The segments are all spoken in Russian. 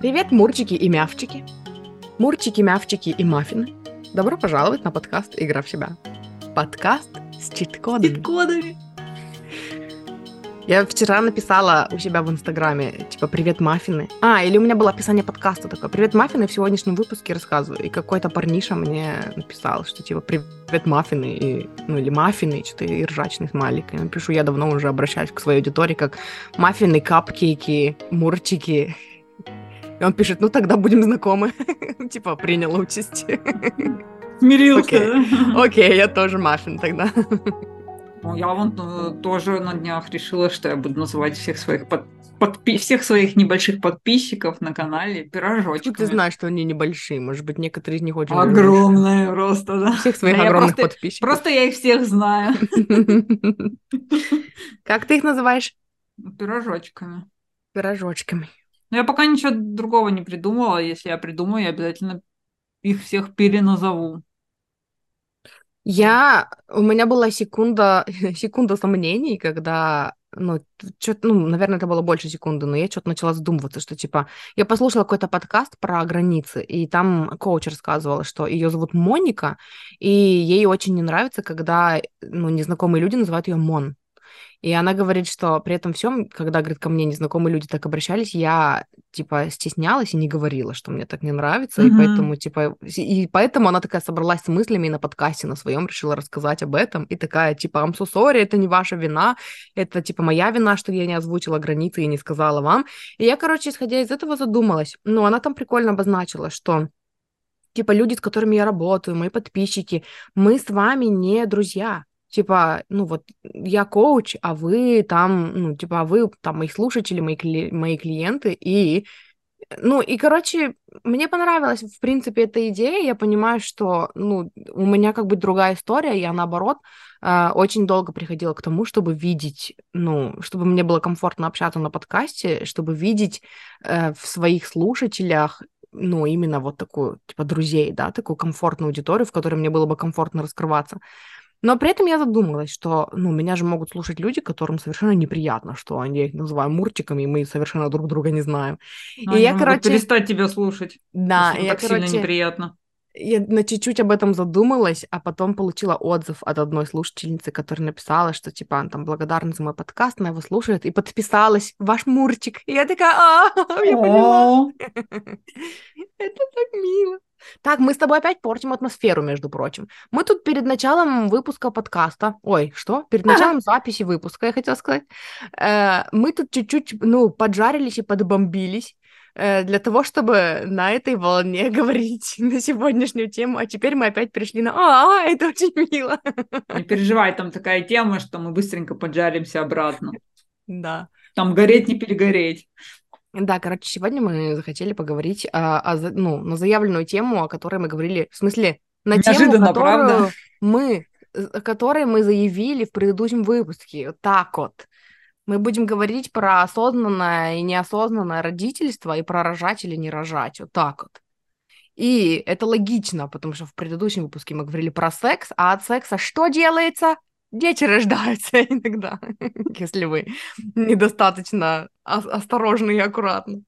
Привет, мурчики и мявчики. Мурчики, мявчики и маффины. Добро пожаловать на подкаст «Игра в себя». Подкаст с чит-кодами. Чит-кодами. Я вчера написала у себя в Инстаграме, типа, «Привет, маффины». А, или у меня было описание подкаста такое, «Привет, маффины», в сегодняшнем выпуске рассказываю. И какой-то парниша мне написал, что, типа, «Привет, маффины», и, ну, или «маффины», что-то и ржачный смайлик. Я напишу, я давно уже обращаюсь к своей аудитории как «маффины», «капкейки», «мурчики». И он пишет, ну, тогда будем знакомы. типа, принял участие. Смирился. Окей, я тоже маффин тогда. Ну, я вон э, тоже на днях решила, что я буду называть всех своих под, подпи- всех своих небольших подписчиков на канале пирожочками. Ты знаешь, что они небольшие, может быть, некоторые из них очень огромные просто, да. Всех своих Да огромных просто- подписчиков. Просто я их всех знаю. Как ты их называешь? Пирожочками. Пирожочками. Но я пока ничего другого не придумала. Если я придумаю, я обязательно их всех переназову. Я, у меня была секунда, секунда сомнений, когда, ну, что-то, ну, наверное, это было больше секунды, но я что-то начала задумываться, что, типа, я послушала какой-то подкаст про границы, и там коуч рассказывала, что ее зовут Моника, и ей очень не нравится, когда, ну, незнакомые люди называют ее Мон. И она говорит, что при этом всем, когда, говорит, ко мне незнакомые люди так обращались, я, типа, стеснялась и не говорила, что мне так не нравится, и Мгм. поэтому, типа, и поэтому она такая собралась с мыслями и на подкасте на своем решила рассказать об этом, и такая, типа, I'm so sorry, это не ваша вина, это, типа, моя вина, что я не озвучила границы и не сказала вам. И я, короче, исходя из этого задумалась, ну, она там прикольно обозначила, что типа люди, с которыми я работаю, мои подписчики, мы с вами не друзья. Типа, ну вот я коуч, а вы там, ну, типа, а вы там мои слушатели, мои, кли- мои клиенты, и, ну, и, короче, мне понравилась, в принципе, эта идея, я понимаю, что, ну, у меня как бы другая история, я, наоборот, э, очень долго приходила к тому, чтобы видеть, ну, чтобы мне было комфортно общаться на подкасте, чтобы видеть э, в своих слушателях ну, именно вот такую, типа, друзей, да, такую комфортную аудиторию, в которой мне было бы комфортно раскрываться. Но при этом я задумалась, что, ну, меня же могут слушать люди, которым совершенно неприятно, что они, я их называю мурчиками, и мы совершенно друг друга не знаем. Но и я, могут короче, перестать тебя слушать. да, я, так сильно короче, неприятно. я на чуть-чуть об этом задумалась, а потом получила отзыв от одной слушательницы, которая написала, что, типа, она там благодарна за мой подкаст, она его слушает, и подписалась, ваш мурчик. И я такая, а, я поняла. Это так мило. Так, мы с тобой опять портим атмосферу, между прочим. Мы тут перед началом выпуска подкаста, ой, что? Перед началом записи выпуска, я хотела сказать, э, мы тут чуть-чуть, ну, поджарились и подбомбились э, для того, чтобы на этой волне говорить на сегодняшнюю тему, а теперь мы опять пришли на «А, это очень мило». Не переживай, там такая тема, что мы быстренько поджаримся обратно. Да. Там гореть не перегореть. Да, короче, сегодня мы захотели поговорить а, о, ну, на заявленную тему, о которой мы говорили, в смысле, на тему, Неожиданно, которую правда? мы, о которой мы заявили в предыдущем выпуске. Вот так вот. Мы будем говорить про осознанное и неосознанное родительство и про рожать или не рожать. Вот так вот. И это логично, потому что в предыдущем выпуске мы говорили про секс, а от секса что делается? Дети рождаются иногда, если вы недостаточно ос- осторожны и аккуратны.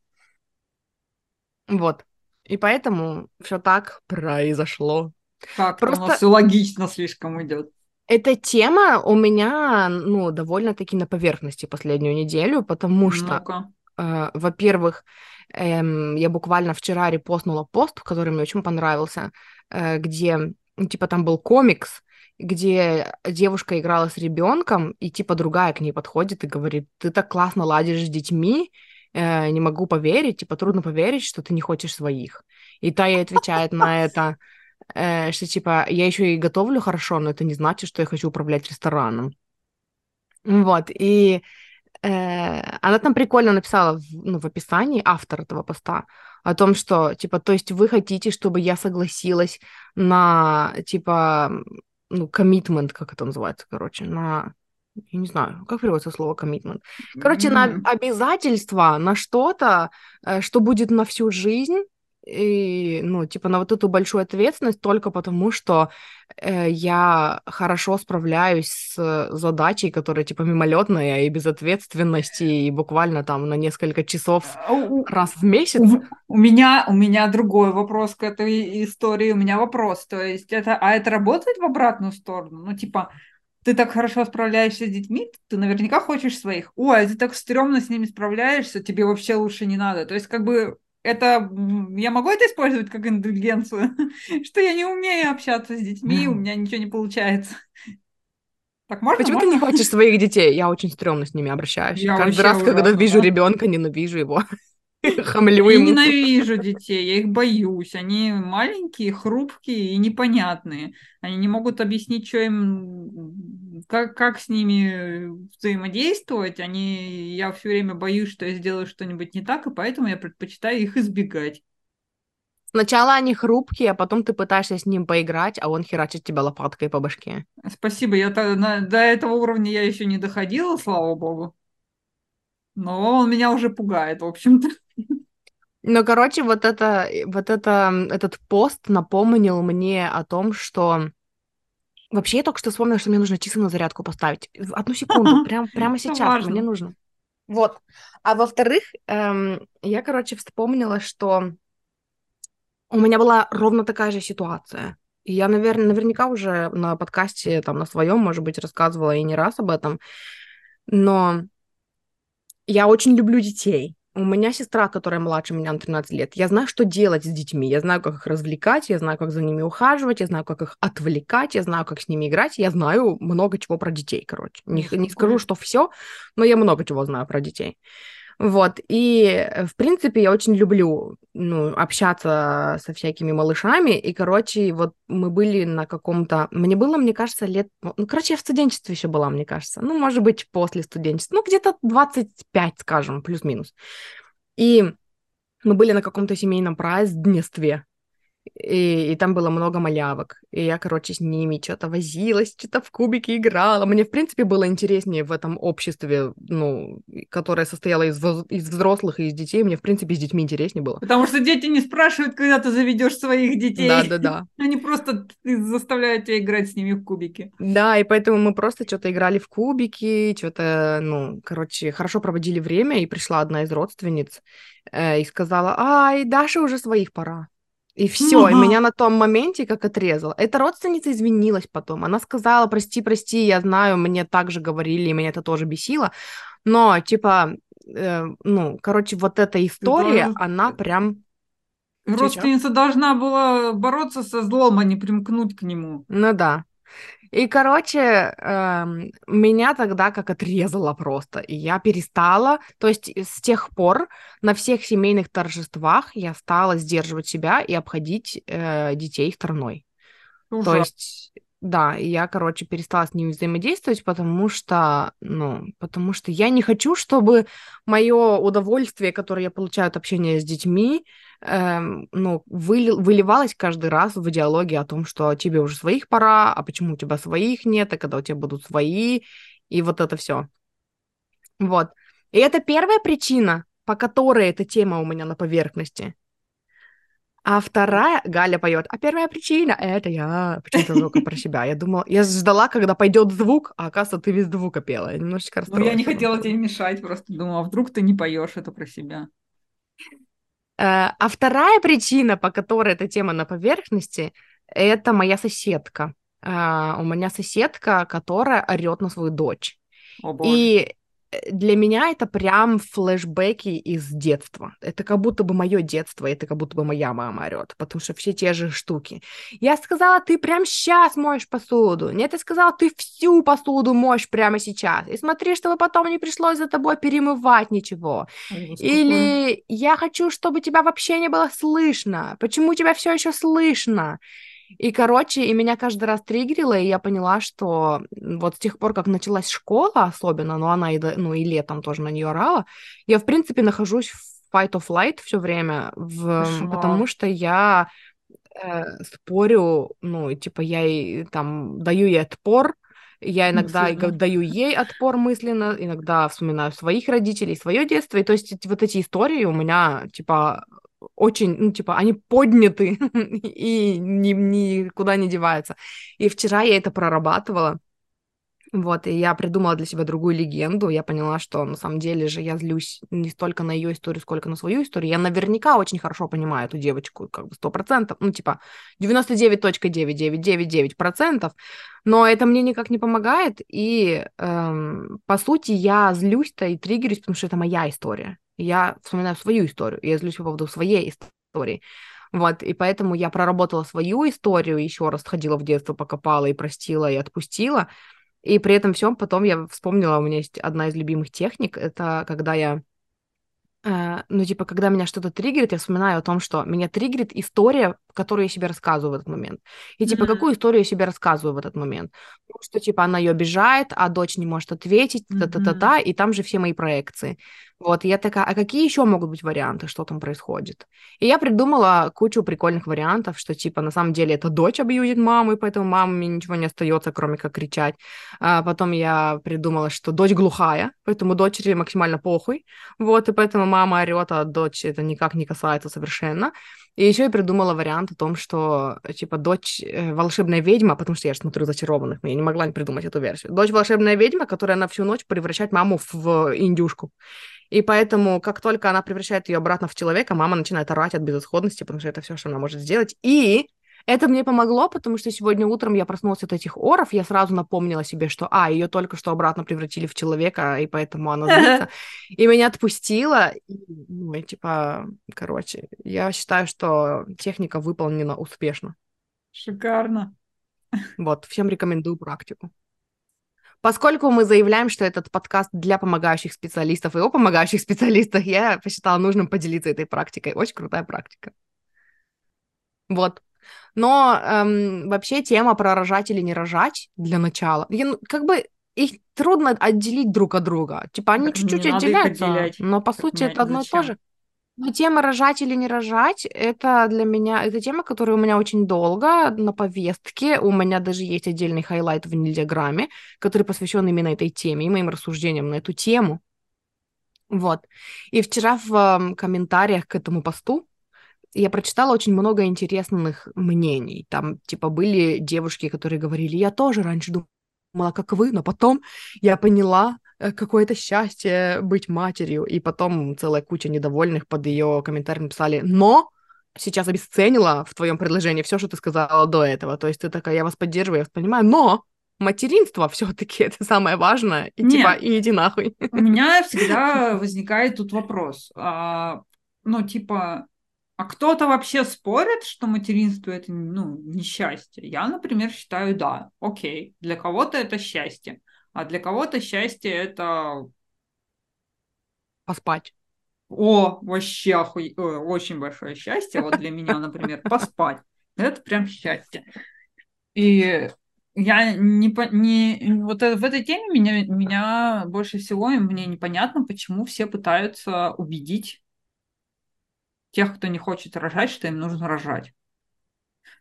Вот. И поэтому все так произошло. Как-то у Просто- все логично слишком идет. Эта тема у меня, ну, довольно-таки на поверхности последнюю неделю, потому что. Э, Во-первых, эм, я буквально вчера репостнула пост, который мне очень понравился, э, где, ну, типа, там был комикс, где девушка играла с ребенком, и, типа, другая к ней подходит и говорит, ты так классно ладишь с детьми, э, не могу поверить, типа, трудно поверить, что ты не хочешь своих. И та ей отвечает на это, э, что, типа, я еще и готовлю хорошо, но это не значит, что я хочу управлять рестораном. Вот, и э, она там прикольно написала в, ну, в описании, автор этого поста, о том, что, типа, то есть вы хотите, чтобы я согласилась на, типа, ну, коммитмент, как это называется, короче, на, я не знаю, как переводится слово коммитмент. Короче, на М. обязательство, на что-то, э, что будет на всю жизнь, и, ну, типа, на вот эту большую ответственность только потому, что э, я хорошо справляюсь с задачей, которая, типа, мимолетная и без ответственности, и буквально там на несколько часов А раз в месяц. у, у меня, у меня другой вопрос к этой истории. У меня вопрос. То есть это, а это работает в обратную сторону? Ну, типа, ты так хорошо справляешься с детьми, ты наверняка хочешь своих. Ой, а ты так стрёмно с ними справляешься, тебе вообще лучше не надо. То есть, как бы, это я могу это использовать как индульгенцию, что я не умею общаться с детьми, у меня ничего не получается. Так можно? Почему можно? ты не хочешь своих детей? Я очень стрёмно с ними обращаюсь. Я Каждый раз, когда ужасно, вижу да. ребенка, ненавижу его. Хамлю Я ему. ненавижу детей, я их боюсь. Они маленькие, хрупкие и непонятные. Они не могут объяснить, что им, как, как с ними взаимодействовать. Они, я все время боюсь, что я сделаю что-нибудь не так, и поэтому я предпочитаю их избегать. Сначала они хрупкие, а потом ты пытаешься с ним поиграть, а он херачит тебя лопаткой по башке. Спасибо, я то- на- до этого уровня я еще не доходила, слава богу. Но он меня уже пугает, в общем-то. Ну, короче, вот это, вот это, этот пост напомнил мне о том, что вообще я только что вспомнила, что мне нужно часы на зарядку поставить. Одну секунду, прям, прямо сейчас мне нужно. Вот. А во-вторых, эм, я, короче, вспомнила, что у меня была ровно такая же ситуация. И я, наверное, наверняка уже на подкасте, там, на своем, может быть, рассказывала и не раз об этом. Но я очень люблю детей. У меня сестра, которая младше меня на 13 лет. Я знаю, что делать с детьми. Я знаю, как их развлекать, я знаю, как за ними ухаживать, я знаю, как их отвлекать, я знаю, как с ними играть. Я знаю много чего про детей, короче. Не, не скажу, что все, но я много чего знаю про детей. Вот, и, э, в принципе, я очень люблю, ну, общаться со всякими малышами, и, короче, вот мы были на каком-то, мне было, мне кажется, лет, ну, короче, я в студенчестве еще была, мне кажется, ну, может быть, после студенчества, ну, где-то 25, скажем, плюс-минус. И мы были на каком-то семейном празднестве, и, и там было много малявок. И я, короче, с ними что-то возилась, что-то в кубики играла. Мне, в принципе, было интереснее в этом обществе, ну, которое состояло из, из взрослых и из детей. Мне, в принципе, с детьми интереснее было. Потому что дети не спрашивают, когда ты заведешь своих детей. Да-да-да. Они просто заставляют тебя играть с ними в кубики. Да, и поэтому мы просто что-то играли в кубики, что-то, ну, короче, хорошо проводили время, и пришла одна из родственниц э, и сказала, ай, Даша уже своих пора. И все, и Ага. меня на том моменте как отрезало. Эта родственница извинилась потом. Она сказала, прости, прости, я знаю, мне так же говорили, и меня это тоже бесило. Но, типа, э, ну, короче, вот эта история, тоже- она прям... Родственница должна была бороться со злом, а не примкнуть к нему. Ну да. И, короче, эм, меня тогда как отрезало просто, и я перестала, то есть с тех пор на всех семейных торжествах я стала сдерживать себя и обходить э, детей стороной. То Ужасно. есть, да, я, короче, перестала с ними взаимодействовать, потому что, ну, потому что я не хочу, чтобы мое удовольствие, которое я получаю от общения с детьми, эм, ну, выли- выливалось каждый раз в диалоге о том, что тебе уже своих пора, а почему у тебя своих нет, а когда у тебя будут свои, и вот это все. Вот. И это первая причина, по которой эта тема у меня на поверхности. А вторая, Галя поет, а первая причина это я. Почему-то только про себя. Я думала, я ждала, когда пойдет звук, а оказывается, ты без звука пела. Я немножечко Ну, я не расстроилась. хотела тебе мешать, просто думала, а вдруг ты не поешь это про себя. Э, А вторая причина, по которой эта тема на поверхности, это моя соседка. А, У меня соседка, которая орет на свою дочь. О, боже. И э, для меня это прям флешбеки из детства. Это как будто бы мое детство, это как будто бы моя мама орет, потому что все те же штуки. Я сказала, ты прям сейчас моешь посуду. Нет, я сказала, ты всю посуду моешь прямо сейчас. И смотри, чтобы потом не пришлось за тобой перемывать ничего. Или я хочу, чтобы тебя вообще не было слышно. Почему тебя все еще слышно? И, короче, и меня каждый раз триггерило, и я поняла, что вот с тех пор, как началась школа особенно, но она и, ну, и летом тоже на нее орала, я, в принципе, нахожусь в fight or flight все время, в, Кошмар. потому что я э, спорю, ну, типа, я ей там даю ей отпор, я иногда Мысленно. даю ей отпор мысленно, иногда вспоминаю своих родителей, свое детство, и то есть вот эти истории у меня, типа, очень, ну, типа, они подняты и ни, никуда не деваются. И вчера я это прорабатывала, вот, и я придумала для себя другую легенду. Я поняла, что на самом деле же я злюсь не столько на ее историю, сколько на свою историю. Я наверняка очень хорошо понимаю эту девочку, как бы сто процентов, ну, типа 99.9999%, но это мне никак не помогает. И, эм, по сути, я злюсь-то и триггерюсь, потому что это моя история. Я вспоминаю свою историю, я злюсь по поводу своей истории. Вот, и поэтому я проработала свою историю, еще раз ходила в детство, покопала и простила, и отпустила. И при этом всем потом я вспомнила, у меня есть одна из любимых техник, это когда я Uh, ну, типа, когда меня что-то триггерит, я вспоминаю о том, что меня триггерит история, которую я себе рассказываю в этот момент. И, типа, mm-hmm. какую историю я себе рассказываю в этот момент? Что, типа, она ее обижает, а дочь не может ответить, та-та-та-та, mm-hmm. и там же все мои проекции. Вот, и я такая, а какие еще могут быть варианты, что там происходит? И я придумала кучу прикольных вариантов, что, типа, на самом деле это дочь абьюзит маму, и поэтому маме ничего не остается, кроме как кричать. А потом я придумала, что дочь глухая, поэтому дочери максимально похуй. Вот, и поэтому мама орет, а дочь это никак не касается совершенно. И еще я придумала вариант о том, что, типа, дочь э, волшебная ведьма, потому что я же смотрю зачарованных, я не могла не придумать эту версию. Дочь волшебная ведьма, которая на всю ночь превращает маму в индюшку. И поэтому, как только она превращает ее обратно в человека, мама начинает орать от безысходности, потому что это все, что она может сделать. И это мне помогло, потому что сегодня утром я проснулась от этих оров, я сразу напомнила себе, что, а, ее только что обратно превратили в человека, и поэтому она злится. И меня отпустила. И, ну, и, типа, короче, я считаю, что техника выполнена успешно. Шикарно. Вот, всем рекомендую практику. Поскольку мы заявляем, что этот подкаст для помогающих специалистов и о помогающих специалистах, я посчитала нужным поделиться этой практикой. Очень крутая практика. Вот. Но эм, вообще тема про рожать или не рожать для начала, я, ну, как бы их трудно отделить друг от друга. Типа они чуть-чуть отделяются, но по сути это одно и то же. Но тема рожать или не рожать, это для меня, это тема, которая у меня очень долго на повестке. У меня даже есть отдельный highlight в нельзяграме, который посвящен именно этой теме и моим рассуждениям на эту тему. Вот. И вчера в комментариях к этому посту я прочитала очень много интересных мнений. Там, типа, были девушки, которые говорили, я тоже раньше думала, как вы, но потом я поняла, Э, какое-то счастье быть матерью. И потом целая куча недовольных под ее комментарием написали, но сейчас обесценила в твоем предложении все, что ты сказала до этого. То есть ты такая, я вас поддерживаю, я вас понимаю, но материнство все-таки это самое важное. И Нет, типа, и иди нахуй. У меня всегда возникает тут вопрос. А, ну, типа, а кто-то вообще спорит, что материнство это ну, не счастье? Я, например, считаю, да, окей, для кого-то это счастье. А для кого-то счастье это поспать. О, вообще охуй... очень большое счастье. Вот для меня, например, поспать. Это прям счастье. И я не, не вот в этой теме меня, меня больше всего и мне непонятно, почему все пытаются убедить тех, кто не хочет рожать, что им нужно рожать.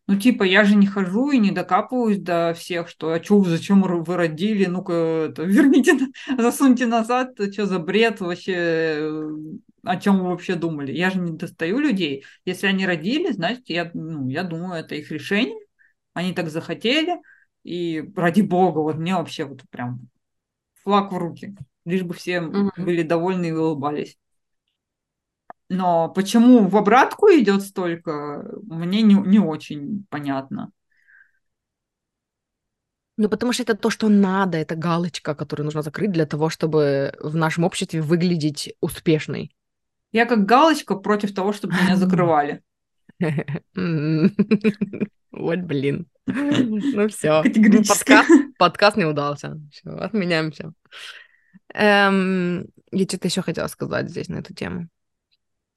Ну, типа, я же не хожу и не докапываюсь до всех, что а чё, зачем вы родили, ну-ка, это, верните, засуньте назад, что за бред вообще, э, о чем вы вообще думали. Я же не достаю людей. Если они родили, значит, я, ну, я думаю, это их решение, они так захотели, и ради бога, вот мне вообще вот прям флаг в руки, лишь бы все mm-hmm. были довольны и улыбались. Но почему в обратку идет столько, мне не, не очень понятно. Ну, потому что это то, что надо, это галочка, которую нужно закрыть для того, чтобы в нашем обществе выглядеть успешной. Я как галочка против того, чтобы меня закрывали. Вот блин. Ну все. Подкаст не удался. Все, отменяемся. Эм, я что-то еще хотела сказать здесь на эту тему.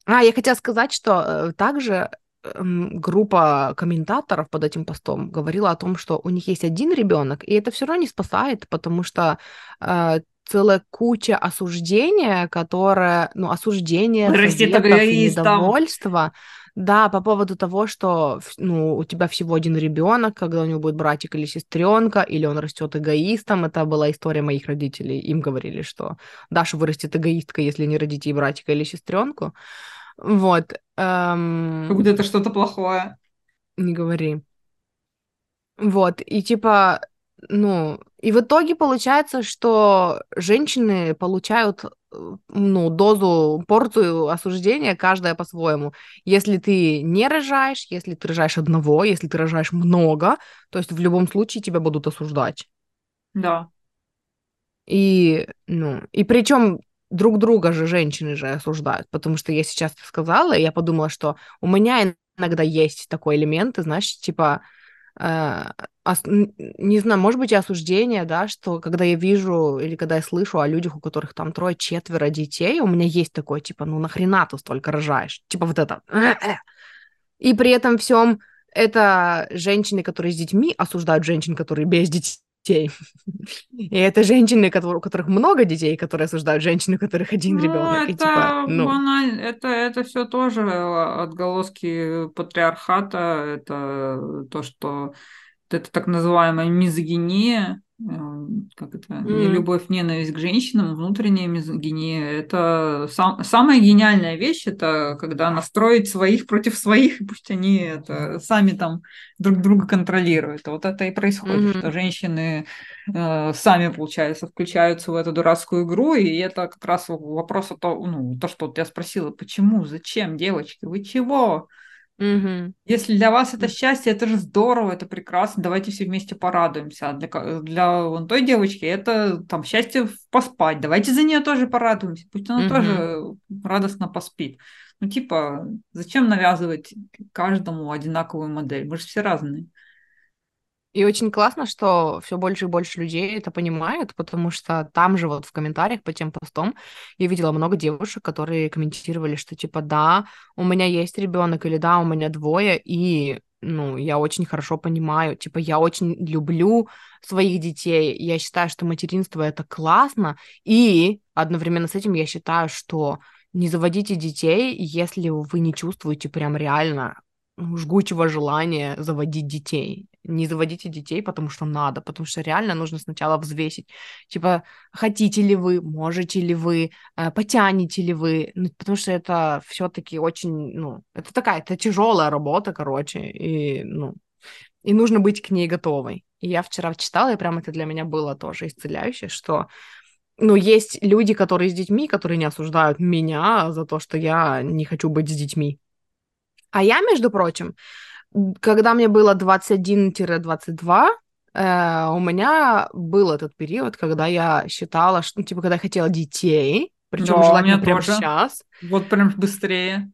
А, я хотела сказать, что э, также эм, группа комментаторов под этим постом говорила о том, что у них есть один ребенок, и это все равно не спасает, потому что э, целая куча осуждения, которое, ну, осуждение, советов, недовольства, да, по поводу того, что ну, у тебя всего один ребенок, когда у него будет братик или сестренка, или он растет эгоистом. Это была история моих родителей. Им говорили, что Даша вырастет эгоисткой, если не родите ей братика или сестренку. Вот. Как будто это что-то плохое. Не говори. Вот, и типа, ну, и в итоге получается, что женщины получают, э, ну, дозу, порцию осуждения каждая по-своему. Если ты не рожаешь, если ты рожаешь одного, если ты рожаешь много, то есть в любом случае тебя будут осуждать. Да. И, ну, и причем друг друга же женщины же осуждают, потому что я сейчас сказала, и я подумала, что у меня иногда есть такой элемент, знаешь, типа, не знаю, может быть, и осуждение, да, что когда я вижу или когда я слышу о людях, у которых там трое-четверо детей, у меня есть такое, типа, ну нахрена ты столько рожаешь? Типа вот это. И при этом всем это женщины, которые с детьми осуждают женщин, которые без детей детей. И это женщины, у которых много детей, которые осуждают женщин, у которых один ну, ребенок. Это, типа, ну... баналь... это, это все тоже отголоски патриархата, это то, что это так называемая мизогиния, как это, mm. не любовь, ненависть к женщинам, внутренняя мизогиния. Это сам, самая гениальная вещь, это когда настроить своих против своих, и пусть они это сами там друг друга контролируют. Вот это и происходит, mm-hmm. что женщины э, сами, получается, включаются в эту дурацкую игру, и это как раз вопрос о том, ну, то, что я спросила, почему, зачем, девочки, вы чего? Угу. Если для вас это счастье, это же здорово, это прекрасно, давайте все вместе порадуемся. А для, для вон той девочки это там счастье поспать, давайте за нее тоже порадуемся, пусть она угу. тоже радостно поспит. Ну типа, зачем навязывать каждому одинаковую модель? Мы же все разные. И очень классно, что все больше и больше людей это понимают, потому что там же вот в комментариях по тем постам я видела много девушек, которые комментировали, что типа да, у меня есть ребенок или да, у меня двое, и ну, я очень хорошо понимаю, типа, я очень люблю своих детей, я считаю, что материнство это классно, и одновременно с этим я считаю, что не заводите детей, если вы не чувствуете прям реально жгучего желания заводить детей. Не заводите детей, потому что надо, потому что реально нужно сначала взвесить, типа, хотите ли вы, можете ли вы, э, потянете ли вы, ну, потому что это все-таки очень, ну, это такая, это тяжелая работа, короче, и, ну, и нужно быть к ней готовой. И я вчера читала, и прям это для меня было тоже исцеляюще, что ну, есть люди, которые с детьми, которые не осуждают меня за то, что я не хочу быть с детьми. А я, между прочим, когда мне было 21-22, э, у меня был этот период, когда я считала, что, ну, типа, когда я хотела детей, причем да, желательно прямо тоже. сейчас. Вот прям быстрее.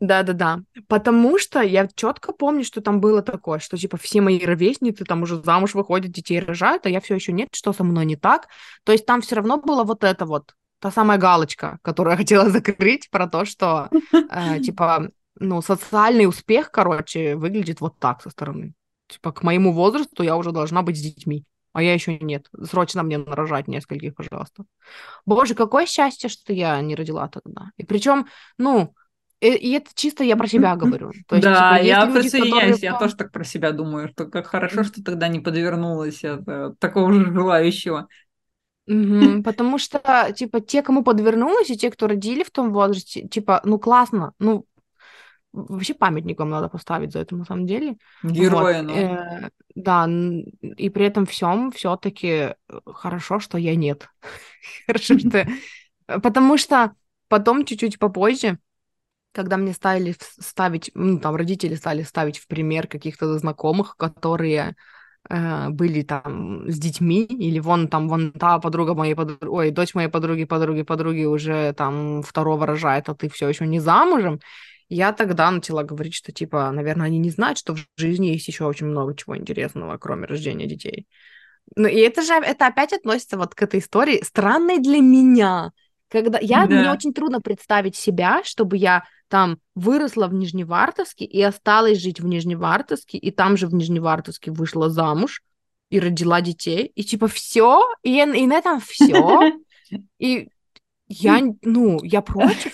Да-да-да. Потому что я четко помню, что там было такое, что типа все мои ровесницы там уже замуж выходят, детей рожают, а я все еще нет, что со мной не так. То есть там все равно было вот это вот, та самая галочка, которую я хотела закрыть про то, что э, типа ну, социальный успех, короче, выглядит вот так со стороны. Типа, к моему возрасту я уже должна быть с детьми, а я еще нет. Срочно мне нарожать нескольких, пожалуйста. Боже, какое счастье, что я не родила тогда. И причем, ну, и, и это чисто я про себя говорю. То есть, да, типа, я люди, присоединяюсь, которые... я тоже так про себя думаю, что как хорошо, что тогда не подвернулась от такого же желающего. Угу, потому что, типа, те, кому подвернулось, и те, кто родили в том возрасте, типа, ну, классно, ну, Вообще памятник вам надо поставить за это на самом деле. Героя, вот. ну. Э, да, и при этом всем все-таки э, хорошо, что я нет. хорошо, что... Потому что потом, чуть-чуть попозже, когда мне стали ставить, ну, там, родители стали ставить в пример каких-то знакомых, которые э, были там с детьми, или вон там, вон та подруга моей подруги, ой, дочь моей подруги, подруги, подруги уже там второго рожает, а ты все еще не замужем, я тогда начала говорить, что, типа, наверное, они не знают, что в жизни есть еще очень много чего интересного, кроме рождения детей. Ну, и это же, это опять относится вот к этой истории, странной для меня. Когда я, да. мне очень трудно представить себя, чтобы я там выросла в Нижневартовске и осталась жить в Нижневартовске, и там же в Нижневартовске вышла замуж и родила детей, и типа все, и, и на этом все. И я, ну, я против,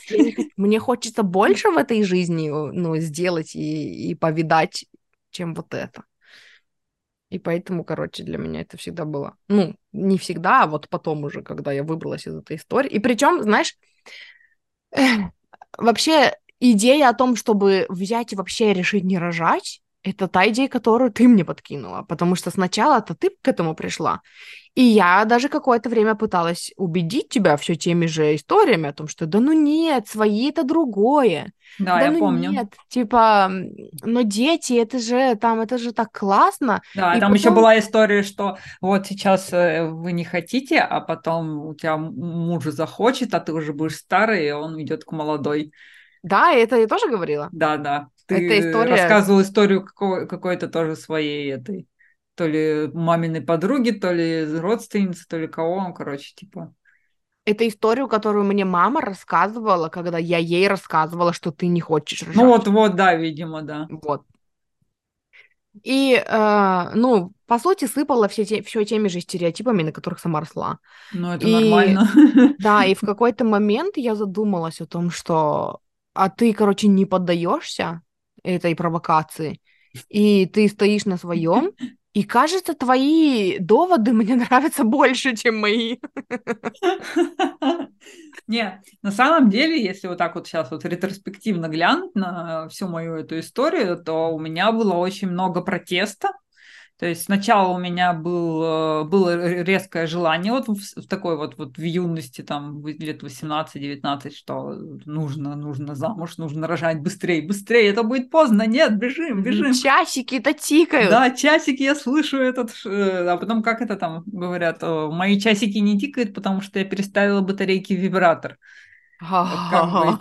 мне хочется больше в этой жизни, ну, сделать и, и повидать, чем вот это. И поэтому, короче, для меня это всегда было, ну, не всегда, а вот потом уже, когда я выбралась из этой истории. И причем, знаешь, вообще идея о том, чтобы взять и вообще решить не рожать, это та идея, которую ты мне подкинула, потому что сначала-то ты к этому пришла. И я даже какое-то время пыталась убедить тебя все теми же историями о том, что да ну нет, свои это другое. Да, Да я ну помню. нет, типа, но дети, это же там, это же так классно. Да, И там еще потом- была история, что вот сейчас э, вы не хотите, а потом у тебя муж захочет, а ты уже будешь старый, и он идет к молодой. Да, это я тоже говорила. Да, да. Ты Это история- рассказывал историю какой- какой-то тоже своей этой, то ли маминой подруги, то ли родственницы, то ли кого, короче, типа. Это историю, которую мне мама рассказывала, когда я ей рассказывала, что ты не хочешь рожать. Ну вот, вот, да, видимо, да. Вот. И, э, ну, по сути, сыпала все, те, все теми же стереотипами, на которых сама росла. Ну это И- нормально. Да, и в какой-то момент я задумалась о том, что а ты, короче, не поддаешься этой провокации, и ты стоишь на своем, и кажется, твои доводы мне нравятся больше, чем мои. Не, на самом деле, если вот так вот сейчас вот ретроспективно глянуть на всю мою эту историю, то у меня было очень много протеста. То есть сначала у меня был, э, было резкое желание вот в, в такой вот, вот в юности, там, лет 18-19, что нужно, нужно замуж, нужно рожать быстрее, быстрее, это будет поздно, нет, бежим, бежим. Часики-то тикают. Да, часики, я слышу этот, э, а потом как это там говорят, э, мои часики не тикают, потому что я переставила батарейки в вибратор. Как бы,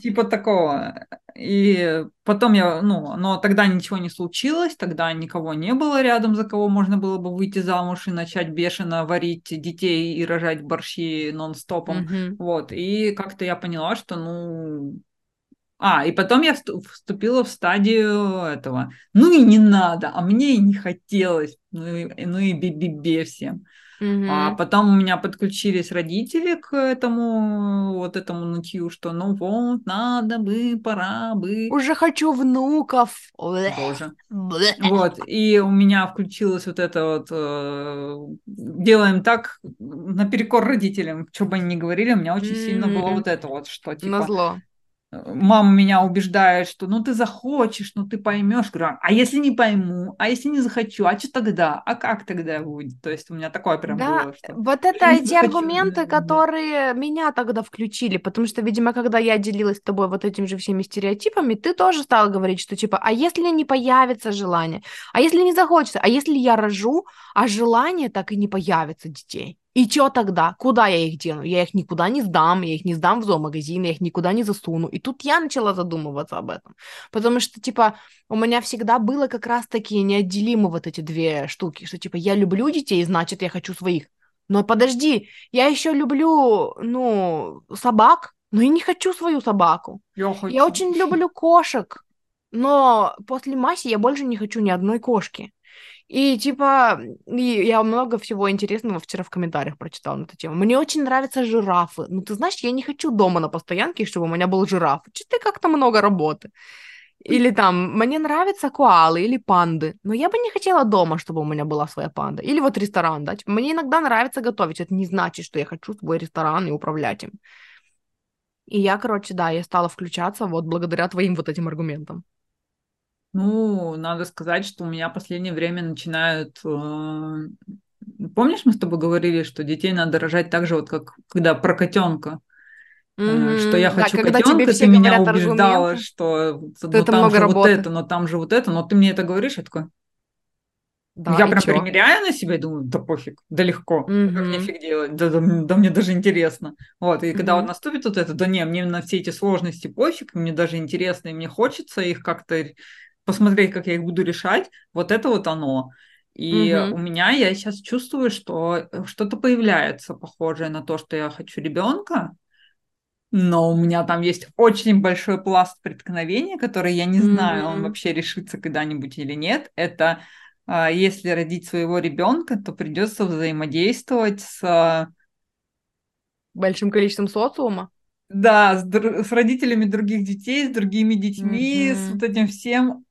типа, такого. И потом я, ну, но тогда ничего не случилось, тогда никого не было рядом, за кого можно было бы выйти замуж и начать бешено варить детей и рожать борщи нон-стопом. Вот, и как-то я поняла, что, ну... А, и потом я всту- вступила в стадию этого. Ну и не надо, а мне и не хотелось. Ну и, ну и би-би-бе всем. А Мгм. потом у меня подключились родители к этому, вот этому нытью, что ну вот, надо бы, пора бы. Уже хочу внуков. Боже. Вот, и у меня включилось вот это вот, э, делаем так, наперекор родителям, что бы они ни говорили, у меня очень сильно было вот это вот, что типа, Назло. Мама меня убеждает, что ну ты захочешь, ну ты поймешь, говорю, а если не пойму, а если не захочу, а что тогда, а как тогда будет? То есть у меня такое прям Да, было, что... вот это эти захочу, аргументы, да, да. которые меня тогда включили, потому что, видимо, когда я делилась с тобой вот этими же всеми стереотипами, ты тоже стала говорить, что типа, а если не появится желание, а если не захочется, а если я рожу, а желание так и не появится детей? И что тогда? Куда я их дену? Я их никуда не сдам, я их не сдам в зоомагазин, я их никуда не засуну. И тут я начала задумываться об этом. Потому что, типа, у меня всегда было как раз-таки неотделимы вот эти две штуки, что, типа, я люблю детей, значит, я хочу своих. Но подожди, я еще люблю, ну, собак, но и не хочу свою собаку. Я, хочу. Я очень люблю кошек, но после Маси я больше не хочу ни одной кошки. И типа, и я много всего интересного вчера в комментариях прочитала на эту тему. Мне очень нравятся жирафы. Ну, ты знаешь, я не хочу дома на постоянке, чтобы у меня был жираф. Что-то как-то много работы. Или там, мне нравятся коалы или панды, но я бы не хотела дома, чтобы у меня была своя панда. Или вот ресторан, да. Типа, мне иногда нравится готовить, это не значит, что я хочу свой ресторан и управлять им. И я, короче, да, я стала включаться вот благодаря твоим вот этим аргументам. Ну, надо сказать, что у меня в последнее время начинают... э, Помнишь, мы с тобой говорили, что детей надо рожать так же, вот как когда про котенка, э, что я. Да, хочу тебе котенка, ты меня убеждала, аргументы. что ну, это там много же вот работы. это, но там же вот это, но ты мне это говоришь, я такой, Да, я прям чё? примеряю на себя и думаю, да пофиг, да легко, да как мне фиг делать, да, да мне- да мне даже интересно. Вот, и когда вот Мгм. наступит вот это, да не, мне на все эти сложности пофиг, мне даже интересно, и мне хочется их как-то посмотреть, как я их буду решать, вот это вот оно. И Мгм. у меня, я сейчас чувствую, что э, что-то появляется похожее на то, что я хочу ребенка, но у меня там есть очень большой пласт преткновения, который я не знаю, он Мгм. вообще решится когда-нибудь или нет. Это а, если родить своего ребенка, то придется взаимодействовать с, Большим количеством социума. да, с, с родителями других детей, с другими детьми, с Мгм. вот этим всем.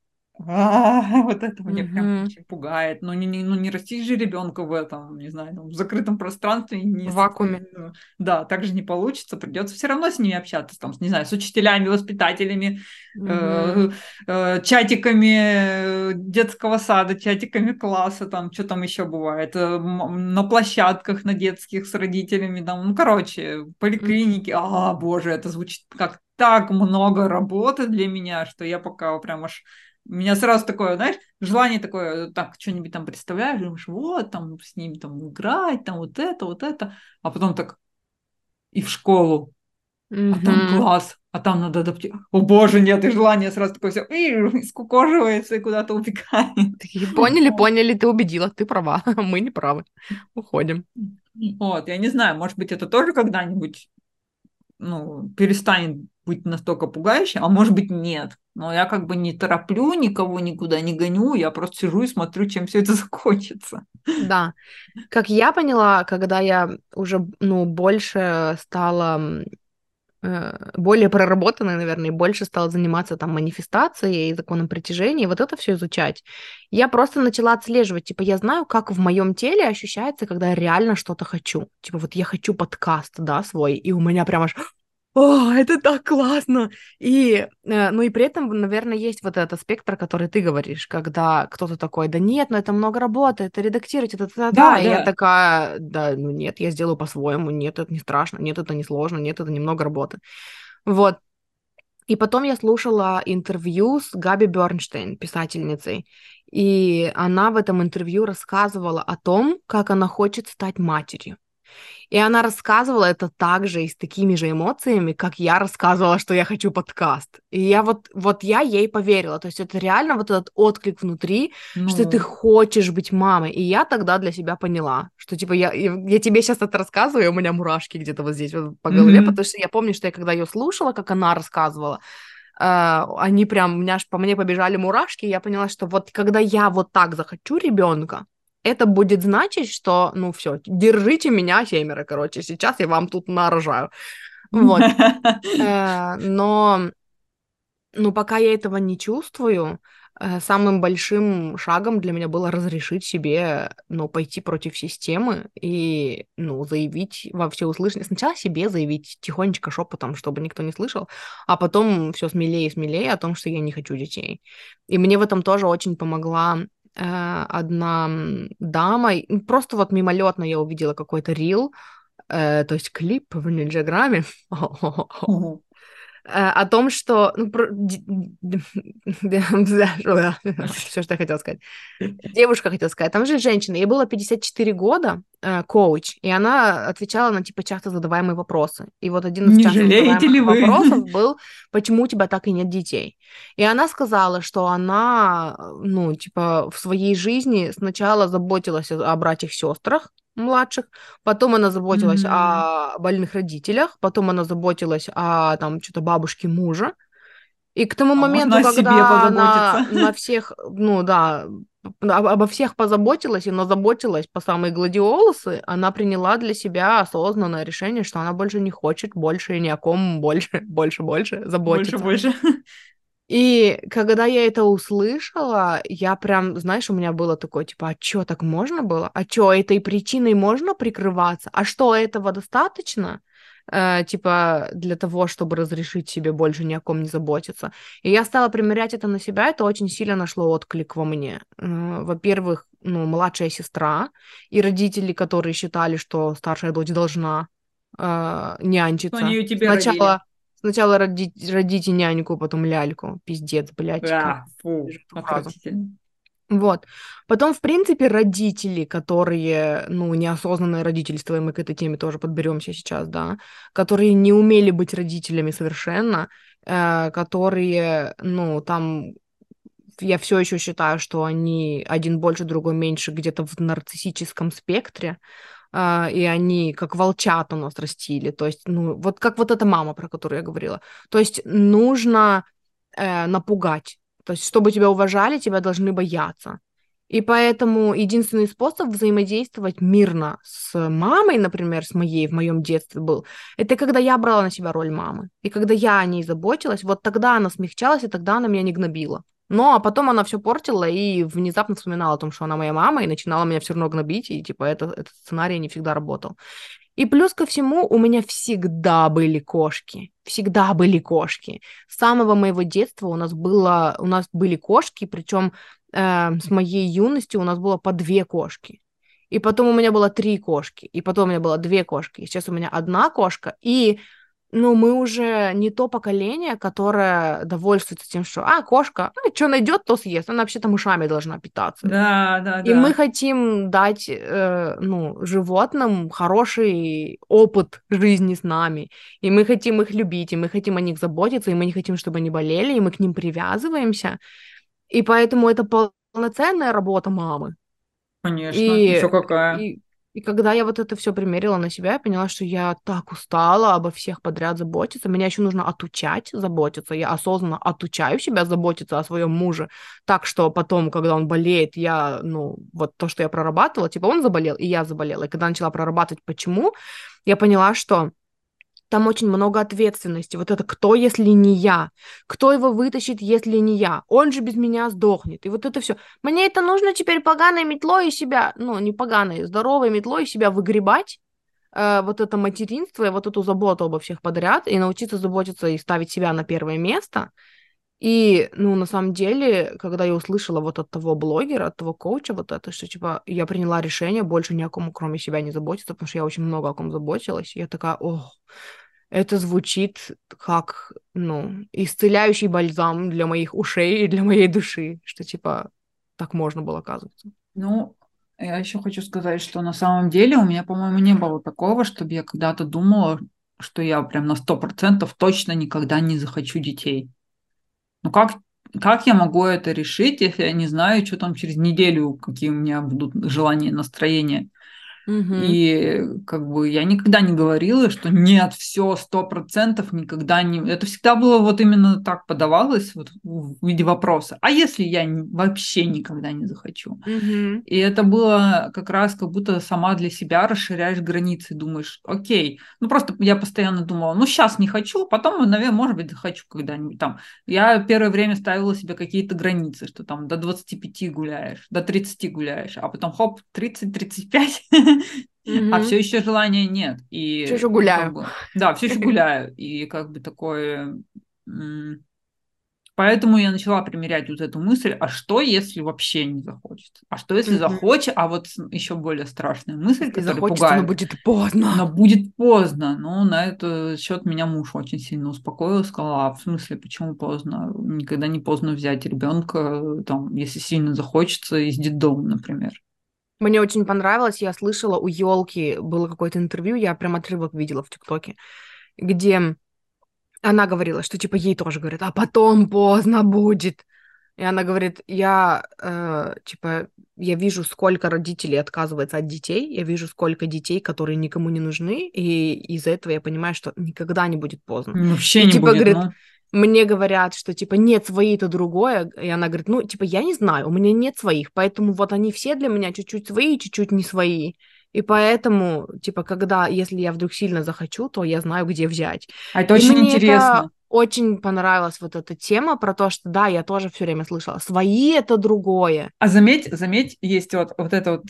А, вот это меня прям очень пугает. Ну не, не, ну, не растить же ребенка в этом, не знаю, ну, в закрытом пространстве. Не в вакууме. Ну, да, так же не получится. Придется все равно с ними общаться, там, не знаю, с учителями, воспитателями, э, э, чатиками детского сада, чатиками класса, там, что там еще бывает, э, на площадках на детских с родителями, там, ну, короче, поликлиники. А, боже, это звучит как так много работы для меня, что я пока прям аж у меня сразу такое, знаешь, желание такое, так, что-нибудь там представляешь, думаешь, вот, там, с ним там играть, там, вот это, вот это, а потом так, и в школу, mm-hmm. а там класс, а там надо адаптировать. О боже, нет, и желание сразу такое все скукоживается и куда-то убегает. Такие, поняли, поняли, ты убедила, ты права, мы не правы, уходим. Вот, я не знаю, может быть, это тоже когда-нибудь ну, перестанет быть настолько пугающим, а может быть нет. Но я как бы не тороплю никого никуда не гоню, я просто сижу и смотрю, чем все это закончится. Да. Как я поняла, когда я уже, ну, больше стала э, более проработанной, наверное, больше стала заниматься там манифестацией и законом притяжения, вот это все изучать. Я просто начала отслеживать, типа, я знаю, как в моем теле ощущается, когда я реально что-то хочу. Типа, вот я хочу подкаст, да, свой, и у меня прям аж о, это так классно! И, э, ну и при этом, наверное, есть вот этот спектр, который ты говоришь, когда кто-то такой, да нет, ну это много работы, это редактировать, это да, да, да. И я такая, да, ну нет, я сделаю по-своему, нет, это не страшно, нет, это не сложно, нет, это немного работы. Вот. И потом я слушала интервью с Габи Бернштейн, писательницей, и она в этом интервью рассказывала о том, как она хочет стать матерью. И она рассказывала это также и с такими же эмоциями, как я рассказывала, что я хочу подкаст. И я вот, вот я ей поверила. То есть это реально вот этот отклик внутри, ну... что ты хочешь быть мамой. И я тогда для себя поняла, что типа я, я тебе сейчас это рассказываю, и у меня мурашки где-то вот здесь вот по голове, mm-hmm. потому что я помню, что я когда ее слушала, как она рассказывала, Uh, они прям, у меня аж по мне побежали мурашки, и я поняла, что вот когда я вот так захочу ребенка, это будет значить, что, ну, все, держите меня, семеро, короче, сейчас я вам тут нарожаю. Вот. Э, но, ну, пока я этого не чувствую, э, самым большим шагом для меня было разрешить себе, ну, пойти против системы и, ну, заявить во всеуслышание. Сначала себе заявить тихонечко шепотом, чтобы никто не слышал, а потом все смелее и смелее о том, что я не хочу детей. И мне в этом тоже очень помогла одна дама, просто вот мимолетно я увидела какой-то рил, э, то есть клип в Нинджаграме, Э, о том, что... Ну, про... Все, что я хотела сказать. Девушка хотела сказать. Там же женщина, ей было 54 года, э, коуч, и она отвечала на, типа, часто задаваемые вопросы. И вот один из Не часто задаваемых вопросов был, почему у тебя так и нет детей? И она сказала, что она, ну, типа, в своей жизни сначала заботилась о братьях-сестрах, младших, потом она заботилась mm-hmm. о больных родителях, потом она заботилась о там что-то бабушке мужа. И к тому а моменту, когда она на всех, ну да, обо всех позаботилась, и но заботилась по самой гладиолусы, она приняла для себя осознанное решение, что она больше не хочет больше ни о ком больше, больше, больше заботиться. Больше, больше. И когда я это услышала, я прям, знаешь, у меня было такое, типа, а чё, так можно было? А чё, этой причиной можно прикрываться? А что, этого достаточно? Э, типа, для того, чтобы разрешить себе больше ни о ком не заботиться. И я стала примерять это на себя, это очень сильно нашло отклик во мне. Э, во-первых, ну, младшая сестра и родители, которые считали, что старшая дочь должна э, нянчиться. Они ее тебе Сначала... родили Сначала родить, родите няньку, потом ляльку. Пиздец, блядь. Да, фу. Вот. Потом, в принципе, родители, которые, ну, неосознанное родительство, и мы к этой теме тоже подберемся сейчас, да, которые не умели быть родителями совершенно, э, которые, ну, там я все еще считаю, что они один больше, другой меньше, где-то в нарциссическом спектре, а, и они как волчат у нас растили. То есть, ну, вот как вот эта мама, про которую я говорила. То есть нужно э, напугать. То есть, чтобы тебя уважали, тебя должны бояться. И поэтому единственный способ взаимодействовать мирно с мамой, например, с моей в моем детстве был, это когда я брала на себя роль мамы. И когда я о ней заботилась, вот тогда она смягчалась, и тогда она меня не гнобила. Но потом она все портила и внезапно вспоминала о том, что она моя мама, и начинала меня все равно гнобить, и типа это, этот сценарий не всегда работал. И плюс ко всему у меня всегда были кошки. Всегда были кошки. С самого моего детства у нас, было, у нас были кошки, причем э, с моей юности у нас было по две кошки. И потом у меня было три кошки, и потом у меня было две кошки. И сейчас у меня одна кошка, и ну, мы уже не то поколение, которое довольствуется тем, что, а, кошка, ну, что найдет, то съест. Она вообще-то мышами должна питаться. Да, да, И да. мы хотим дать, э, ну, животным хороший опыт жизни с нами. И мы хотим их любить, и мы хотим о них заботиться, и мы не хотим, чтобы они болели, и мы к ним привязываемся. И поэтому это полноценная работа мамы. Конечно, И, еще какая. и, и когда я вот это все примерила на себя, я поняла, что я так устала обо всех подряд заботиться. Меня еще нужно отучать заботиться. Я осознанно отучаю себя заботиться о своем муже. Так что потом, когда он болеет, я, ну, вот то, что я прорабатывала, типа он заболел, и я заболела. И когда начала прорабатывать, почему, я поняла, что там очень много ответственности. Вот это кто, если не я? Кто его вытащит, если не я? Он же без меня сдохнет. И вот это все. Мне это нужно теперь поганой метлой себя, ну, не поганой, здоровой метлой себя выгребать, э, вот это материнство и вот эту заботу обо всех подряд, и научиться заботиться и ставить себя на первое место. И, ну, на самом деле, когда я услышала вот от того блогера, от того коуча вот это, что, типа, я приняла решение больше ни о ком, кроме себя, не заботиться, потому что я очень много о ком заботилась. Я такая, ох, это звучит как, ну, исцеляющий бальзам для моих ушей и для моей души, что, типа, так можно было, оказывается. Ну, я еще хочу сказать, что на самом деле у меня, по-моему, не было такого, чтобы я когда-то думала, что я прям на сто процентов точно никогда не захочу детей. Ну как, как я могу это решить, если я не знаю, что там через неделю, какие у меня будут желания, настроения? Мгм. И как бы я никогда не говорила, что нет, все, сто процентов никогда не... Это всегда было вот именно так подавалось вот в виде вопроса. А если я вообще никогда не захочу? Мгм. И это было как раз как будто сама для себя расширяешь границы, думаешь, окей, ну просто я постоянно думала, ну сейчас не хочу, потом, наверное, может быть, захочу когда-нибудь там. Я первое время ставила себе какие-то границы, что там до 25 гуляешь, до 30 гуляешь, а потом хоп, 30-35, а Мгм. все еще желания нет. И Всё ещё ну, гуляю. как бы, да, все еще гуляю. И как бы такое... м, Поэтому я начала примерять вот эту мысль, а что, если вообще не захочется? А что, если Мгм. захочет? А вот еще более страшная мысль, Если которая захочется, но пугает. будет поздно. Но будет поздно. Ну, на этот счет меня муж очень сильно успокоил, сказал, а в смысле, почему поздно? Никогда не поздно взять ребенка, там, если сильно захочется, из детдома, например. Мне очень понравилось, я слышала у елки было какое-то интервью, я прям отрывок видела в ТикТоке, где она говорила, что типа ей тоже говорят, а потом поздно будет. И она говорит, я э, типа я вижу, сколько родителей отказывается от детей, я вижу, сколько детей, которые никому не нужны, и из-за этого я понимаю, что никогда не будет поздно. Вообще И, не типа, будет, говорит, ну. Мне говорят, что типа нет, свои это другое. И она говорит, ну, типа, я не знаю, у меня нет своих, поэтому вот они все для меня чуть-чуть свои, чуть-чуть не свои. И поэтому, типа, когда, если я вдруг сильно захочу, то я знаю, где взять. А это И очень мне интересно. это очень понравилась вот эта тема про то, что да, я тоже все время слышала, свои это другое. А заметь, заметь, есть вот, вот это вот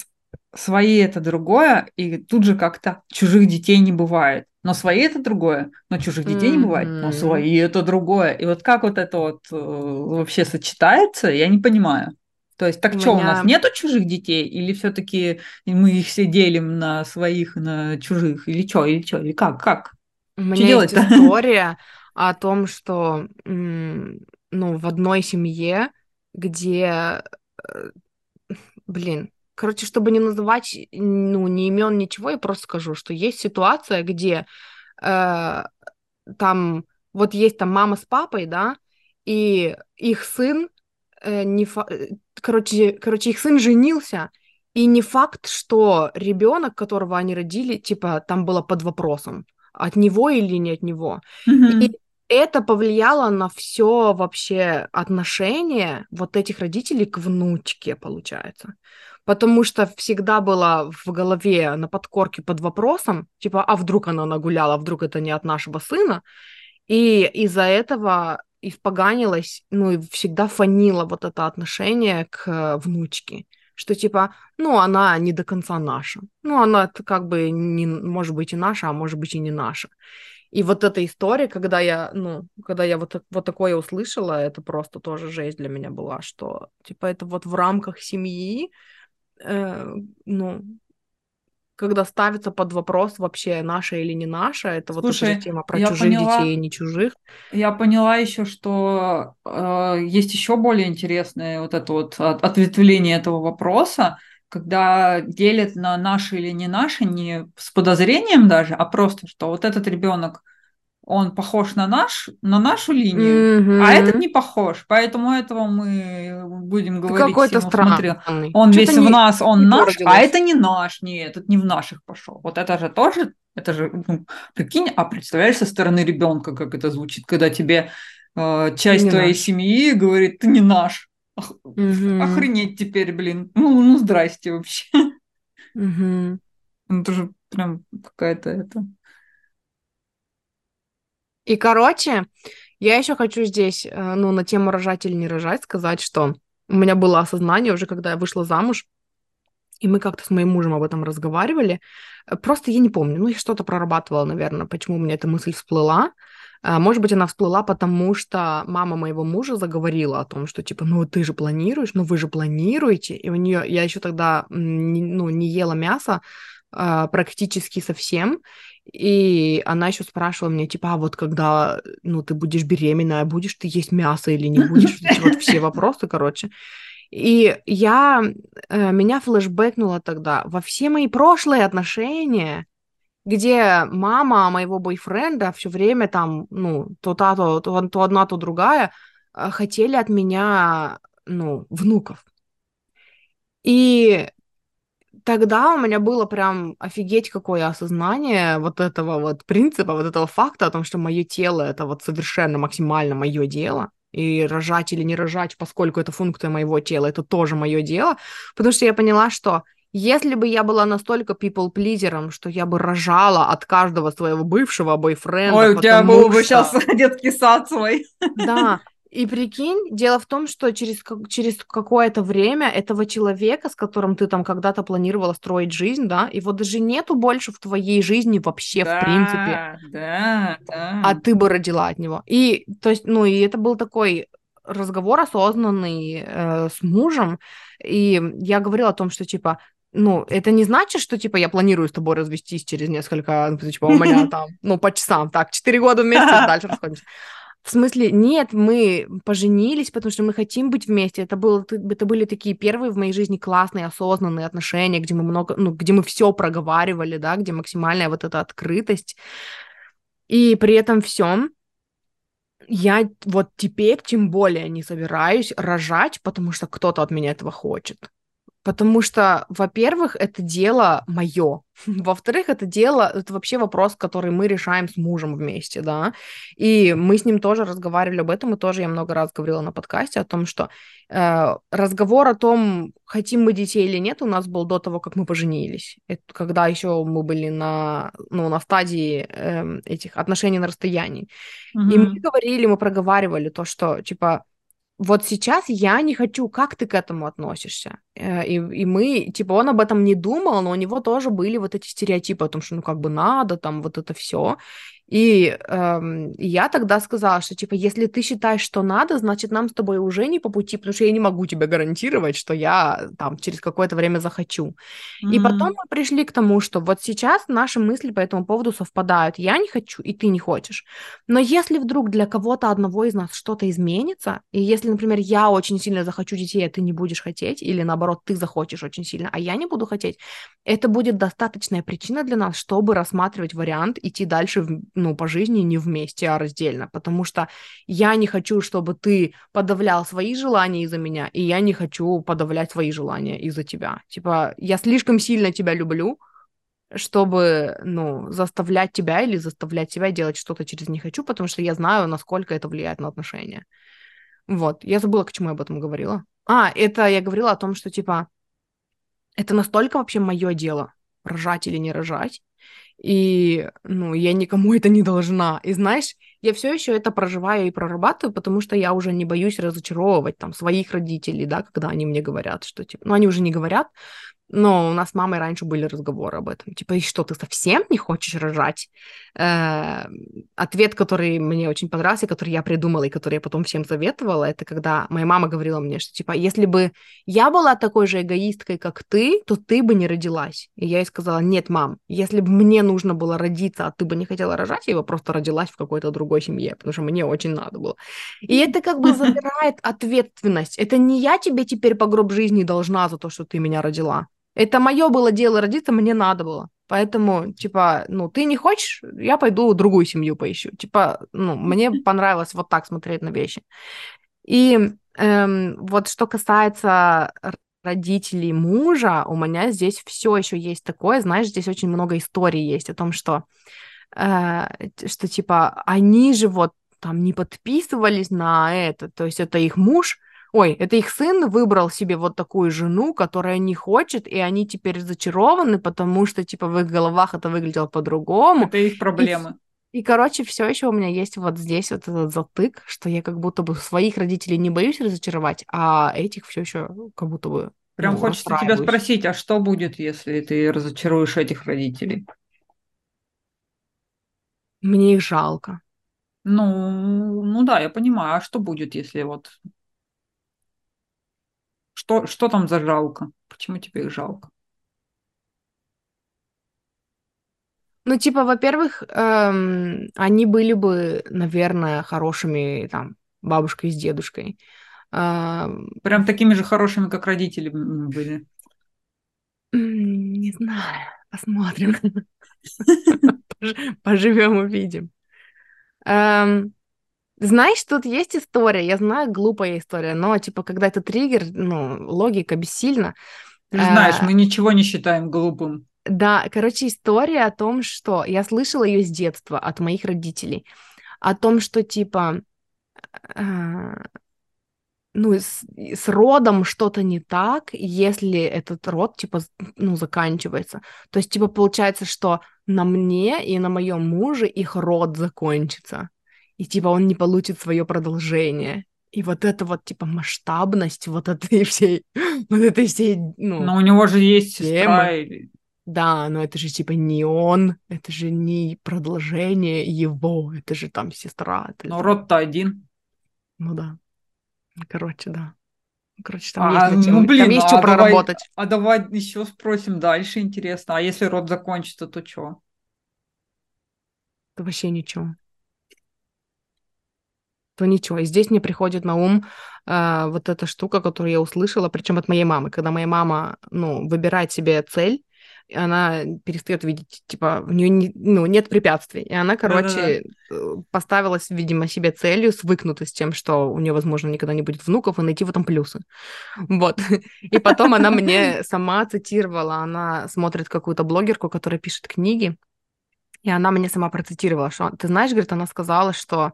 свои это другое, и тут же как-то чужих детей не бывает. Но свои это другое, но чужих детей не бывает, но свои это другое. И вот как вот это вот э, вообще сочетается, я не понимаю. То есть, так У что, у меня- нас нету чужих детей? Или все-таки мы их все делим на своих и на чужих? Или что, или что, или как, как? У меня есть делать-то? история о том, что ну, в одной семье, где, э, блин, короче, чтобы не называть ну, ни имен, ничего, я просто скажу, что есть ситуация, где э, там вот есть там мама с папой, да, и их сын э, не фа- э, короче, короче, их сын женился, и не факт, что ребенок, которого они родили, типа, там было под вопросом, от него или не от него. Мгм. И это повлияло на все вообще отношение вот этих родителей к внучке, получается. Потому что всегда было в голове на подкорке под вопросом, типа, а вдруг она нагуляла, вдруг это не от нашего сына. И из-за этого испоганилась, ну, и всегда фанила вот это отношение к внучке что типа, ну, она не до конца наша. Ну, она как бы не, может быть и наша, а может быть и не наша. И вот эта история, когда я, ну, когда я вот, вот такое услышала, это просто тоже жесть для меня была, что, типа, это вот в рамках семьи, э, ну, когда ставится под вопрос вообще наша или не наша, это Слушай, вот эта же тема про чужих поняла, детей и не чужих. Я поняла еще, что э, есть еще более интересное вот это вот ответвление этого вопроса, когда делят на наши или не наши, не с подозрением даже, а просто, что вот этот ребенок он похож на наш, на нашу линию, mm-hmm. а этот не похож, поэтому этого мы будем говорить какой-то ему, смотри, он весь не, в нас, он наш, родилось. а это не наш, нет, этот не в наших пошел. Вот это же тоже, это же, ну, прикинь, а представляешь со стороны ребенка, как это звучит, когда тебе э, часть твоей наш. семьи говорит, ты не наш. Ох, mm-hmm. Охренеть теперь, блин. Ну, ну здрасте вообще. Mm-hmm. Ну, это же прям какая-то это... И, короче, я еще хочу здесь, э, ну, на тему рожать или не рожать, сказать, что у меня было осознание уже, когда я вышла замуж, и мы как-то с моим мужем об этом разговаривали. Э, просто я не помню, ну, я что-то прорабатывала, наверное, почему у меня эта мысль всплыла. А, может быть, она всплыла, потому что мама моего мужа заговорила о том, что типа, ну ты же планируешь, ну вы же планируете. И у нее, я еще тогда ну, не ела мясо практически совсем. И она еще спрашивала меня, типа, а вот когда, ну, ты будешь беременная, будешь ты есть мясо или не будешь? Вот все вопросы, короче. И я, э, меня флешбэкнуло тогда во все мои прошлые отношения, где мама моего бойфренда все время там, ну, то та, то, то, то одна, то другая, э, хотели от меня, ну, внуков. И тогда у меня было прям офигеть какое осознание вот этого вот принципа, вот этого факта о том, что мое тело это вот совершенно максимально мое дело, и рожать или не рожать, поскольку это функция моего тела, это тоже мое дело, потому что я поняла, что если бы я была настолько people-плизером, что я бы рожала от каждого своего бывшего бойфренда. Ой, у тебя был что... бы сейчас детский сад свой. Да, и прикинь, дело в том, что через, через какое-то время этого человека, с которым ты там когда-то планировала строить жизнь, да, его даже нету больше в твоей жизни вообще, да, в принципе. Да, да. А ты бы родила от него. И, то есть, ну, и это был такой разговор осознанный э, с мужем, и я говорила о том, что, типа, ну, это не значит, что, типа, я планирую с тобой развестись через несколько, ну, типа, у меня там, ну, по часам, так, четыре года вместе, дальше расходимся. В смысле, нет, мы поженились, потому что мы хотим быть вместе. Это, было, это были такие первые в моей жизни классные, осознанные отношения, где мы много, ну, где мы все проговаривали, да, где максимальная вот эта открытость. И при этом всем я вот теперь тем более не собираюсь рожать, потому что кто-то от меня этого хочет. Потому что, во-первых, это дело мое. Во-вторых, это дело, это вообще вопрос, который мы решаем с мужем вместе, да. И мы с ним тоже разговаривали об этом, и тоже я много раз говорила на подкасте о том, что э, разговор о том, хотим мы детей или нет, у нас был до того, как мы поженились. Это когда еще мы были на, ну, на стадии э, этих отношений на расстоянии. Mm-hmm. И мы говорили, мы проговаривали то, что, типа, вот сейчас я не хочу, как ты к этому относишься? Э, и, и мы, типа, он об этом не думал, но у него тоже были вот эти стереотипы о том, что, ну, как бы надо, там, вот это все. И эм, я тогда сказала, что типа, если ты считаешь, что надо, значит, нам с тобой уже не по пути, потому что я не могу тебе гарантировать, что я там через какое-то время захочу. Mm-hmm. И потом мы пришли к тому, что вот сейчас наши мысли по этому поводу совпадают. Я не хочу, и ты не хочешь. Но если вдруг для кого-то одного из нас что-то изменится, и если, например, я очень сильно захочу детей, а ты не будешь хотеть, или наоборот, ты захочешь очень сильно, а я не буду хотеть, это будет достаточная причина для нас, чтобы рассматривать вариант идти дальше в ну, по жизни не вместе, а раздельно, потому что я не хочу, чтобы ты подавлял свои желания из-за меня, и я не хочу подавлять свои желания из-за тебя. Типа, я слишком сильно тебя люблю, чтобы, ну, заставлять тебя или заставлять тебя делать что-то через «не хочу», потому что я знаю, насколько это влияет на отношения. Вот, я забыла, к чему я об этом говорила. А, это я говорила о том, что, типа, это настолько вообще мое дело, рожать или не рожать, и, ну, я никому это не должна. И знаешь, я все еще это проживаю и прорабатываю, потому что я уже не боюсь разочаровывать там своих родителей, да, когда они мне говорят, что типа, ну они уже не говорят, но у нас с мамой раньше были разговоры об этом. Типа, и что, ты совсем не хочешь рожать? Э, ответ, который мне очень понравился, который я придумала и который я потом всем советовала, это когда моя мама говорила мне, что, типа, если бы я была такой же эгоисткой, как ты, то ты бы не родилась. И я ей сказала, нет, мам, если бы мне нужно было родиться, а ты бы не хотела рожать, я бы просто родилась в какой-то другой семье, потому что мне очень надо было. И это как бы забирает ответственность. Это не я тебе теперь по гроб жизни должна за то, что ты меня родила. Это мое было дело родиться, мне надо было. Поэтому, типа, ну, ты не хочешь, я пойду другую семью поищу. Типа, ну, мне понравилось вот так смотреть на вещи. И эм, вот что касается родителей мужа, у меня здесь все еще есть такое, знаешь, здесь очень много историй есть о том, что, что типа, они же вот там не подписывались на это, то есть это их муж, ой, это их сын выбрал себе вот такую жену, которая не хочет, и они теперь зачарованы, потому что, типа, в их головах это выглядело по-другому. Это их проблемы. И, и, короче, все еще у меня есть вот здесь вот этот затык, что я как будто бы своих родителей не боюсь разочаровать, а этих все еще как будто бы Прям ну, хочется тебя спросить, а что будет, если ты разочаруешь этих родителей? Мне их жалко. Ну, ну да, я понимаю. А что будет, если вот что, что там за жалко? Почему тебе их жалко? Ну, типа, во-первых, эм, они были бы, наверное, хорошими там бабушкой с дедушкой. Эм... Прям такими же хорошими, как родители были. Не знаю, посмотрим. Поживем, увидим. Эм, знаешь, тут есть история, я знаю, глупая история, но, типа, когда это триггер, ну, логика бессильна. Ты знаешь, а, мы ничего не считаем глупым. Да, короче, история о том, что я слышала ее с детства от моих родителей, о том, что, типа, а, ну, с, с родом что-то не так, если этот род, типа, ну, заканчивается. То есть, типа, получается, что на мне и на моем муже их род закончится и типа он не получит свое продолжение. И вот это вот, типа, масштабность вот этой всей, вот этой всей, ну... Но у него же есть темы. сестра или... Да, но это же, типа, не он, это же не продолжение его, это же там сестра. Это но род-то один. Ну да. Короче, да. Короче, там а, есть, ну, блин, там есть а что давай, проработать. А давай еще спросим дальше, интересно. А если род закончится, то что? То вообще ничего то ничего. И здесь мне приходит на ум э, вот эта штука, которую я услышала, причем от моей мамы, когда моя мама, ну, выбирает себе цель, она перестает видеть, типа, у нее не, ну, нет препятствий. И она, короче, Да-да-да. поставила, видимо, себе целью свыкнуться с тем, что у нее, возможно, никогда не будет внуков, и найти в этом плюсы. Вот. И потом она мне сама цитировала, она смотрит какую-то блогерку, которая пишет книги, и она мне сама процитировала, что, ты знаешь, говорит, она сказала, что Э,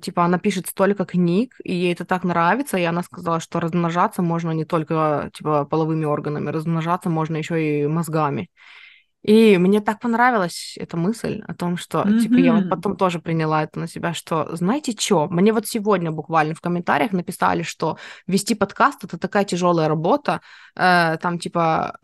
типа она пишет столько книг, и ей это так нравится, и она сказала, что размножаться можно не только типа половыми органами, размножаться можно еще и мозгами. И мне так понравилась эта мысль о том, что, mm-hmm. типа, я вот потом тоже приняла это на себя, что, знаете что, мне вот сегодня буквально в комментариях написали, что вести подкаст — это такая тяжелая работа, э, там, типа,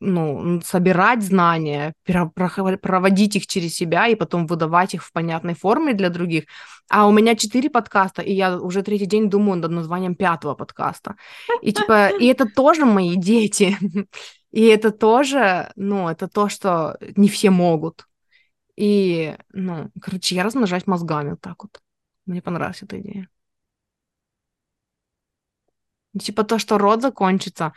ну, собирать знания, проводить их через себя и потом выдавать их в понятной форме для других. А у меня четыре подкаста, и я уже третий день думаю над названием пятого подкаста. И типа, и это тоже мои дети. И это тоже, ну, это то, что не все могут. И, ну, короче, я размножаюсь мозгами вот так вот. Мне понравилась эта идея. Типа то, что род закончится,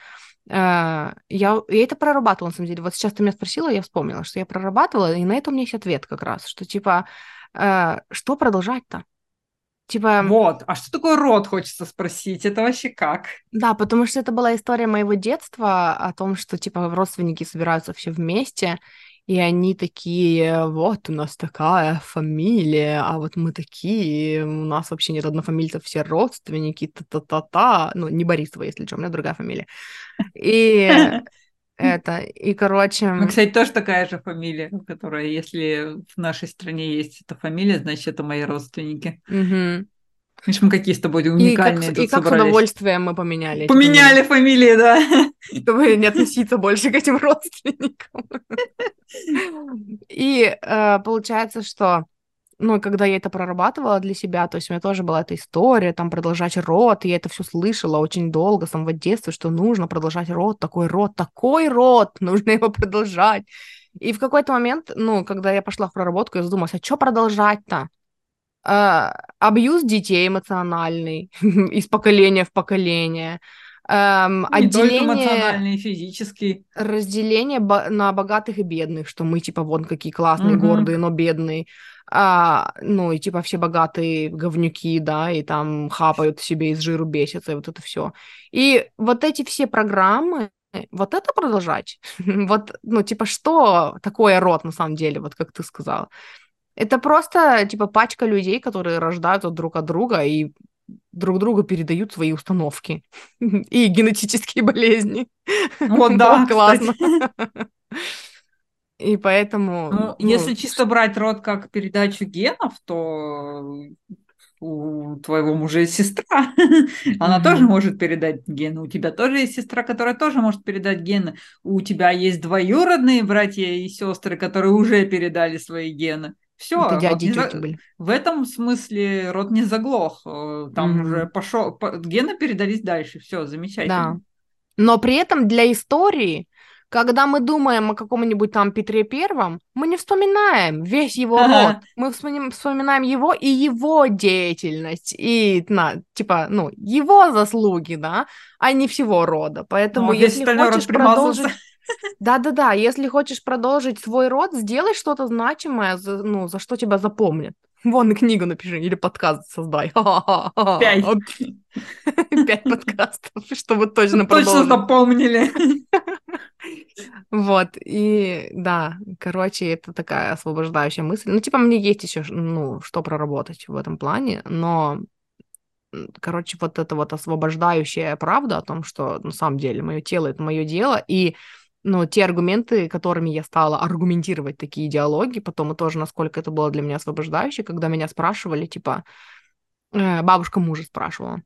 я, я это прорабатывала, на самом деле. Вот сейчас ты меня спросила, я вспомнила, что я прорабатывала, и на это у меня есть ответ как раз, что типа, э, что продолжать-то? Типа... Вот, а что такое род, хочется спросить, это вообще как? Да, потому что это была история моего детства о том, что, типа, родственники собираются все вместе, и они такие, вот у нас такая фамилия, а вот мы такие, у нас вообще нет однофамильцев, все родственники, та-та-та-та. Ну, не Борисова, если что, у меня другая фамилия. И Это, и, короче... Ну, кстати, тоже такая же фамилия, которая, если в нашей стране есть эта фамилия, значит, это мои родственники. Угу. Видишь, мы какие с тобой уникальные И как, и как с удовольствием мы поменяли. Поменяли фамилии, да. Чтобы не относиться больше к этим родственникам. И э, получается, что ну, когда я это прорабатывала для себя, то есть у меня тоже была эта история, там, продолжать род, и я это все слышала очень долго, с самого детства, что нужно продолжать род, такой род, такой род, нужно его продолжать. И в какой-то момент, ну, когда я пошла в проработку, я задумалась, а что продолжать-то? Uh, абьюз детей эмоциональный из поколения в поколение, Um, Не отделение, только эмоциональный, физический. Разделение на богатых и бедных, что мы типа вон какие классные, угу. гордые, но бедные а, ну, и типа все богатые говнюки, да, и там хапают себе из жиру, бесятся, и вот это все. И вот эти все программы, вот это продолжать? вот, ну, типа, что такое род на самом деле, вот как ты сказала? Это просто, типа, пачка людей, которые рождаются друг от друга и друг другу передают свои установки и генетические болезни. Вот, да, классно. И поэтому... Ну, ну, если чисто брать род как передачу генов, то у твоего мужа есть сестра, она mm-hmm. тоже может передать гены. У тебя тоже есть сестра, которая тоже может передать гены. У тебя есть двоюродные братья и сестры, которые уже передали свои гены. Все, Это дяди за... были. в этом смысле род не заглох. Э, там mm-hmm. уже пошел, по... гены передались дальше. Все, замечательно. Да. Но при этом для истории когда мы думаем о каком-нибудь там Петре Первом, мы не вспоминаем весь его род, мы вспоминаем его и его деятельность, и, на, типа, ну, его заслуги, да, а не всего рода. Поэтому, ну, если хочешь продолжить... Да-да-да, если хочешь продолжить свой род, сделай что-то значимое, за, ну, за что тебя запомнят. Вон и книгу напиши или подкаст создай. Пять. Пять подкастов, чтобы точно. Точно запомнили. Вот, и да, короче, это такая освобождающая мысль. Ну, типа, мне есть еще, ну, что проработать в этом плане, но, короче, вот это вот освобождающая правда о том, что на самом деле мое тело — это мое дело, и ну, те аргументы, которыми я стала аргументировать такие диалоги, потом и тоже, насколько это было для меня освобождающе, когда меня спрашивали, типа, э, бабушка мужа спрашивала,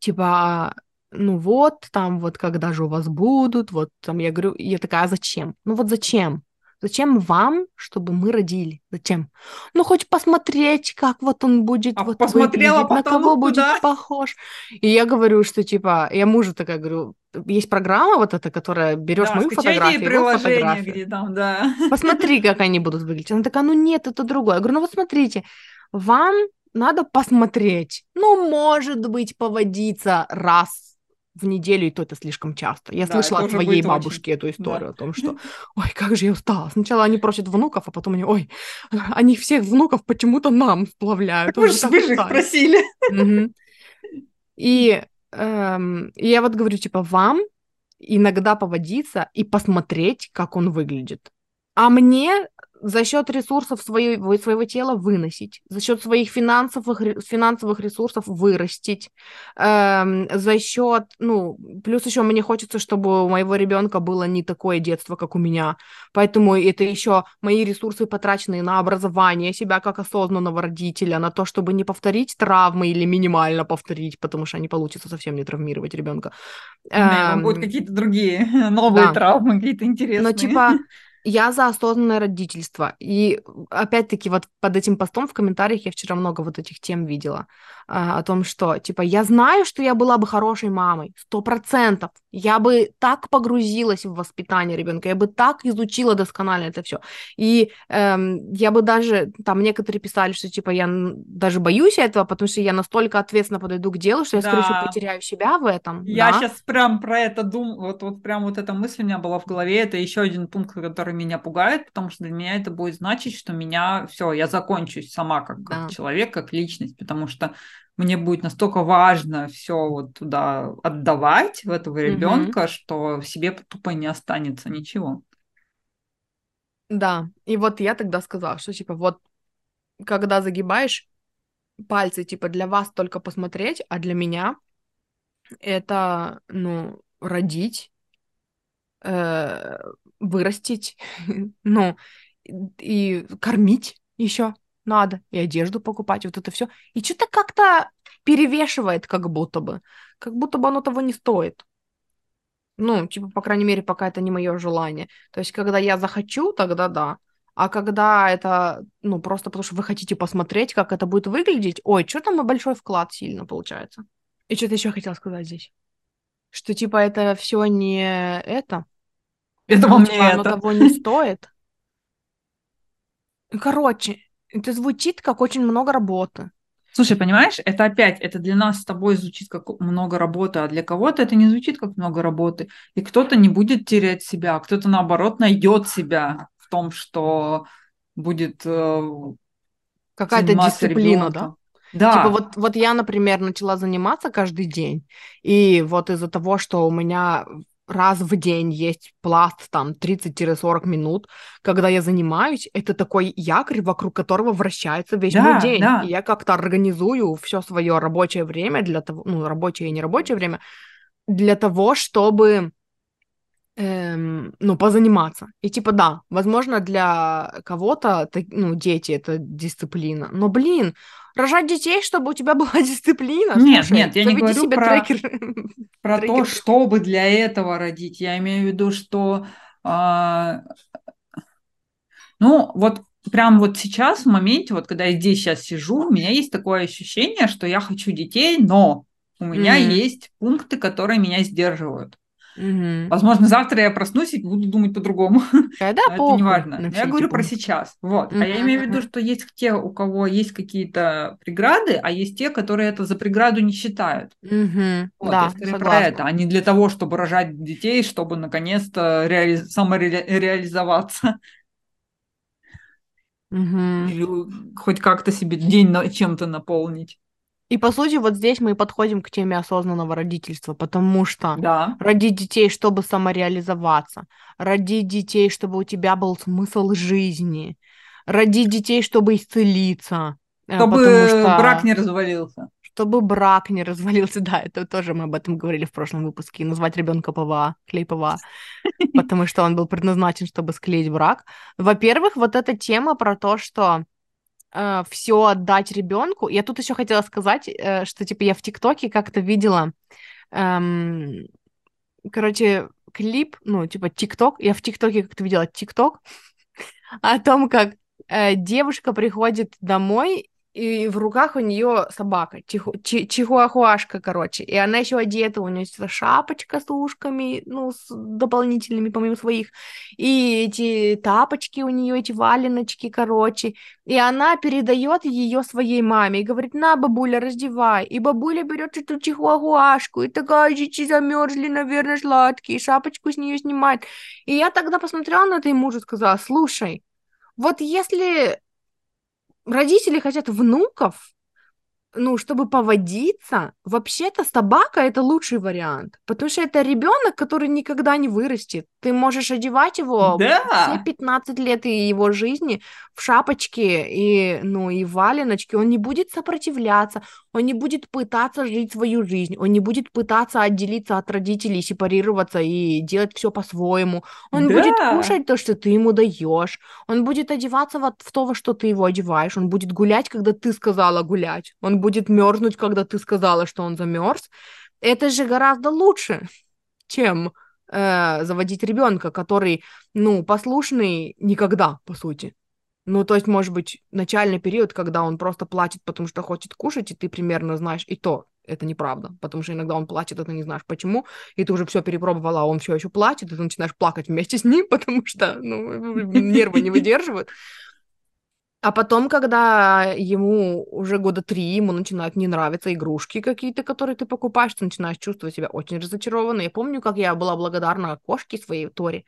типа, ну вот, там вот когда же у вас будут, вот там я говорю, я такая, а зачем? Ну вот зачем? Зачем вам, чтобы мы родили? Зачем? Ну, хоть посмотреть, как вот он будет а вот посмотрела выглядеть, на кого будет похож. И я говорю, что типа, я мужу такая говорю, есть программа вот эта, которая берешь да, мою фотографию, его фотографию. Где там, да. Посмотри, как они будут выглядеть. Она такая, ну нет, это другое. Я говорю, ну вот смотрите, вам надо посмотреть. Ну, может быть, поводиться раз в неделю, и то это слишком часто. Я да, слышала от своей бабушки очень... эту историю да. о том, что ой, как же я устала. Сначала они просят внуков, а потом они, ой, они всех внуков почему-то нам сплавляют. Так вы же, вы же их просили. И, эм, и я вот говорю, типа, вам иногда поводиться и посмотреть, как он выглядит. А мне за счет ресурсов своего, своего тела выносить, за счет своих финансовых, финансовых ресурсов вырастить, эм, за счет, ну, плюс еще мне хочется, чтобы у моего ребенка было не такое детство, как у меня, поэтому это еще мои ресурсы потраченные на образование себя как осознанного родителя, на то, чтобы не повторить травмы или минимально повторить, потому что не получится совсем не травмировать ребенка. Да, эм, будут какие-то другие новые да. травмы, какие-то интересные. Но типа я за осознанное родительство. И опять-таки вот под этим постом в комментариях я вчера много вот этих тем видела а, о том, что типа я знаю, что я была бы хорошей мамой, сто процентов. Я бы так погрузилась в воспитание ребенка, я бы так изучила досконально это все. И эм, я бы даже, там некоторые писали, что типа я даже боюсь этого, потому что я настолько ответственно подойду к делу, что я, да. скорее всего, потеряю себя в этом. Я да? сейчас прям про это думаю, вот, вот прям вот эта мысль у меня была в голове, это еще один пункт, который меня пугает, потому что для меня это будет значить, что меня, все, я закончусь сама как, да. как человек, как личность, потому что мне будет настолько важно все вот туда отдавать в этого ребенка, mm-hmm. что в себе тупо не останется ничего. Да, и вот я тогда сказала, что типа вот когда загибаешь пальцы, типа для вас только посмотреть, а для меня это, ну, родить, э, вырастить, ну, и кормить еще надо, и одежду покупать, вот это все. И что-то как-то перевешивает, как будто бы. Как будто бы оно того не стоит. Ну, типа, по крайней мере, пока это не мое желание. То есть, когда я захочу, тогда да. А когда это, ну, просто потому что вы хотите посмотреть, как это будет выглядеть, ой, что там и большой вклад сильно получается. И что-то еще хотела сказать здесь. Что, типа, это все не это. Это ну, вам типа, не оно это. того не стоит. Короче, это звучит как очень много работы. Слушай, понимаешь, это опять, это для нас с тобой звучит как много работы, а для кого-то это не звучит как много работы. И кто-то не будет терять себя, а кто-то наоборот найдет себя в том, что будет э, Какая-то дисциплина, да? ребенком. Да, Типа вот, вот я, например, начала заниматься каждый день, и вот из-за того, что у меня раз в день есть пласт там 30-40 минут, когда я занимаюсь, это такой якорь, вокруг которого вращается весь мой Да, день. да. И я как-то организую все свое рабочее время для того, ну, рабочее и нерабочее время, для того, чтобы эм, ну, позаниматься. И типа, да, возможно, для кого-то, ну, дети это дисциплина. Но, блин, рожать детей, чтобы у тебя была дисциплина. Нет, Слушай, нет, я не говорю себе про- трекер. про трекер. то, чтобы для этого родить. Я имею в виду, что а, ну вот прям вот сейчас в моменте, вот когда я здесь сейчас сижу, у меня есть такое ощущение, что я хочу детей, но у меня Мгм. есть пункты, которые меня сдерживают. Мгм. Возможно, завтра я проснусь и буду думать по-другому. Да, Но это не важно. я говорю про пункты. сейчас. Вот. А я имею в виду, что есть те, у кого есть какие-то преграды, а есть те, которые это за преграду не считают. Мгм. Вот, Да, я скорее про это, а не для того, чтобы рожать детей, чтобы наконец-то реали- самореализоваться Мгм. или хоть как-то себе день чем-то наполнить. И по сути, вот здесь мы и подходим к теме осознанного родительства, потому что Да. родить детей, чтобы самореализоваться, родить детей, чтобы у тебя был смысл жизни, родить детей, чтобы исцелиться, э, Чтобы что брак не развалился. чтобы брак не развалился, да, это тоже мы об этом говорили в прошлом выпуске, назвать ребенка ПВА, клей ПВА, потому что он был предназначен, чтобы склеить брак. Во-первых, вот эта тема про то, что все отдать ребенку. Я тут еще хотела сказать, э, что типа я в ТикТоке как-то видела, эм, короче, клип, ну типа ТикТок. Я в ТикТоке как-то видела ТикТок о том, как э, девушка приходит домой и в руках у нее собака, чиху, чи, чихуахуашка, короче, и она еще одета, у нее шапочка с ушками, ну, с дополнительными, помимо своих, и эти тапочки у нее, эти валеночки, короче, и она передает ее своей маме и говорит, на, бабуля, раздевай, и бабуля берет эту чихуахуашку, и такая, дети замерзли, наверное, сладкие, шапочку с нее снимает, и я тогда посмотрела на это и мужу сказала, слушай, вот если родители хотят внуков, ну, чтобы поводиться, вообще-то собака это лучший вариант, потому что это ребенок, который никогда не вырастет. Ты можешь одевать его Да. все 15 лет его жизни в шапочке и, ну, и валеночке, он не будет сопротивляться, он не будет пытаться жить свою жизнь, он не будет пытаться отделиться от родителей, сепарироваться и делать все по-своему. Он будет Да. кушать то, что ты ему даешь, он будет одеваться вот в то, во что ты его одеваешь, он будет гулять, когда ты сказала гулять, он будет мерзнуть, когда ты сказала, что он замерз. Это же гораздо лучше, чем э, заводить ребенка, который, ну, послушный никогда, по сути. Ну, то есть, может быть, начальный период, когда он просто плачет, потому что хочет кушать, и ты примерно знаешь, и то это неправда, потому что иногда он плачет, а ты не знаешь почему, и ты уже все перепробовала, а он все еще плачет, и ты начинаешь плакать вместе с ним, потому что, ну, нервы не выдерживают. А потом, когда ему уже года три, ему начинают не нравиться игрушки какие-то, которые ты покупаешь, ты начинаешь чувствовать себя очень разочарованно. Я помню, как я была благодарна кошке своей Торе, э,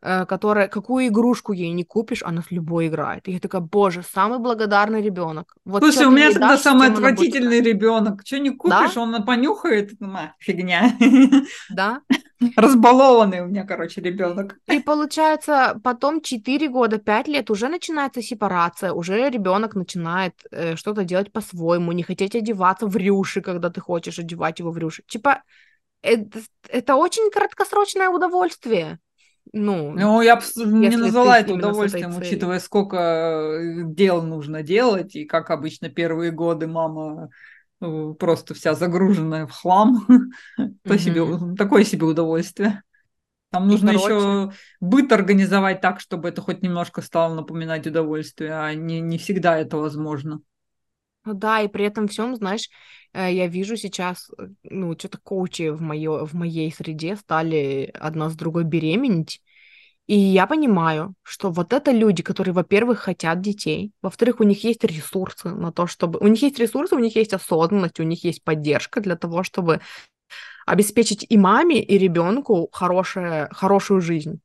которая, какую игрушку ей не купишь, она с любой играет. И я такая, боже, самый благодарный ребенок. Вот Слушай, у меня тогда дашь, самый отвратительный ребенок. Что не купишь, Да? он понюхает, ну, а, фигня. Да? Разбалованный у меня, короче, ребенок. И получается, потом 4 года, 5 лет уже начинается сепарация, уже ребенок начинает э, что-то делать по-своему, не хотеть одеваться в рюши, когда ты хочешь одевать его в рюши. Типа, это, это очень краткосрочное удовольствие. Ну... Ну, я бы не назвала это удовольствием, учитывая, сколько э, дел нужно делать, и как обычно первые годы мама э, просто вся загруженная в хлам. То себе, такое себе удовольствие. Там И, нужно короче, еще быт организовать так, чтобы это хоть немножко стало напоминать удовольствие, а не, не всегда это возможно. Ну да, и при этом всем, знаешь, э, я вижу сейчас, э, ну, что-то коучи в, моё, в моей среде стали одна с другой беременеть. И я понимаю, что вот это люди, которые, во-первых, хотят детей, во-вторых, у них есть ресурсы на то, чтобы... У них есть ресурсы, у них есть осознанность, у них есть поддержка для того, чтобы обеспечить и маме, и ребенку хорошее, хорошую жизнь.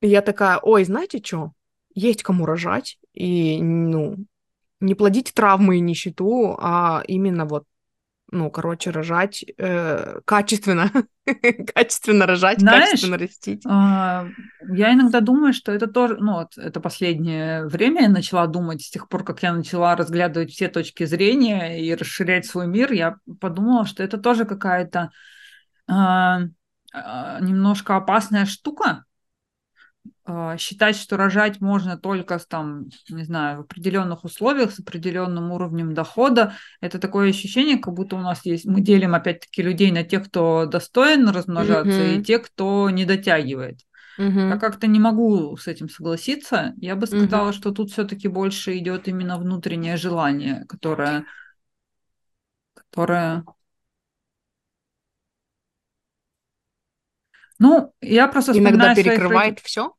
И я такая, ой, знаете что? Есть кому рожать, и, ну, не плодить травмы и нищету, а именно вот, ну, короче, рожать э, качественно, качественно рожать, Знаешь, качественно растить. а, я иногда думаю, что это тоже, ну вот это последнее время я начала думать, с тех пор, как я начала разглядывать все точки зрения и расширять свой мир, я подумала, что это тоже какая-то а, а, немножко опасная штука, считать, что рожать можно только там, не знаю, в определенных условиях, с определенным уровнем дохода. Это такое ощущение, как будто у нас есть, мы делим опять-таки людей на тех, кто достоин размножаться, и Мгм, тех, кто не дотягивает. Я мгм, как-то не могу с этим согласиться. Я бы сказала, что тут все-таки больше идет именно внутреннее желание, которое, которое... Ну, я просто Иногда вспоминаю своих перекрывает все.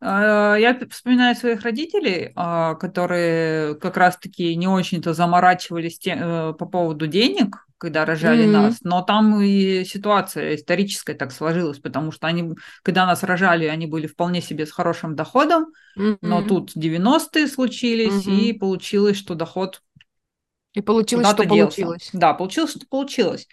А, Я вспоминаю своих родителей, а, которые как раз-таки не очень-то заморачивались те- э, по поводу денег, когда рожали нас, но там и ситуация историческая так сложилась, потому что они, когда нас рожали, они были вполне себе с хорошим доходом, но тут 90-е случились, и получилось, что доход И получилось, что делся. получилось. Да, получилось, что получилось.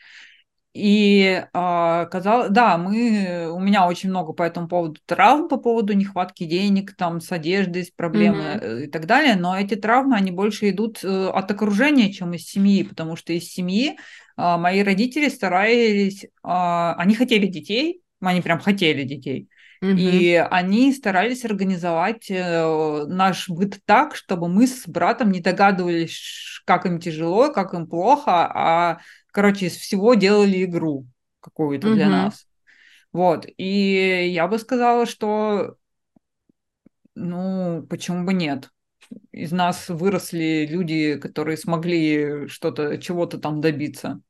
И а, казалось, да, мы, у меня очень много по этому поводу травм, по поводу нехватки денег, там с одеждой, с проблемы Мгм. э, и так далее, но эти травмы, они больше идут э, от окружения, чем из семьи, потому что из семьи а, мои родители старались, а, они хотели детей, они прям хотели детей, Мгм. и они старались организовать э, наш быт так, чтобы мы с братом не догадывались, как им тяжело, как им плохо, а, короче, из всего делали игру какую-то для Мгм. нас. Вот. И я бы сказала, что, ну, почему бы нет? Из нас выросли люди, которые смогли что-то, чего-то там добиться.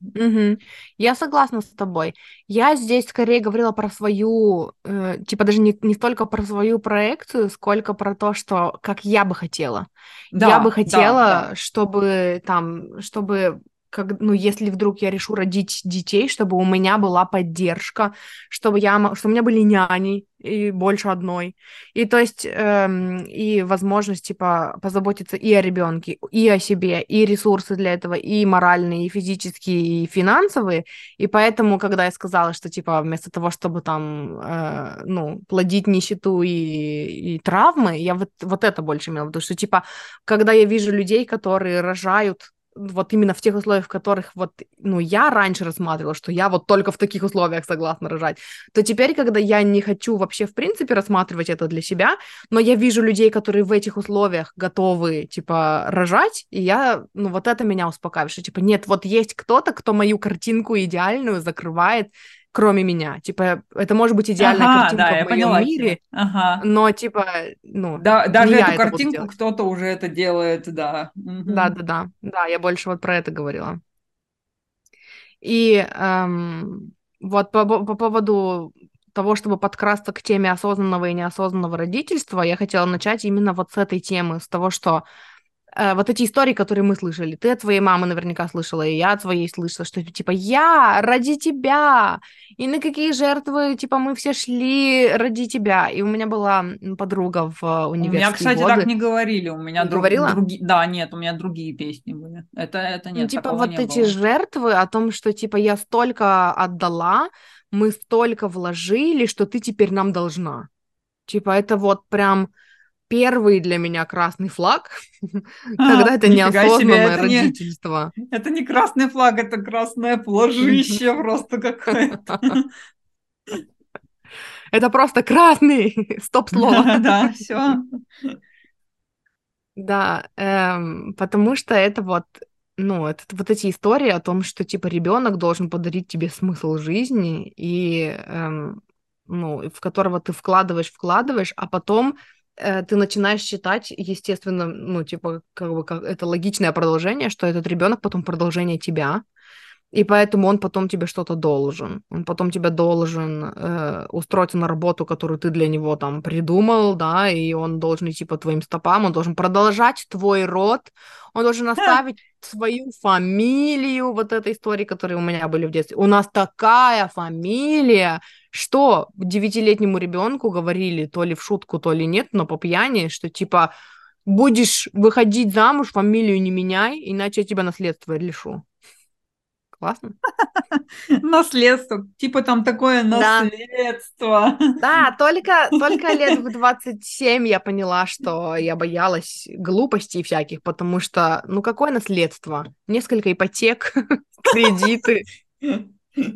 Мгм. Я согласна с тобой. Я здесь скорее говорила про свою, э, типа даже не, не столько про свою проекцию, сколько про то, что как я бы хотела. Я бы Да, да, хотела, да. чтобы там, чтобы как, ну, если вдруг я решу родить детей, чтобы у меня была поддержка, чтобы я, чтобы у меня были няни и больше одной, и то есть эм, и возможность типа позаботиться и о ребенке, и о себе, и ресурсы для этого, и моральные, и физические, и финансовые, и поэтому, когда я сказала, что типа вместо того, чтобы там, э, ну, плодить нищету и, и травмы, я вот, вот это больше имела в виду, что типа, когда я вижу людей, которые рожают вот именно в тех условиях, в которых вот, ну, я раньше рассматривала, что я вот только в таких условиях согласна рожать, то теперь, когда я не хочу вообще в принципе рассматривать это для себя, но я вижу людей, которые в этих условиях готовы, типа, рожать, и я, ну, вот это меня успокаивает, что, типа, нет, вот есть кто-то, кто мою картинку идеальную закрывает, кроме меня. Типа, это может быть идеальная Ага, картинка да, в моем поняла мире. Ага. но, типа, ну, Да, даже эту картинку кто-то уже это делает, да. Мгм. Да-да-да, да, я больше вот про это говорила. И эм, вот по, по поводу того, чтобы подкрасться к теме осознанного и неосознанного родительства, я хотела начать именно вот с этой темы, с того, что вот эти истории, которые мы слышали, ты от своей мамы наверняка слышала, и я от своей слышала, что типа я ради тебя, и на какие жертвы, типа мы все шли ради тебя. И у меня была подруга в э, У меня, кстати, годы. так не говорили. У меня друг, говорила? други- Да, нет, у меня другие песни были. Это, это Ну, нет, типа, такого вот не эти было. жертвы о том, что, типа, я столько отдала, мы столько вложили, что ты теперь нам должна. Типа, это вот прям первый для меня красный флаг, когда это неосознанное родительство. это не красный флаг, это красное флажище просто какое-то. Это просто красный стоп-слово. Да, все. Да, эм, потому что это вот, ну, это вот эти истории о том, что типа ребенок должен подарить тебе смысл жизни и, эм, ну, в которого ты вкладываешь, вкладываешь, а потом ты начинаешь считать, естественно, ну, типа, как бы как, это логичное продолжение, что этот ребенок потом продолжение тебя, и поэтому он потом тебе что-то должен. Он потом тебе должен э, устроиться на работу, которую ты для него там придумал, да, и он должен идти по твоим стопам, он должен продолжать твой род, он должен оставить свою фамилию, вот этой истории, которые у меня были в детстве. У нас такая фамилия, что девятилетнему ребенку говорили то ли в шутку, то ли нет, но по пьяни, что типа будешь выходить замуж, фамилию не меняй, иначе я тебя наследство лишу. Классно. Наследство. Типа там такое наследство. Да, только, только лет в 27 я поняла, что я боялась глупостей всяких, потому что, ну, какое наследство? Несколько ипотек, кредиты.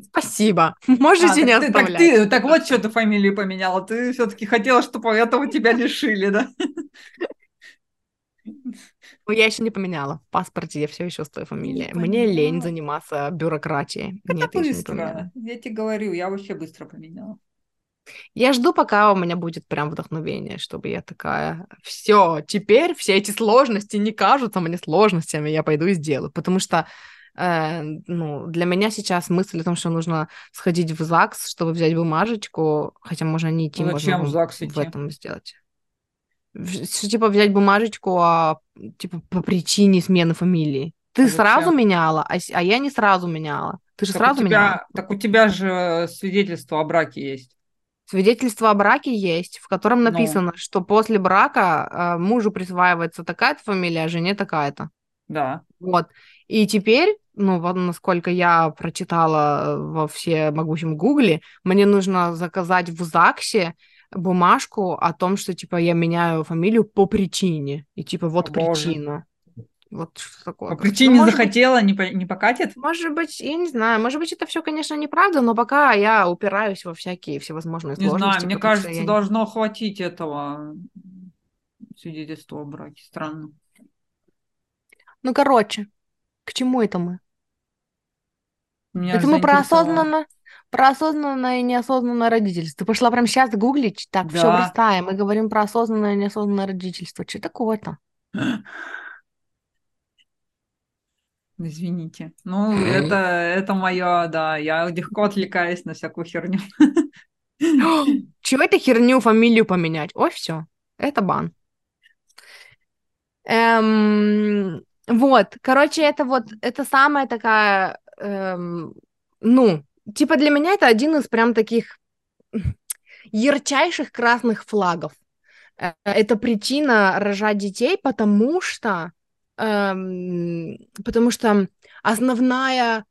Спасибо. Можете а, не так оставлять. Ты, так, ты, так вот, что ты фамилию поменяла. Ты все-таки хотела, чтобы этого тебя лишили, да? Ну, я еще не поменяла. В паспорте я все еще с той фамилией. Мне лень заниматься бюрократией. Это Нет, быстро. Я, я тебе говорю, я вообще быстро поменяла. Я жду, пока у меня будет прям вдохновение, чтобы я такая, все, теперь все эти сложности не кажутся мне сложностями, я пойду и сделаю, потому что э, ну, для меня сейчас мысль о том, что нужно сходить в ЗАГС, чтобы взять бумажечку, хотя можно не идти, ну, Зачем можно в, ЗАГС идти? в этом сделать типа взять бумажечку а, типа по причине смены фамилии. Ты а сразу зачем? меняла, а, а я не сразу меняла. Ты же так сразу у тебя, меняла. Так у тебя же свидетельство о браке есть. Свидетельство о браке есть, в котором ну. написано, ну. что после брака э, мужу присваивается такая-то фамилия, а жене такая-то. Да. Вот. И теперь, ну, вот насколько я прочитала во все могучем Гугле, мне нужно заказать в ЗАГСе бумажку о том, что, типа, я меняю фамилию по причине. И, типа, вот о, причина. Боже. Вот что такое. По причине ну, захотела, быть, не, по, не покатит? Может быть, я не знаю, может быть, это все, конечно, неправда, но пока я упираюсь во всякие всевозможные не сложности. Не знаю, мне кажется, я... должно хватить этого свидетельства о браке. Странно. Ну, короче, к чему это мы? Меня это мы про осознанно, про осознанное и неосознанное родительство. Ты пошла прямо сейчас гуглить? Так, да. все, бросаем. Мы говорим про осознанное и неосознанное родительство. Что такое-то? Извините. Ну, это, это мое, да. Я легко отвлекаюсь на всякую херню. Чего это херню фамилию поменять? Ой, все. Это бан. Эм, вот, короче, это вот, это самая такая, эм, ну, типа для меня это один из прям таких ярчайших красных флагов. Э, это причина рожать детей, потому что, эм, потому что основная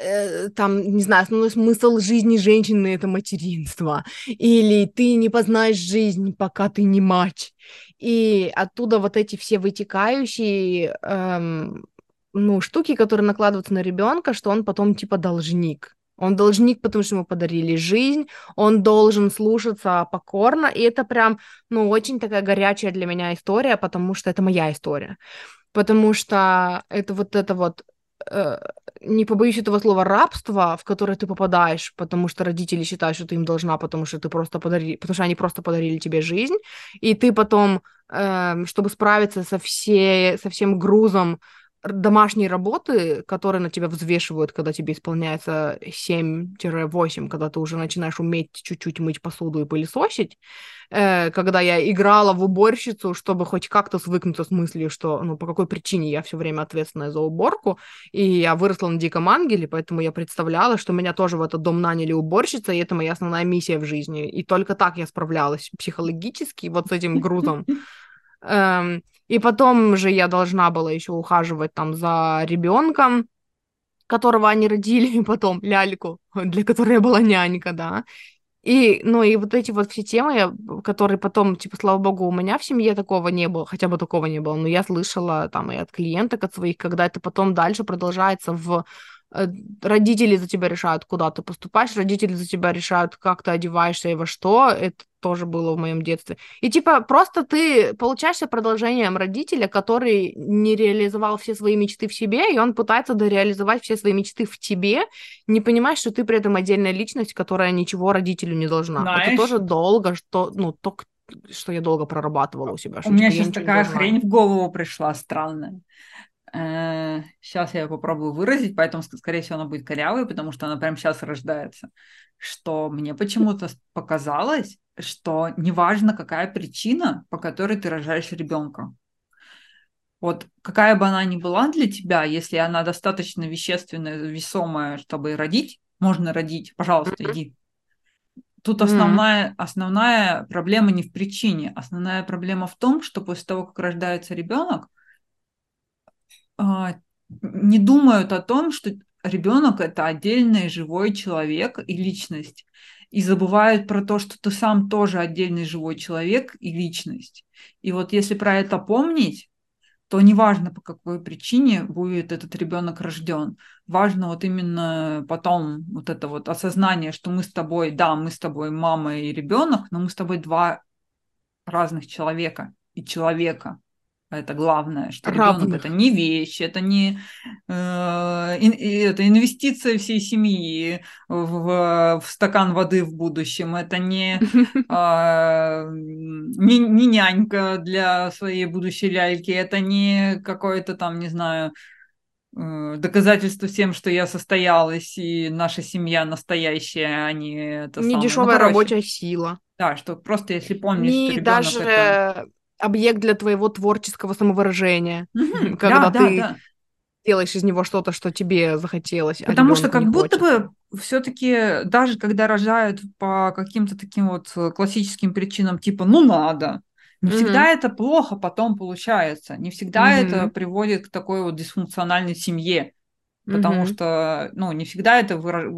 э, там, не знаю, основной смысл жизни женщины это материнство, или ты не познаешь жизнь, пока ты не мать, и оттуда вот эти все вытекающие, эм, ну, штуки, которые накладываются на ребенка, что он потом типа должник, он должник, потому что ему подарили жизнь, он должен слушаться покорно, и это прям, ну, очень такая горячая для меня история, потому что это моя история. Потому что это вот это вот, э, не побоюсь этого слова, рабство, в которое ты попадаешь, потому что родители считают, что ты им должна, потому что ты просто подарили, потому что они просто подарили тебе жизнь, и ты потом, э, чтобы справиться со, все, со всем грузом домашние работы, которые на тебя взвешивают, когда тебе исполняется 7-8, когда ты уже начинаешь уметь чуть-чуть мыть посуду и пылесосить, э, когда я играла в уборщицу, чтобы хоть как-то свыкнуться с мыслью, что, ну, по какой причине я все время ответственная за уборку, и я выросла на диком ангеле, поэтому я представляла, что меня тоже в этот дом наняли уборщица, и это моя основная миссия в жизни, и только так я справлялась психологически вот с этим грузом. И потом же я должна была еще ухаживать там за ребенком, которого они родили, и потом ляльку, для которой я была нянька, да. И, ну, и вот эти вот все темы, которые потом, типа, слава богу, у меня в семье такого не было, хотя бы такого не было, но я слышала там и от клиенток, от своих, когда это потом дальше продолжается в э, родители за тебя решают, куда ты поступаешь, родители за тебя решают, как ты одеваешься и во что, это тоже было в моем детстве. И типа просто ты получаешься продолжением родителя, который не реализовал все свои мечты в себе, и он пытается дореализовать все свои мечты в тебе, не понимаешь, что ты при этом отдельная личность, которая ничего родителю не должна. Знаешь, это тоже долго, что, ну, только что я долго прорабатывала у себя. У меня сейчас такая хрень в голову пришла странная. Сейчас э, я попробую выразить, поэтому, скорее всего, она будет корявой, потому что она прямо сейчас рождается. Что мне почему-то показалось, что неважно, какая причина, по которой ты рожаешь ребенка. Вот какая бы она ни была для тебя, если она достаточно вещественная, весомая, чтобы родить, можно родить, пожалуйста, иди. Тут основная, основная проблема не в причине, основная проблема в том, что после того, как рождается ребенок, а, не думают о том, что ребенок это отдельный живой человек и личность. И забывают про то, что ты сам тоже отдельный живой человек и личность. И вот если про это помнить, то неважно, по какой причине будет этот ребенок рожден. Важно вот именно потом вот это вот осознание, что мы с тобой, да, мы с тобой мама и ребенок, но мы с тобой два разных человека и человека. Это главное, что ребенок это не вещь, это не э, ин, это инвестиция всей семьи в, в стакан воды в будущем, это не, э, не, не нянька для своей будущей ляльки, это не какое-то там, не знаю, э, доказательство всем, что я состоялась и наша семья настоящая, а не это Не самое. дешевая ну, рабочая сила. Да, что просто если помнишь, не что даже это объект для твоего творческого самовыражения, Мгм. когда Да, да, ты да. делаешь из него что-то, что тебе захотелось, а Потому что ребенку как будто хочется. бы все-таки даже когда рожают по каким-то таким вот классическим причинам, типа ну надо, не всегда Мгм. это плохо потом получается, не всегда это Мгм. приводит к такой вот дисфункциональной семье, потому Мгм. что ну не всегда это выра-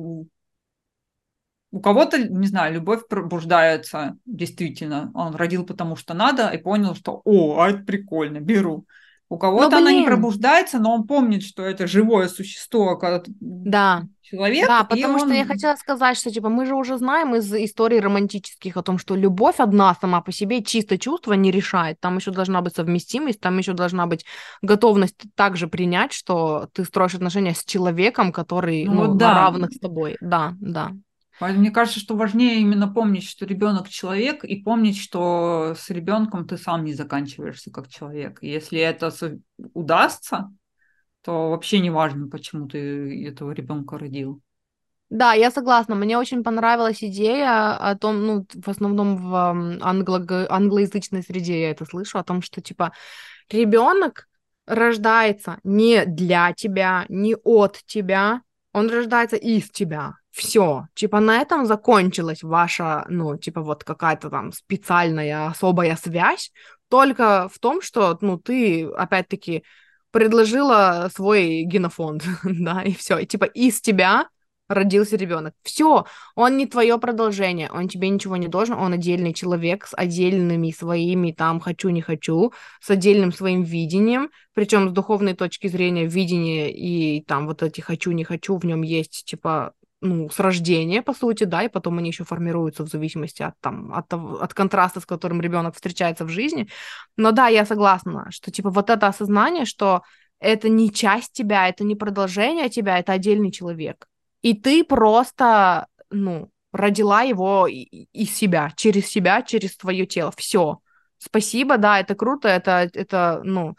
у кого-то, не знаю, любовь пробуждается действительно. Он родил потому что надо и понял, что «О, а это прикольно, беру». У Ну, кого-то она не пробуждается, но он помнит, что это живое существо, когда да. человек, Да, потому что я он... хотела сказать, что типа мы же уже знаем из историй романтических о том, что любовь одна сама по себе чисто чувство не решает. Там еще должна быть совместимость, там еще должна быть готовность также принять, что ты строишь отношения с человеком, который Ну ну, вот на да. равных с тобой. Да, да. Поэтому мне кажется, что важнее именно помнить, что ребенок человек, и помнить, что с ребенком ты сам не заканчиваешься как человек. И если это удастся, то вообще не важно, почему ты этого ребенка родил. Да, я согласна. Мне очень понравилась идея о том, ну, в основном в англо- англоязычной среде я это слышу, о том, что, типа, ребенок рождается не для тебя, не от тебя, он рождается из тебя. Все, типа на этом закончилась ваша, ну, типа вот какая-то там специальная особая связь, только в том, что, ну, ты, опять-таки, предложила свой генофонд, да, и все, и типа из тебя родился ребенок. Все, он не твое продолжение, он тебе ничего не должен, он отдельный человек с отдельными своими там хочу не хочу, с отдельным своим видением, причем с духовной точки зрения видение и там вот эти хочу не хочу в нем есть типа ну, с рождения, по сути, да, и потом они еще формируются в зависимости от, там, от, от контраста, с которым ребенок встречается в жизни. Но да, я согласна, что, типа, вот это осознание, что это не часть тебя, это не продолжение тебя, это отдельный человек. И ты просто, ну, родила его из себя, через себя, через твое тело. Все. Спасибо, да, это круто, это, это, ну,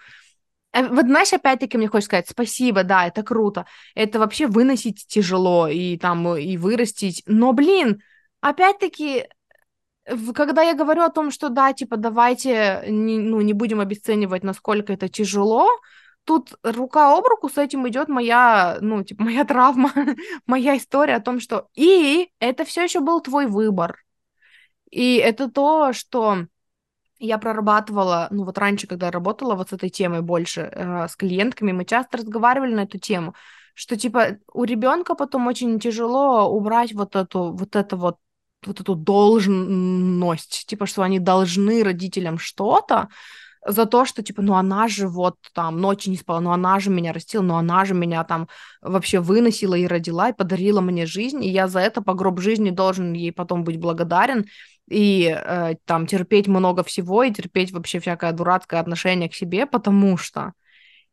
вот знаешь, опять-таки мне хочется сказать, спасибо, да, это круто. Это вообще выносить тяжело и там и вырастить. Но, блин, опять-таки, когда я говорю о том, что да, типа, давайте не, ну, не будем обесценивать, насколько это тяжело, тут рука об руку с этим идет моя, ну, типа, моя травма, моя история о том, что и это все еще был твой выбор. И это то, что я прорабатывала, ну вот раньше, когда я работала вот с этой темой больше э, с клиентками, мы часто разговаривали на эту тему, что типа у ребенка потом очень тяжело убрать вот эту вот это вот вот эту должность, типа что они должны родителям что-то, за то, что, типа, ну она же вот там ночи не спала, ну она же меня растила, ну она же меня там вообще выносила и родила, и подарила мне жизнь, и я за это по гроб жизни должен ей потом быть благодарен, и э, там терпеть много всего, и терпеть вообще всякое дурацкое отношение к себе, потому что...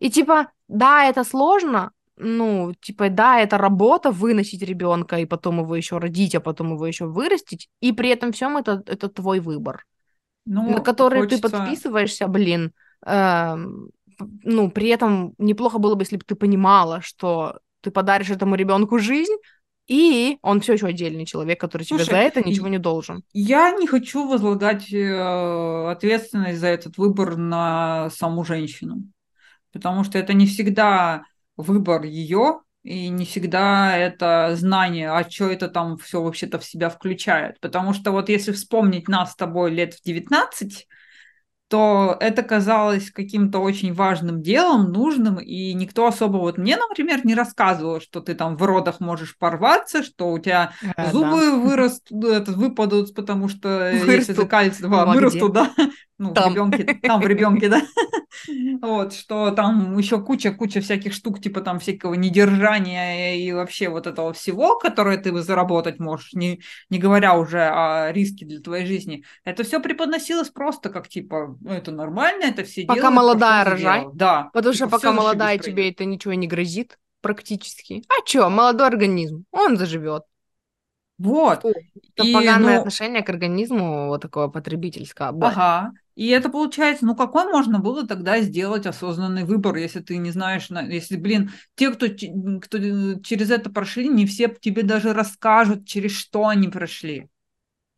И типа, да, это сложно, ну, типа, да, это работа выносить ребенка и потом его еще родить, а потом его еще вырастить, и при этом всем это, это твой выбор. Ну, на который хочется... ты подписываешься, блин, э, ну, при этом неплохо было бы, если бы ты понимала, что ты подаришь этому ребенку жизнь, и он все еще отдельный человек, который тебе Слушай, за это ничего не должен. Я не хочу возлагать э, ответственность за этот выбор на саму женщину, потому что это не всегда выбор ее, и не всегда это знание, а что это там все вообще-то в себя включает. Потому что вот если вспомнить нас с тобой лет в 19, то это казалось каким-то очень важным делом, нужным, и никто особо вот мне, например, не рассказывал, что ты там в родах можешь порваться, что у тебя а, зубы да. вырастут, это, выпадут, потому что вырастут. если два, ну, вырастут, да, ну, там. в ребенке, там в ребенке, да, вот, что там еще куча-куча всяких штук, типа там всякого недержания и вообще вот этого всего, которое ты заработать можешь, не, не говоря уже о риске для твоей жизни, это все преподносилось просто как, типа, ну, это нормально, это все Пока делают, молодая рожай, да. Потому типа, что пока молодая тебе это ничего не грозит практически. А что, молодой организм, он заживет. Вот. И, поганое ну... отношение к организму, вот такое потребительское. Ага. И это получается, ну какой можно было тогда сделать осознанный выбор, если ты не знаешь, если, блин, те, кто, кто через это прошли, не все тебе даже расскажут, через что они прошли.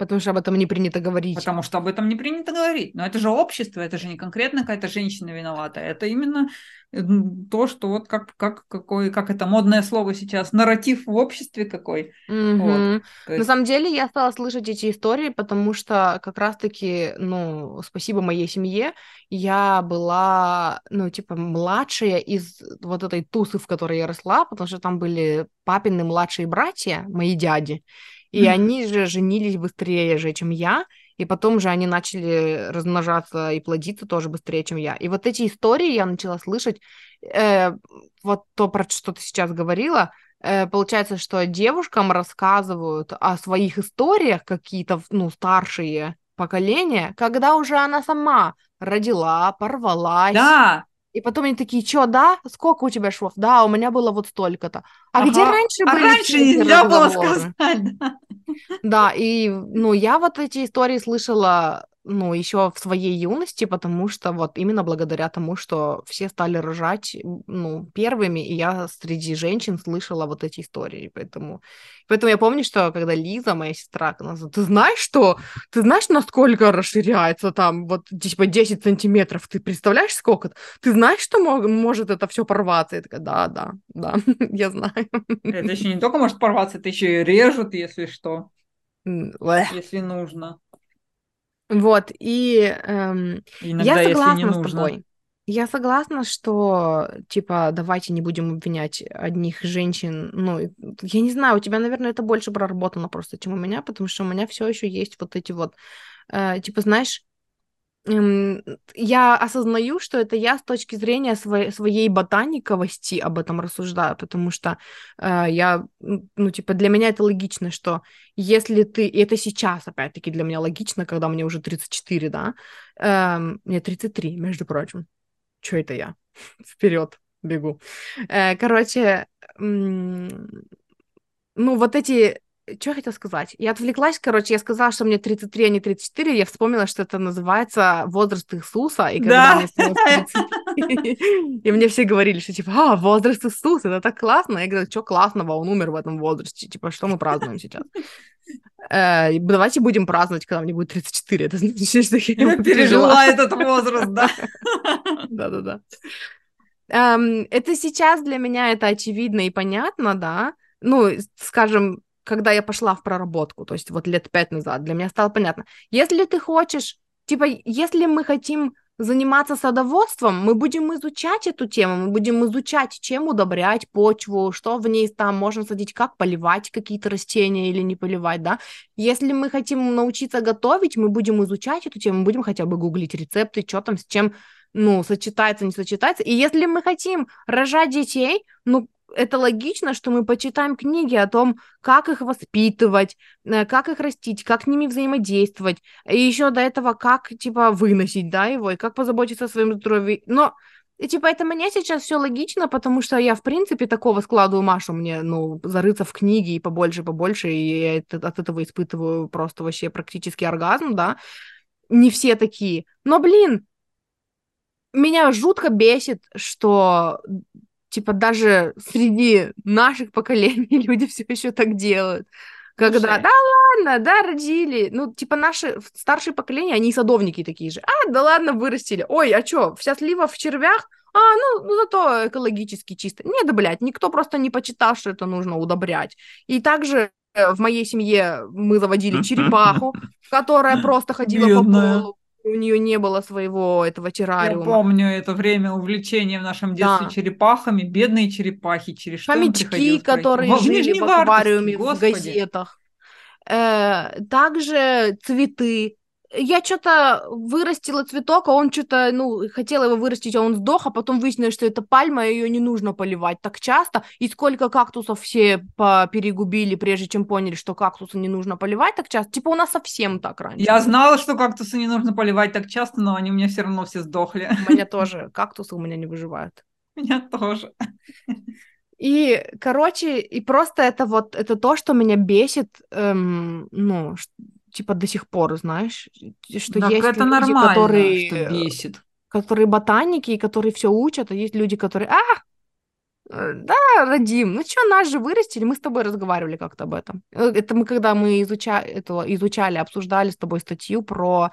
Потому что об этом не принято говорить. Потому что об этом не принято говорить. Но это же общество, это же не конкретно какая-то женщина виновата. Это именно то, что вот как, как, какой, как это модное слово сейчас, нарратив в обществе какой. Mm-hmm. Вот. есть... На самом деле я стала слышать эти истории, потому что как раз-таки, ну, спасибо моей семье, я была, ну, типа, младшая из вот этой тусы, в которой я росла, потому что там были папины младшие братья, мои дяди, и mm-hmm. они же женились быстрее же, чем я, и потом же они начали размножаться и плодиться тоже быстрее, чем я. И вот эти истории я начала слышать, э, вот то, про что ты сейчас говорила, э, получается, что девушкам рассказывают о своих историях какие-то, ну, старшие поколения, когда уже она сама родила, порвалась. Да, и потом они такие, что, да? Сколько у тебя швов? Да, у меня было вот столько-то. А ага. где раньше а были раньше нельзя было сказать, да. Да, и, ну, я вот эти истории слышала ну, еще в своей юности, потому что вот именно благодаря тому, что все стали рожать, ну, первыми, и я среди женщин слышала вот эти истории, поэтому... Поэтому я помню, что когда Лиза, моя сестра, ты знаешь, что... Ты знаешь, насколько расширяется там вот, типа, 10 сантиметров? Ты представляешь, сколько? Ты знаешь, что может это все порваться? Я такая, да, да, да, я знаю. Это еще не только может порваться, это еще и режут, если что. Если нужно. Вот, и эм, Иногда, я согласна с тобой. Я согласна, что, типа, давайте не будем обвинять одних женщин. Ну, я не знаю, у тебя, наверное, это больше проработано просто, чем у меня, потому что у меня все еще есть вот эти вот, э, типа, знаешь, я осознаю, что это я с точки зрения своей, своей ботаниковости об этом рассуждаю, потому что э, я, ну, типа, для меня это логично, что если ты, и это сейчас, опять-таки, для меня логично, когда мне уже 34, да, э, мне 33, между прочим. Что это я? Вперед бегу. Э, короче, ну, вот эти что я хотела сказать? Я отвлеклась, короче, я сказала, что мне 33, а не 34, я вспомнила, что это называется возраст Иисуса, и когда да. мне 33, и мне все говорили, что типа, а, возраст Иисуса, это так классно. Я говорю, что классного, он умер в этом возрасте, типа, что мы празднуем сейчас? Э, давайте будем праздновать, когда мне будет 34, это значит, что я пережила этот возраст, да? Да-да-да. Эм, это сейчас для меня это очевидно и понятно, да, ну, скажем, когда я пошла в проработку, то есть вот лет пять назад, для меня стало понятно. Если ты хочешь, типа, если мы хотим заниматься садоводством, мы будем изучать эту тему, мы будем изучать, чем удобрять почву, что в ней там можно садить, как поливать какие-то растения или не поливать, да. Если мы хотим научиться готовить, мы будем изучать эту тему, мы будем хотя бы гуглить рецепты, что там с чем, ну, сочетается, не сочетается. И если мы хотим рожать детей, ну, это логично, что мы почитаем книги о том, как их воспитывать, э, как их растить, как с ними взаимодействовать, и еще до этого, как, типа, выносить, да, его, и как позаботиться о своем здоровье. Но, и, типа, это мне сейчас все логично, потому что я, в принципе, такого складываю Машу мне, ну, зарыться в книги и побольше, побольше, и я от этого испытываю просто вообще практически оргазм, да. Не все такие. Но, блин, меня жутко бесит, что типа даже среди наших поколений люди все еще так делают. Когда, Слушай. да ладно, да, родили. Ну, типа, наши старшие поколения, они садовники такие же. А, да ладно, вырастили. Ой, а что, вся слива в червях? А, ну, ну, зато экологически чисто. Нет, да, блядь, никто просто не почитал, что это нужно удобрять. И также э, в моей семье мы заводили черепаху, которая просто ходила по полу у нее не было своего этого террариума. Я помню это время увлечения в нашем детстве да. черепахами, бедные черепахи, через что Хомячки, которые в жили в аквариуме в газетах. Э, также цветы я что-то вырастила цветок, а он что-то, ну, хотела его вырастить, а он сдох, а потом выяснилось, что это пальма, ее не нужно поливать так часто, и сколько кактусов все перегубили, прежде чем поняли, что кактусы не нужно поливать так часто. Типа у нас совсем так раньше. Я знала, что кактусы не нужно поливать так часто, но они у меня все равно все сдохли. У меня тоже. Кактусы у меня не выживают. У меня тоже. И, короче, и просто это вот, это то, что меня бесит, эм, ну, типа до сих пор, знаешь, что так есть это люди, нормально, которые, что бесит. которые ботаники, которые все учат, а есть люди, которые, а, э, да, Радим, ну что, нас же вырастили, мы с тобой разговаривали как-то об этом. Э, это мы, когда мы изучали, это, изучали, обсуждали с тобой статью про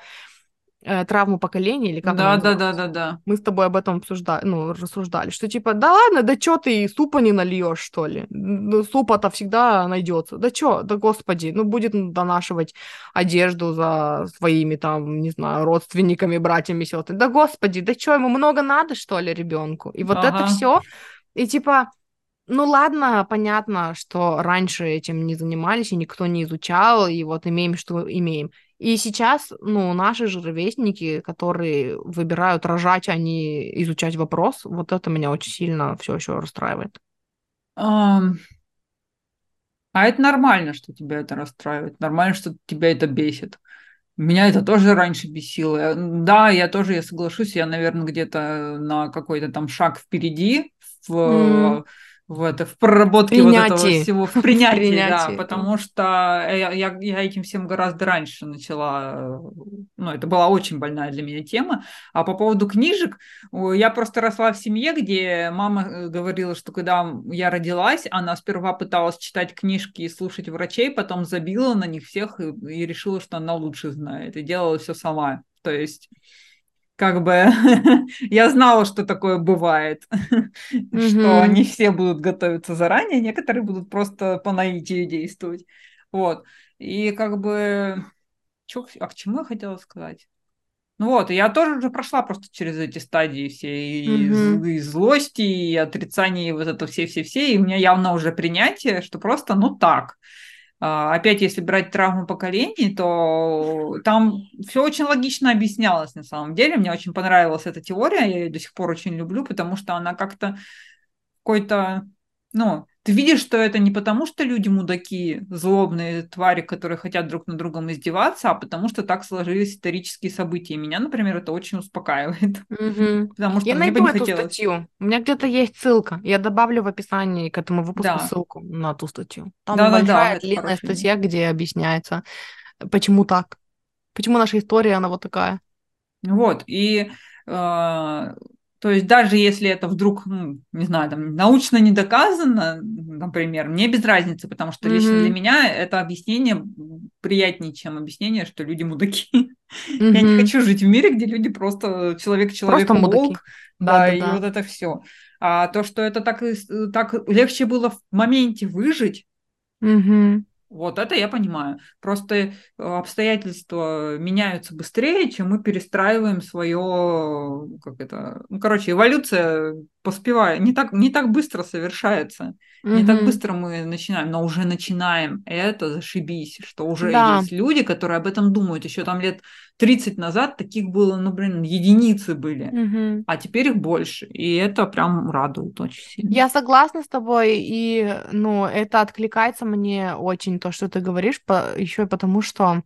травму поколения или как да, да, да, да, да. Мы с тобой об этом обсуждали, ну, рассуждали, что типа, да ладно, да что ты супа не нальешь, что ли? Ну, супа-то всегда найдется. Да что, да господи, ну, будет донашивать одежду за своими там, не знаю, родственниками, братьями, сестрами. Да господи, да что, ему много надо, что ли, ребенку? И вот ага. это все. И типа, ну ладно, понятно, что раньше этим не занимались, и никто не изучал, и вот имеем, что имеем. И сейчас, ну, наши же ровесники, которые выбирают рожать, а не изучать вопрос, вот это меня очень сильно все еще расстраивает. А, а это нормально, что тебя это расстраивает. Нормально, что тебя это бесит. Меня это тоже раньше бесило. Да, я тоже, я соглашусь, я, наверное, где-то на какой-то там шаг впереди в mm в, это, в проработке принятии. вот этого всего, в принятии, принятии. да, потому что я, я, я этим всем гораздо раньше начала, ну, это была очень больная для меня тема. А по поводу книжек, я просто росла в семье, где мама э, говорила, что когда я родилась, она сперва пыталась читать книжки и слушать врачей, потом забила на них всех и, и решила, что она лучше знает, и делала все сама. То есть как бы я знала, что такое бывает, mm-hmm. что не все будут готовиться заранее, некоторые будут просто по наитию действовать. Вот. И как бы... Чё, а к чему я хотела сказать? Ну вот, я тоже уже прошла просто через эти стадии все, и, mm-hmm. и злости, и отрицание, и вот это все-все-все, и у меня явно уже принятие, что просто, ну так. А, опять, если брать травму поколений, то там все очень логично объяснялось на самом деле. Мне очень понравилась эта теория, я ее до сих пор очень люблю, потому что она как-то какой-то, ну, ты видишь, что это не потому, что люди мудаки, злобные твари, которые хотят друг над другом издеваться, а потому что так сложились исторические события. И меня, например, это очень успокаивает. Угу. Потому что Я найду эту хотелось... статью. У меня где-то есть ссылка. Я добавлю в описании к этому выпуску да. ссылку на ту статью. Там да, большая, да, длинная статья, где объясняется, почему так. Почему наша история, она вот такая. Вот, и э, то есть даже если это вдруг, ну, не знаю, там, научно не доказано, например, мне без разницы, потому что mm-hmm. лично для меня это объяснение приятнее, чем объяснение, что люди мудаки. Mm-hmm. Я не хочу жить в мире, где люди просто человек человек волк, да, да, и да. вот это все. А то, что это так, так легче было в моменте выжить, mm-hmm. Вот это я понимаю. Просто э, обстоятельства меняются быстрее, чем мы перестраиваем свое, как это, ну, короче, эволюция поспевает, не так, не так быстро совершается, угу. не так быстро мы начинаем, но уже начинаем. Это зашибись, что уже да. есть люди, которые об этом думают. Еще там лет 30 назад таких было, ну, блин, единицы были, угу. а теперь их больше, и это прям радует очень сильно. Я согласна с тобой, и, ну, это откликается мне очень то, что ты говоришь, по, еще и потому, что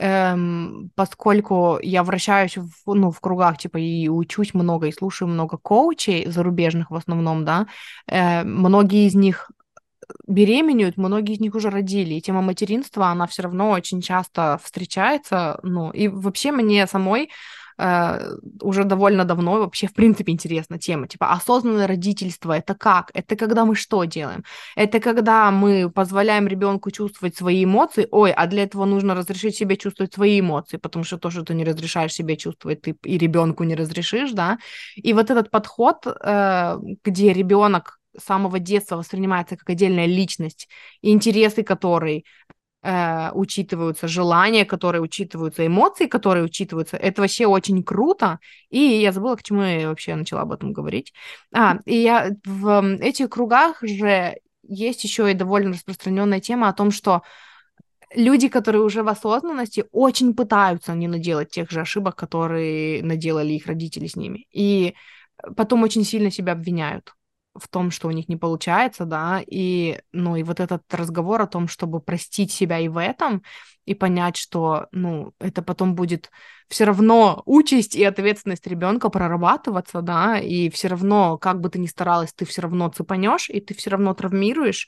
эм, поскольку я вращаюсь в, ну, в кругах, типа, и учусь много, и слушаю много коучей зарубежных в основном, да, э, многие из них беременеют, многие из них уже родили, и тема материнства, она все равно очень часто встречается, ну, и вообще мне самой э, уже довольно давно вообще, в принципе, интересна тема. Типа, осознанное родительство — это как? Это когда мы что делаем? Это когда мы позволяем ребенку чувствовать свои эмоции. Ой, а для этого нужно разрешить себе чувствовать свои эмоции, потому что то, что ты не разрешаешь себе чувствовать, ты и ребенку не разрешишь, да? И вот этот подход, э, где ребенок с самого детства воспринимается как отдельная личность, интересы которой э, учитываются, желания, которые учитываются, эмоции, которые учитываются. Это вообще очень круто. И я забыла, к чему я вообще начала об этом говорить. А, и я в этих кругах же есть еще и довольно распространенная тема о том, что люди, которые уже в осознанности, очень пытаются не наделать тех же ошибок, которые наделали их родители с ними. И потом очень сильно себя обвиняют в том, что у них не получается, да, и, ну, и вот этот разговор о том, чтобы простить себя и в этом, и понять, что, ну, это потом будет все равно участь и ответственность ребенка прорабатываться, да, и все равно, как бы ты ни старалась, ты все равно цепанешь, и ты все равно травмируешь,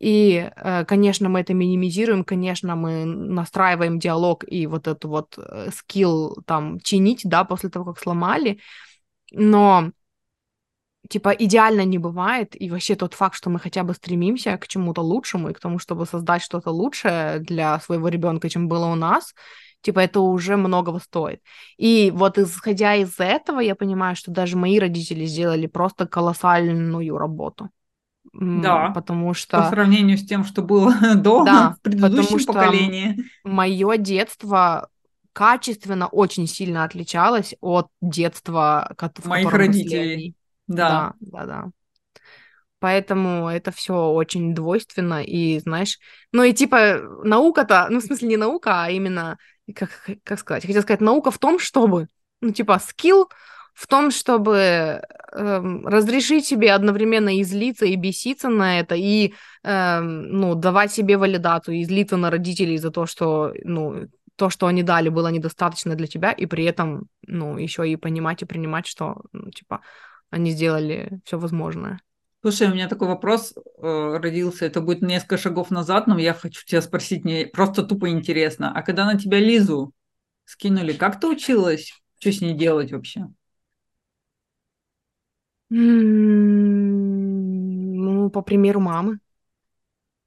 и, э, конечно, мы это минимизируем, конечно, мы настраиваем диалог и вот эту вот э, скилл там чинить, да, после того, как сломали, но типа идеально не бывает, и вообще тот факт, что мы хотя бы стремимся к чему-то лучшему и к тому, чтобы создать что-то лучшее для своего ребенка, чем было у нас, типа это уже многого стоит. И вот исходя из этого, я понимаю, что даже мои родители сделали просто колоссальную работу. Да, потому что... По сравнению с тем, что было до, да, в предыдущем поколении. Мое детство качественно очень сильно отличалось от детства, в моих родителей. Да. Да, да, да. Поэтому это все очень двойственно, и знаешь, ну и типа наука-то, ну в смысле не наука, а именно, как, как сказать, я хотела сказать, наука в том, чтобы, ну типа скилл в том, чтобы эм, разрешить себе одновременно и злиться, и беситься на это, и эм, ну, давать себе валидацию, и злиться на родителей за то, что ну, то, что они дали, было недостаточно для тебя, и при этом, ну, еще и понимать и принимать, что, ну, типа, они сделали все возможное. Слушай, у меня такой вопрос э, родился, это будет несколько шагов назад, но я хочу тебя спросить, мне просто тупо интересно. А когда на тебя Лизу скинули, как ты училась? Что с ней делать вообще? Ну, по примеру мамы.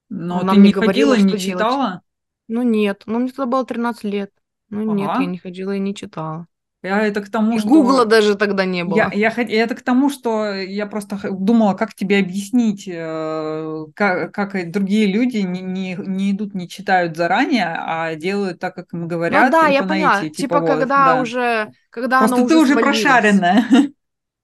Но Она ты не ходила и не читала? Ну, нет. Ну, мне тогда было 13 лет. Ну, ага. нет, я не ходила и не читала. Я это к тому, и что... Гугла даже тогда не было. Я, я, это к тому, что я просто думала, как тебе объяснить, э, как, как другие люди не, не, не идут, не читают заранее, а делают так, как им говорят. Ну да, я поняла. Типа, типа вот, когда да. уже... Когда просто ты уже, уже прошаренная.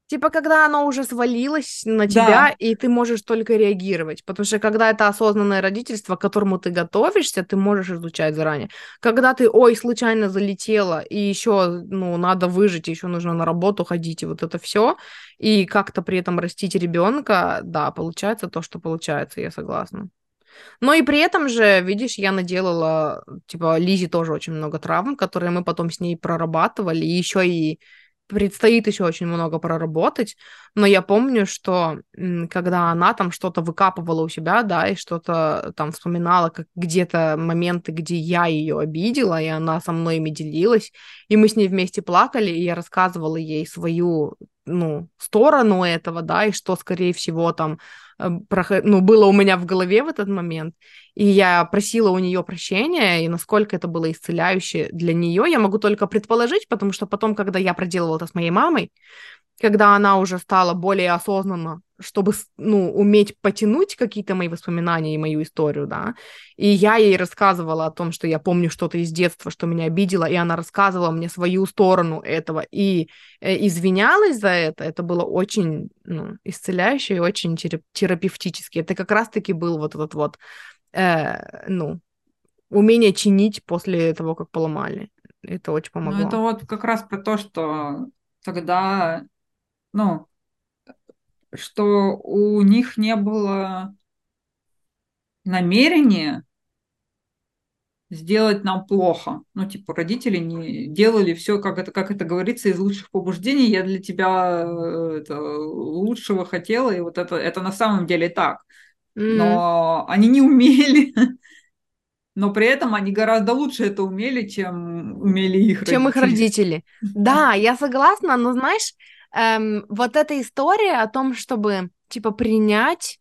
Типа, когда оно уже свалилось на тебя, да. и ты можешь только реагировать. Потому что когда это осознанное родительство, к которому ты готовишься, ты можешь изучать заранее. Когда ты, ой, случайно залетела, и еще, ну, надо выжить, еще нужно на работу ходить, и вот это все, и как-то при этом растить ребенка, да, получается то, что получается, я согласна. Но и при этом же, видишь, я наделала, типа, Лизе тоже очень много травм, которые мы потом с ней прорабатывали, и еще и предстоит еще очень много проработать, но я помню, что когда она там что-то выкапывала у себя, да, и что-то там вспоминала, как где-то моменты, где я ее обидела, и она со мной ими делилась, и мы с ней вместе плакали, и я рассказывала ей свою, ну, сторону этого, да, и что, скорее всего, там ну, было у меня в голове в этот момент. И я просила у нее прощения, и насколько это было исцеляюще для нее, я могу только предположить, потому что потом, когда я проделывала это с моей мамой, когда она уже стала более осознанно, чтобы, ну, уметь потянуть какие-то мои воспоминания и мою историю, да, и я ей рассказывала о том, что я помню что-то из детства, что меня обидело, и она рассказывала мне свою сторону этого и э, извинялась за это, это было очень, ну, исцеляюще и очень терапевтически. Это как раз-таки был вот этот вот, э, ну, умение чинить после того, как поломали. Это очень ну, помогло. Ну, это вот как раз про то, что тогда ну, что у них не было намерения сделать нам плохо. Ну, типа, родители не делали все, как это, как это говорится, из лучших побуждений. Я для тебя э, это, лучшего хотела, и вот это, это на самом деле так. Но mm. они не умели. Но при этом они гораздо лучше это умели, чем умели их родители. Чем их родители. Да, я согласна, но знаешь, эм, вот эта история о том, чтобы, типа, принять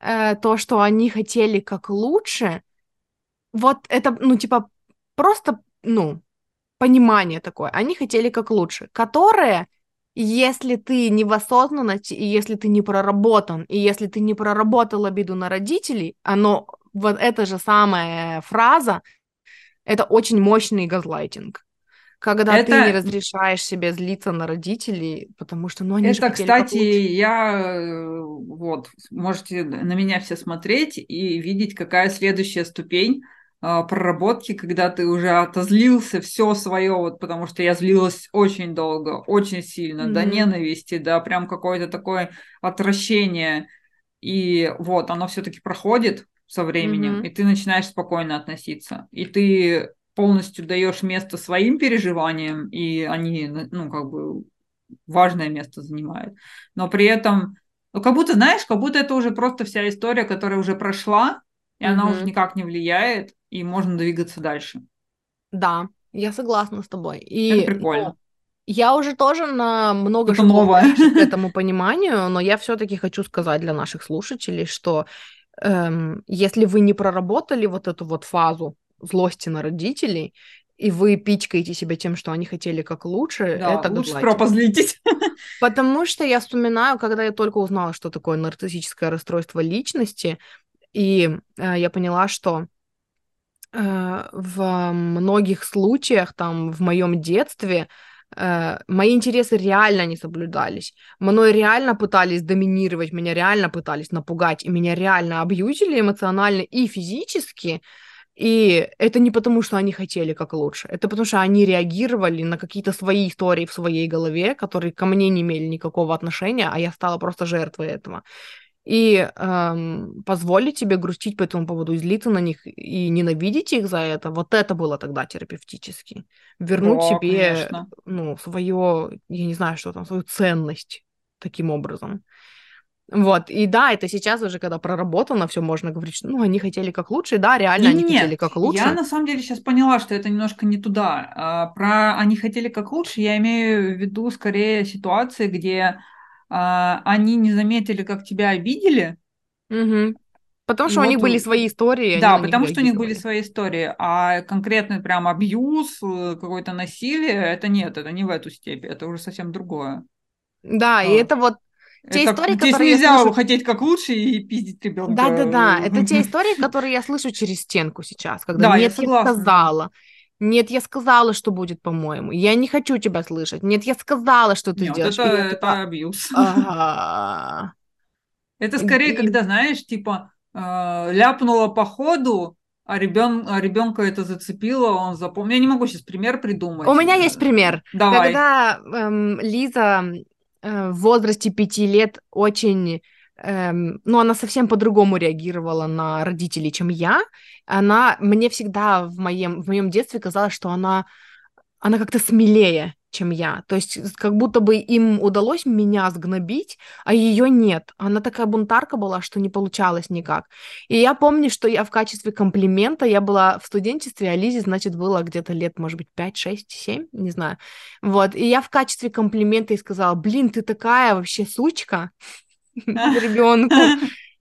э, то, что они хотели как лучше, вот это, ну, типа, просто, ну, понимание такое. Они хотели как лучше, которое, если ты не в осознанности, и если ты не проработан, и если ты не проработал обиду на родителей, оно, вот эта же самая фраза, это очень мощный газлайтинг. Когда это... ты не разрешаешь себе злиться на родителей, потому что, ну, они Это, кстати, я, э, вот, можете на меня все смотреть и видеть, какая следующая ступень проработки, когда ты уже отозлился все свое, вот, потому что я злилась очень долго, очень сильно, mm-hmm. до ненависти, до прям какое-то такое отвращение, и вот, оно все-таки проходит со временем, mm-hmm. и ты начинаешь спокойно относиться, и ты полностью даешь место своим переживаниям, и они, ну, как бы важное место занимают. Но при этом, ну, как будто, знаешь, как будто это уже просто вся история, которая уже прошла, и mm-hmm. она уже никак не влияет, и можно двигаться дальше. Да, я согласна с тобой. И, это прикольно. Я уже тоже на много шагов ближе к этому пониманию, но я все-таки хочу сказать для наших слушателей, что эм, если вы не проработали вот эту вот фазу злости на родителей, и вы пичкаете себя тем, что они хотели как лучше, да, это лучше про позлитесь. Потому что я вспоминаю, когда я только узнала, что такое нарциссическое расстройство личности, и э, я поняла, что в многих случаях, там, в моем детстве, э, мои интересы реально не соблюдались. Мной реально пытались доминировать, меня реально пытались напугать, и меня реально абьюзили эмоционально и физически, и это не потому, что они хотели как лучше, это потому, что они реагировали на какие-то свои истории в своей голове, которые ко мне не имели никакого отношения, а я стала просто жертвой этого. И эм, позволить себе грустить по этому поводу, злиться на них и ненавидеть их за это, вот это было тогда терапевтически. Вернуть О, себе, конечно. ну, свое, я не знаю, что там, свою ценность таким образом. Вот, и да, это сейчас уже, когда проработано, все можно говорить, что, ну, они хотели как лучше, да, реально Нет, они хотели как лучше. Я на самом деле сейчас поняла, что это немножко не туда. А, про они хотели как лучше, я имею в виду скорее ситуации, где а, они не заметили, как тебя обидели. Угу. Потому что и у них были свои истории. Да, потому что у них были свои истории. А конкретный прям абьюз, э, какое-то насилие, это нет, это не в эту степень, это уже совсем другое. Да, а. и это вот те это, истории, здесь которые нельзя слышу... хотеть как лучше и пиздить ребенка. Да-да-да, это те истории, которые я слышу через стенку сейчас, когда да, я, я сказала. Нет, я сказала, что будет, по-моему. Я не хочу тебя слышать. Нет, я сказала, что ты Нет, делаешь. Это, это абьюз. Это скорее, когда, знаешь, типа, э, ляпнула по ходу, а, ребен... а ребенка это зацепило, он запомнил. Я не могу сейчас пример придумать. У меня есть пример. Давай. Когда эм, Лиза Э, в возрасте пяти лет очень эм, ну, она совсем по-другому реагировала на родителей, чем я. Она, мне всегда в моем, в моем детстве казалось, что она, она как-то смелее, чем я. То есть как будто бы им удалось меня сгнобить, а ее нет. Она такая бунтарка была, что не получалось никак. И я помню, что я в качестве комплимента, я была в студенчестве, а Лизе, значит, было где-то лет, может быть, 5, 6, 7, не знаю. Вот, и я в качестве комплимента ей сказала, блин, ты такая вообще сучка ребенку.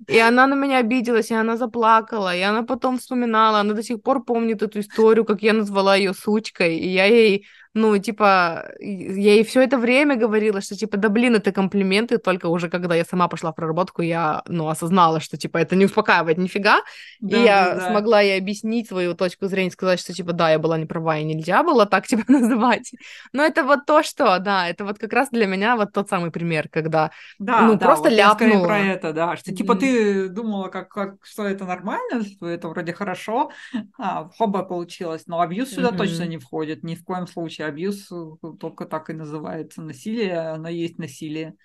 И она на меня обиделась, и она заплакала, и она потом вспоминала, она до сих пор помнит эту историю, как я назвала ее сучкой, и я ей ну, типа, я ей все это время говорила, что, типа, да блин, это комплименты, только уже когда я сама пошла в проработку, я, ну, осознала, что, типа, это не успокаивает нифига, да, и я да, смогла ей объяснить свою точку зрения, сказать, что, типа, да, я была не права, и нельзя было так, типа, называть. Но это вот то, что, да, это вот как раз для меня вот тот самый пример, когда, да, ну, да, просто вот ляпнула. про это, да, что, типа, mm-hmm. ты думала, как, как, что это нормально, что это вроде хорошо, а, хоба получилось, но абьюз сюда mm-hmm. точно не входит, ни в коем случае абьюз э, только так и называется. Насилие, оно есть насилие.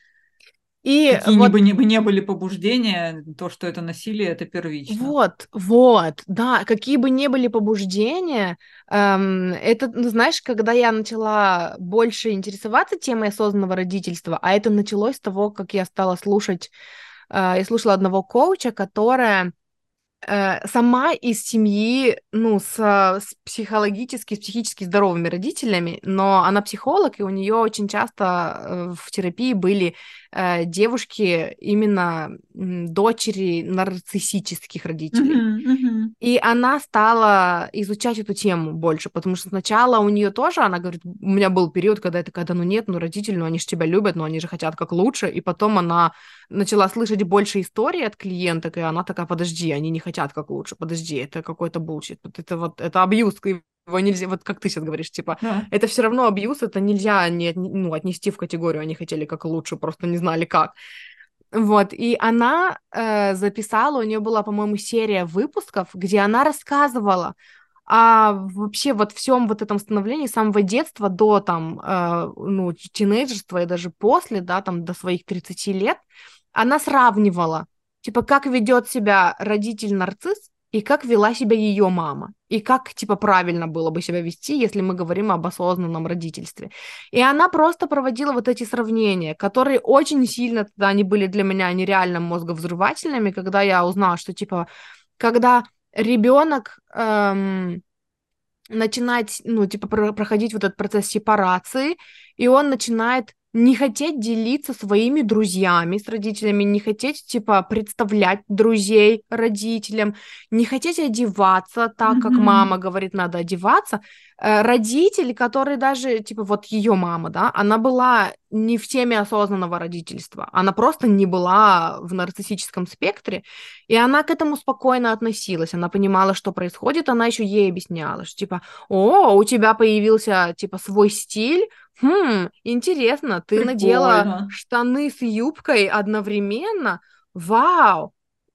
И Какие вот... бы бы не были побуждения, то, что это насилие, это первично. Вот, вот, да, какие бы ни были побуждения, эм, это, ну, знаешь, когда я начала больше интересоваться темой осознанного родительства, а это началось с того, как я стала слушать, э, я слушала одного коуча, которая сама из семьи, ну, с, с психологически, с психически здоровыми родителями, но она психолог, и у нее очень часто э, в терапии были э, девушки именно дочери нарциссических родителей. Uh-huh, И она стала изучать эту тему больше, потому что сначала у нее тоже, она говорит, у меня был период, когда это когда, ну нет, ну родители, ну они же тебя любят, но они же хотят как лучше, и потом она начала слышать больше историй от клиенток, и она такая, подожди, они не хотят как лучше, подожди, это какой-то bullshit, это вот, это абьюз, его нельзя, вот как ты сейчас говоришь, типа, да. это все равно абьюз, это нельзя не, ну, отнести в категорию, они хотели как лучше, просто не знали как. Вот, и она э, записала, у нее была, по-моему, серия выпусков, где она рассказывала о вообще вот всем вот этом становлении с самого детства до там, э, ну, тинейджерства и даже после, да, там, до своих 30 лет, она сравнивала, типа, как ведет себя родитель-нарцисс и как вела себя ее мама, и как, типа, правильно было бы себя вести, если мы говорим об осознанном родительстве. И она просто проводила вот эти сравнения, которые очень сильно тогда они были для меня нереально мозговзрывательными, когда я узнала, что, типа, когда ребенок эм, начинает, ну, типа, проходить вот этот процесс сепарации, и он начинает не хотеть делиться своими друзьями с родителями, не хотеть, типа, представлять друзей родителям, не хотеть одеваться так, mm-hmm. как мама говорит, надо одеваться. Э, родители, которые даже, типа, вот ее мама, да, она была не в теме осознанного родительства, она просто не была в нарциссическом спектре, и она к этому спокойно относилась, она понимала, что происходит, она еще ей объясняла, что, типа, о, у тебя появился, типа, свой стиль, Хм, интересно, ты Прикольно. надела штаны с юбкой одновременно? Вау!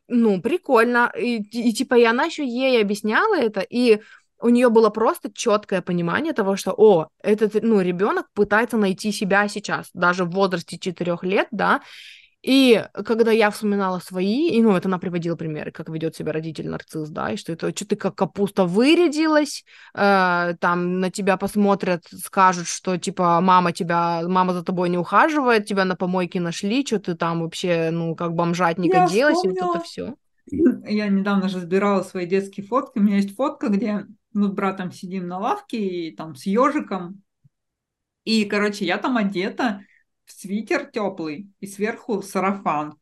Ну, прикольно. И, и, и типа, и она еще ей объясняла это, и у нее было просто четкое понимание того, что, о, этот, ну, ребенок пытается найти себя сейчас, даже в возрасте 4 лет, да, и когда я вспоминала свои, и, ну, это она приводила примеры, как ведет себя родитель-нарцисс, да, и что это, что ты как капуста вырядилась, э, там на тебя посмотрят, скажут, что, типа, мама тебя, мама за тобой не ухаживает, тебя на помойке нашли, что ты там вообще, ну, как бомжатника я делаешь, и вот это все. Я недавно же сбирала свои детские фотки, у меня есть фотка, где мы с братом сидим на лавке, и там с ежиком, и, короче, я там одета, свитер теплый и сверху сарафан.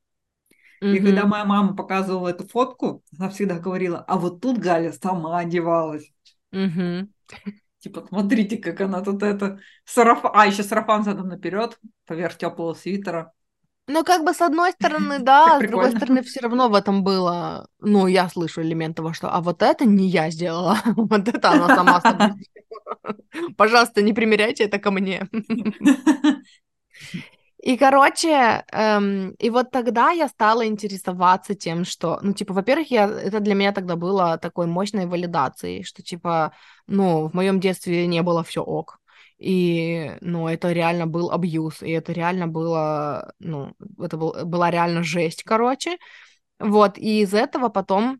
Mm-hmm. И когда моя мама показывала эту фотку, она всегда говорила, а вот тут Галя сама одевалась. Mm-hmm. Типа, смотрите, как она тут это сарафан, а еще сарафан задом наперед поверх теплого свитера. Ну, как бы с одной стороны, да, с другой стороны, все равно в этом было, ну, я слышу элемент того, что, а вот это не я сделала, вот это она сама. Пожалуйста, не примеряйте это ко мне. И, короче, эм, и вот тогда я стала интересоваться тем, что, ну, типа, во-первых, я, это для меня тогда было такой мощной валидацией, что, типа, ну, в моем детстве не было все ок. И, ну, это реально был абьюз, и это реально было, ну, это был, была реально жесть, короче. Вот, и из этого потом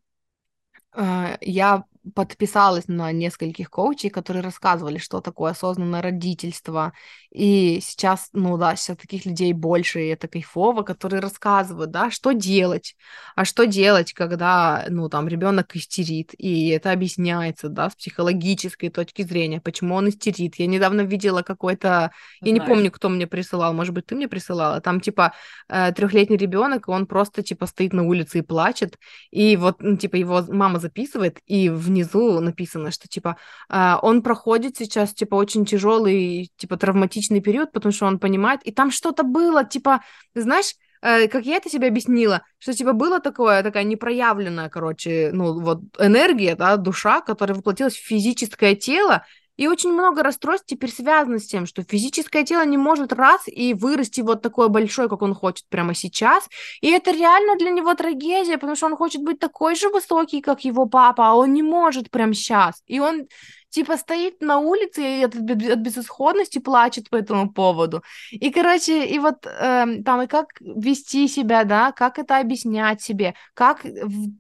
э, я подписалась на нескольких коучей, которые рассказывали, что такое осознанное родительство. И сейчас, ну да, сейчас таких людей больше, и это кайфово, которые рассказывают, да, что делать. А что делать, когда, ну, там, ребенок истерит, и это объясняется, да, с психологической точки зрения, почему он истерит. Я недавно видела какой-то, я не помню, кто мне присылал, может быть, ты мне присылала, там, типа, э, трехлетний ребенок, он просто, типа, стоит на улице и плачет, и вот, ну, типа, его мама записывает, и внизу написано, что, типа, э, он проходит сейчас, типа, очень тяжелый, типа, травматичный период, потому что он понимает, и там что-то было, типа, знаешь, э, как я это себе объяснила, что, типа, было такое, такая непроявленная, короче, ну, вот, энергия, да, душа, которая воплотилась в физическое тело, и очень много расстройств теперь связано с тем, что физическое тело не может раз и вырасти вот такое большое, как он хочет прямо сейчас. И это реально для него трагедия, потому что он хочет быть такой же высокий, как его папа, а он не может прямо сейчас. И он типа стоит на улице от, от безысходности плачет по этому поводу. И, короче, и вот э, там и как вести себя, да, как это объяснять себе, как,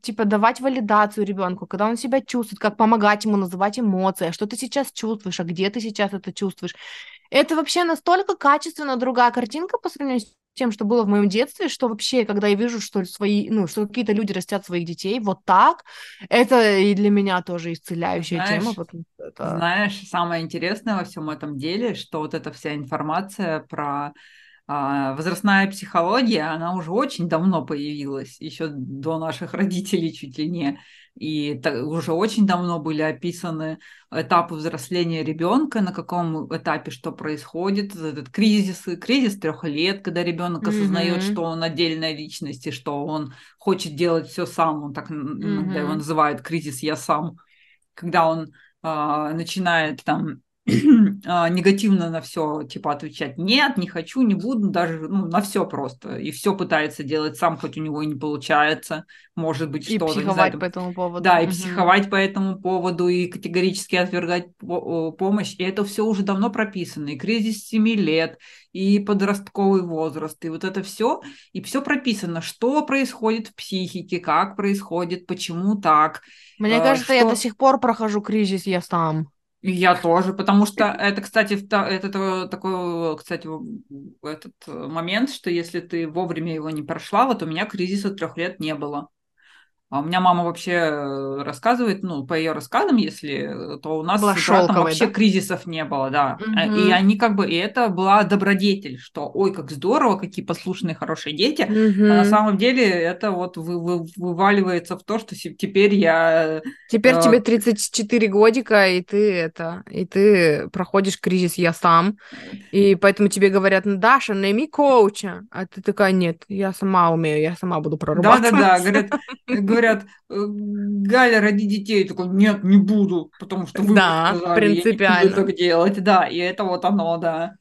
типа, давать валидацию ребенку, когда он себя чувствует, как помогать ему называть эмоции, а что ты сейчас чувствуешь, а где ты сейчас это чувствуешь. Это вообще настолько качественно другая картинка по сравнению с тем, что было в моем детстве, что вообще, когда я вижу, что свои, ну, что какие-то люди растят своих детей вот так, это и для меня тоже исцеляющая знаешь, тема. Потому что это... Знаешь, самое интересное во всем этом деле, что вот эта вся информация про а, возрастная психология, она уже очень давно появилась, еще до наших родителей чуть ли не. И уже очень давно были описаны этапы взросления ребенка, на каком этапе что происходит, этот кризис, кризис трех лет, когда ребенок осознает, mm-hmm. что он отдельная личность и что он хочет делать все сам, он так mm-hmm. его называют кризис я сам, когда он э, начинает там негативно на все типа отвечать нет, не хочу, не буду, даже ну, на все просто. И все пытается делать сам, хоть у него и не получается. Может быть, что-то. И психовать знаю, по этому поводу. Да, и угу. психовать по этому поводу, и категорически отвергать помощь. И это все уже давно прописано. И кризис 7 лет, и подростковый возраст, и вот это все. И все прописано, что происходит в психике, как происходит, почему так. Мне кажется, что... я до сих пор прохожу кризис я сам. Я тоже, потому что это, кстати, это такой, кстати, этот момент, что если ты вовремя его не прошла, вот у меня кризиса трех лет не было. А у меня мама вообще э, рассказывает, ну, по ее рассказам, если, то у нас была шелковой, вообще да? кризисов не было, да. Угу. И они как бы, и это была добродетель, что, ой, как здорово, какие послушные, хорошие дети. Угу. А на самом деле это вот вы, вы, вываливается в то, что теперь я... Теперь э... тебе 34 годика, и ты это, и ты проходишь кризис «я сам», и поэтому тебе говорят, ну, Даша, найми коуча, а ты такая, нет, я сама умею, я сама буду прорабатывать. Да-да-да, говорят, говорят, «Э, Галя, роди детей. Я такой, нет, не буду, потому что вы да, сказали, принципиально. я не буду так делать. Да, и это вот оно, да.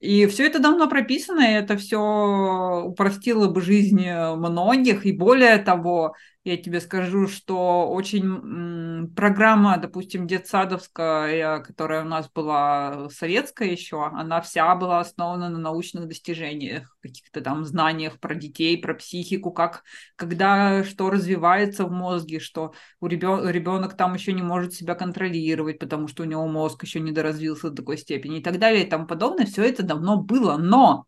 И все это давно прописано, и это все упростило бы жизнь многих. И более того, я тебе скажу, что очень программа, допустим, детсадовская, которая у нас была советская еще, она вся была основана на научных достижениях, каких-то там знаниях про детей, про психику, как, когда что развивается в мозге, что у ребен, ребенок там еще не может себя контролировать, потому что у него мозг еще не доразвился до такой степени и так далее и тому подобное. Все это давно было, но...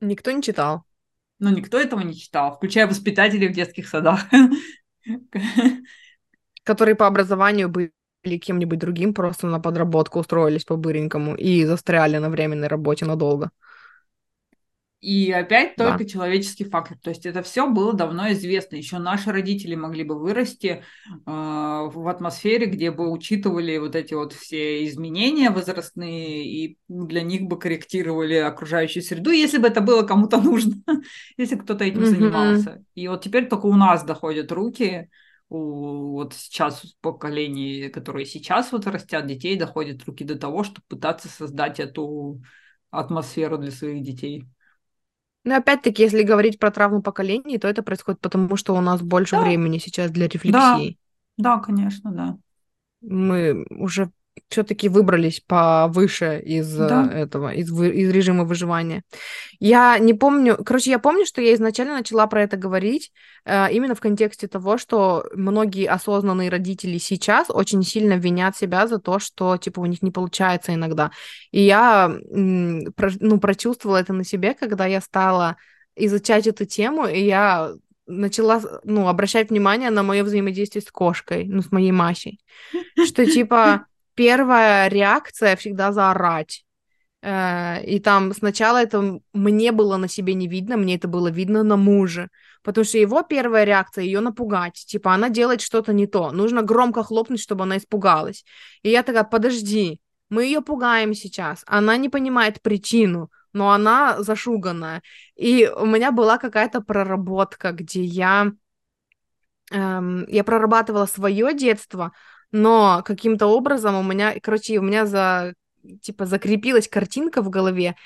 Никто не читал но никто этого не читал, включая воспитателей в детских садах. Которые по образованию были кем-нибудь другим, просто на подработку устроились по-быренькому и застряли на временной работе надолго. И опять да. только человеческий фактор. То есть это все было давно известно. Еще наши родители могли бы вырасти э, в атмосфере, где бы учитывали вот эти вот все изменения возрастные и для них бы корректировали окружающую среду, если бы это было кому-то нужно, если кто-то этим mm-hmm. занимался. И вот теперь только у нас доходят руки у вот сейчас поколений, которые сейчас вот растят детей, доходят руки до того, чтобы пытаться создать эту атмосферу для своих детей. Но опять-таки, если говорить про травму поколений, то это происходит потому, что у нас больше Да. времени сейчас для рефлексии. Да, конечно, да. Мы уже все-таки выбрались повыше из да. этого, из, из режима выживания. Я не помню, короче, я помню, что я изначально начала про это говорить э, именно в контексте того, что многие осознанные родители сейчас очень сильно винят себя за то, что типа у них не получается иногда. И я ну, прочувствовала это на себе, когда я стала изучать эту тему, и я начала, ну, обращать внимание на мое взаимодействие с кошкой, ну, с моей Масей. Что, типа, первая реакция всегда заорать. Э, и там сначала это мне было на себе не видно, мне это было видно на муже. Потому что его первая реакция ее напугать. Типа, она делает что-то не то. Нужно громко хлопнуть, чтобы она испугалась. И я такая, подожди, мы ее пугаем сейчас. Она не понимает причину но она зашуганная. И у меня была какая-то проработка, где я, эм, я прорабатывала свое детство, но каким-то образом у меня, короче, у меня за, типа, закрепилась картинка в голове.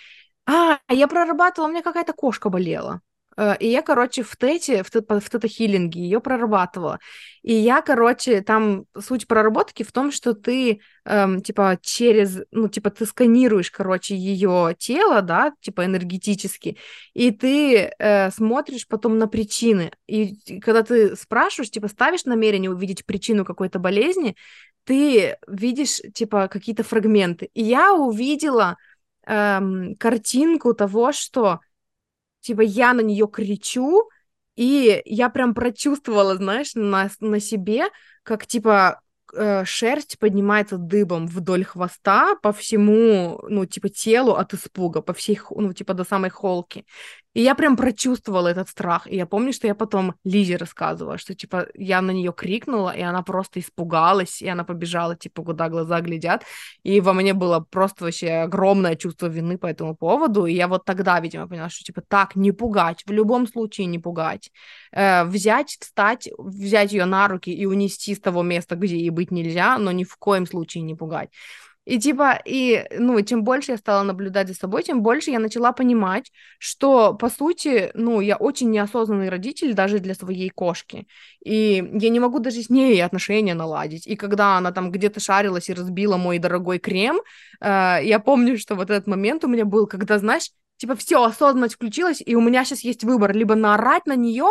А, я прорабатывала, у меня какая-то кошка болела. Э, и я, короче, в тете, в, в тета-хиллинге ее прорабатывала. И я, короче, там суть проработки в том, что ты, эм, типа, через, ну, типа, ты сканируешь, короче, ее тело, да, типа, энергетически, и ты э, смотришь потом на причины. И когда ты спрашиваешь, типа, ставишь намерение увидеть причину какой-то болезни, ты видишь, типа, какие-то фрагменты. И я увидела эм, картинку того, что типа я на нее кричу, и я прям прочувствовала, знаешь, на, на себе, как типа э, шерсть поднимается дыбом вдоль хвоста по всему, ну, типа, телу от испуга, по всей, ну, типа, до самой холки. И я прям прочувствовала этот страх. И я помню, что я потом Лизе рассказывала, что, типа, я на нее крикнула, и она просто испугалась, и она побежала, типа, куда глаза глядят. И во мне было просто вообще огромное чувство вины по этому поводу. И я вот тогда, видимо, поняла, что, типа, так, не пугать, в любом случае не пугать. Э, взять, встать, взять ее на руки и унести с того места, где ей быть нельзя, но ни в коем случае не пугать. И типа, и, ну, чем больше я стала наблюдать за собой, тем больше я начала понимать, что, по сути, ну, я очень неосознанный родитель даже для своей кошки. И я не могу даже с ней отношения наладить. И когда она там где-то шарилась и разбила мой дорогой крем, э, я помню, что вот этот момент у меня был, когда, знаешь, типа, все, осознанность включилась, и у меня сейчас есть выбор, либо наорать на нее,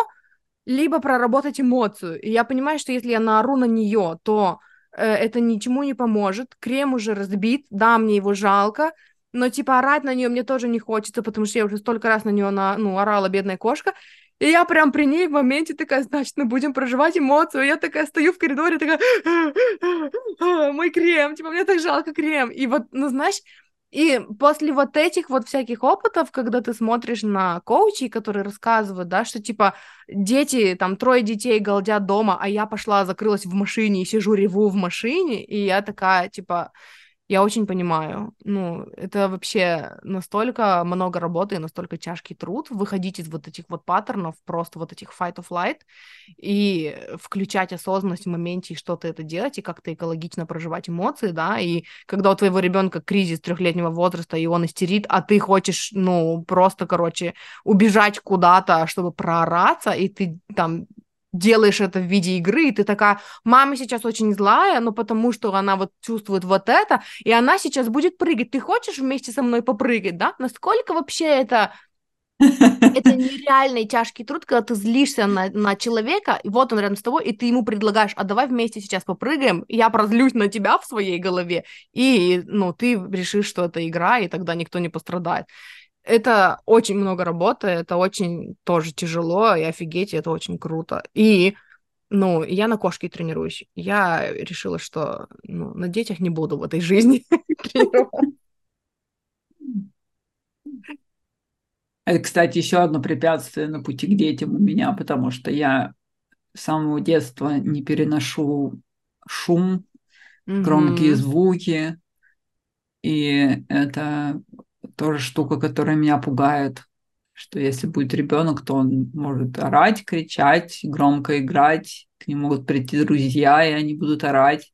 либо проработать эмоцию. И я понимаю, что если я наору на нее, то это ничему не поможет. Крем уже разбит, да, мне его жалко, но типа орать на нее мне тоже не хочется, потому что я уже столько раз на нее на, ну, орала, бедная кошка. И я прям при ней в моменте такая, значит, мы будем проживать эмоцию. Я такая стою в коридоре, такая, мой крем, типа, мне так жалко крем. И вот, ну, знаешь, и после вот этих вот всяких опытов, когда ты смотришь на коучей, которые рассказывают, да, что типа дети, там трое детей галдят дома, а я пошла, закрылась в машине и сижу реву в машине, и я такая, типа, я очень понимаю. Ну, это вообще настолько много работы и настолько тяжкий труд выходить из вот этих вот паттернов, просто вот этих fight of light, и включать осознанность в моменте и что-то это делать, и как-то экологично проживать эмоции, да, и когда у твоего ребенка кризис трехлетнего возраста, и он истерит, а ты хочешь, ну, просто, короче, убежать куда-то, чтобы проораться, и ты там делаешь это в виде игры, и ты такая, мама сейчас очень злая, но потому что она вот чувствует вот это, и она сейчас будет прыгать. Ты хочешь вместе со мной попрыгать, да? Насколько вообще это это нереальный тяжкий труд, когда ты злишься на, на человека, и вот он рядом с тобой, и ты ему предлагаешь, а давай вместе сейчас попрыгаем, я прозлюсь на тебя в своей голове, и, ну, ты решишь, что это игра, и тогда никто не пострадает это очень много работы, это очень тоже тяжело, и офигеть, это очень круто. И, ну, я на кошке тренируюсь. Я решила, что ну, на детях не буду в этой жизни Это, кстати, еще одно препятствие на пути к детям у меня, потому что я с самого детства не переношу шум, громкие звуки, и это тоже штука, которая меня пугает, что если будет ребенок, то он может орать, кричать, громко играть, к нему могут прийти друзья, и они будут орать.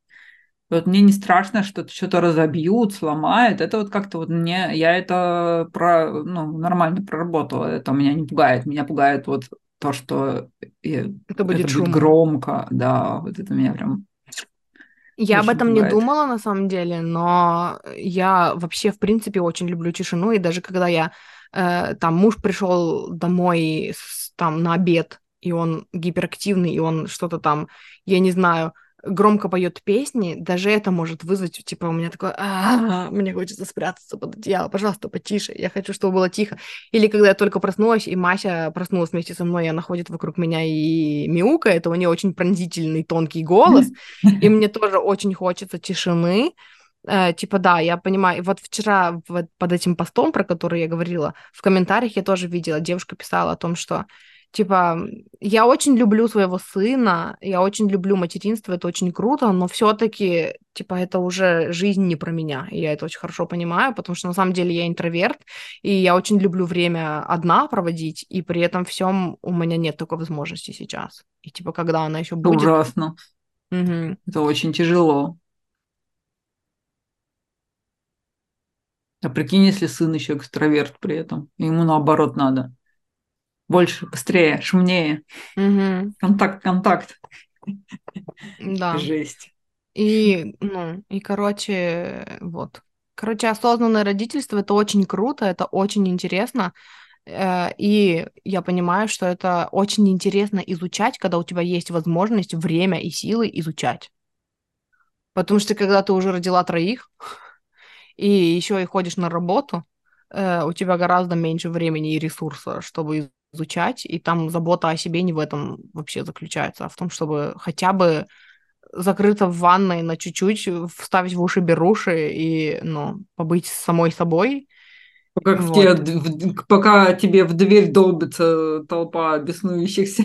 Вот мне не страшно, что что-то разобьют, сломают. Это вот как-то вот мне, я это про, ну, нормально проработала. Это меня не пугает. Меня пугает вот то, что это будет, это будет громко. Да, вот это меня прям Я об этом не пугает. думала на самом деле, но я вообще, в принципе, очень люблю тишину, и даже когда я э, там муж пришел домой с- там на обед, и он гиперактивный, и он что-то там, я не знаю, громко поет песни, даже это может вызвать, типа, у меня такое, «А, мне хочется спрятаться под одеяло, пожалуйста, потише, я хочу, чтобы было тихо. Или когда я только проснулась, и Мася проснулась вместе со мной, и она ходит вокруг меня и мяукает, у нее очень пронзительный, тонкий голос, и мне тоже очень хочется тишины. Э, типа, да, я понимаю. И вот вчера вот под этим постом, про который я говорила, в комментариях я тоже видела, девушка писала о том, что, типа, я очень люблю своего сына, я очень люблю материнство, это очень круто, но все-таки, типа, это уже жизнь не про меня. И я это очень хорошо понимаю, потому что на самом деле я интроверт, и я очень люблю время одна проводить, и при этом всем у меня нет такой возможности сейчас. И типа, когда она еще будет, ужасно. Мгм. Это очень тяжело. А прикинь, если сын еще экстраверт при этом, ему наоборот надо. Больше, быстрее, шумнее. Мгм. Контакт, контакт. Да. Жесть. И, ну, и, короче, вот. Короче, осознанное родительство это очень круто, это очень интересно. Э, И я понимаю, что это очень интересно изучать, когда у тебя есть возможность, время и силы изучать. Потому что когда ты уже родила троих, и еще и ходишь на работу, э, у тебя гораздо меньше времени и ресурса, чтобы изучать, и там забота о себе не в этом вообще заключается, а в том, чтобы хотя бы закрыто в ванной на чуть-чуть, вставить в уши беруши и, ну, побыть с самой собой. Пока, Вот. тебе пока тебе в дверь долбится толпа беснующихся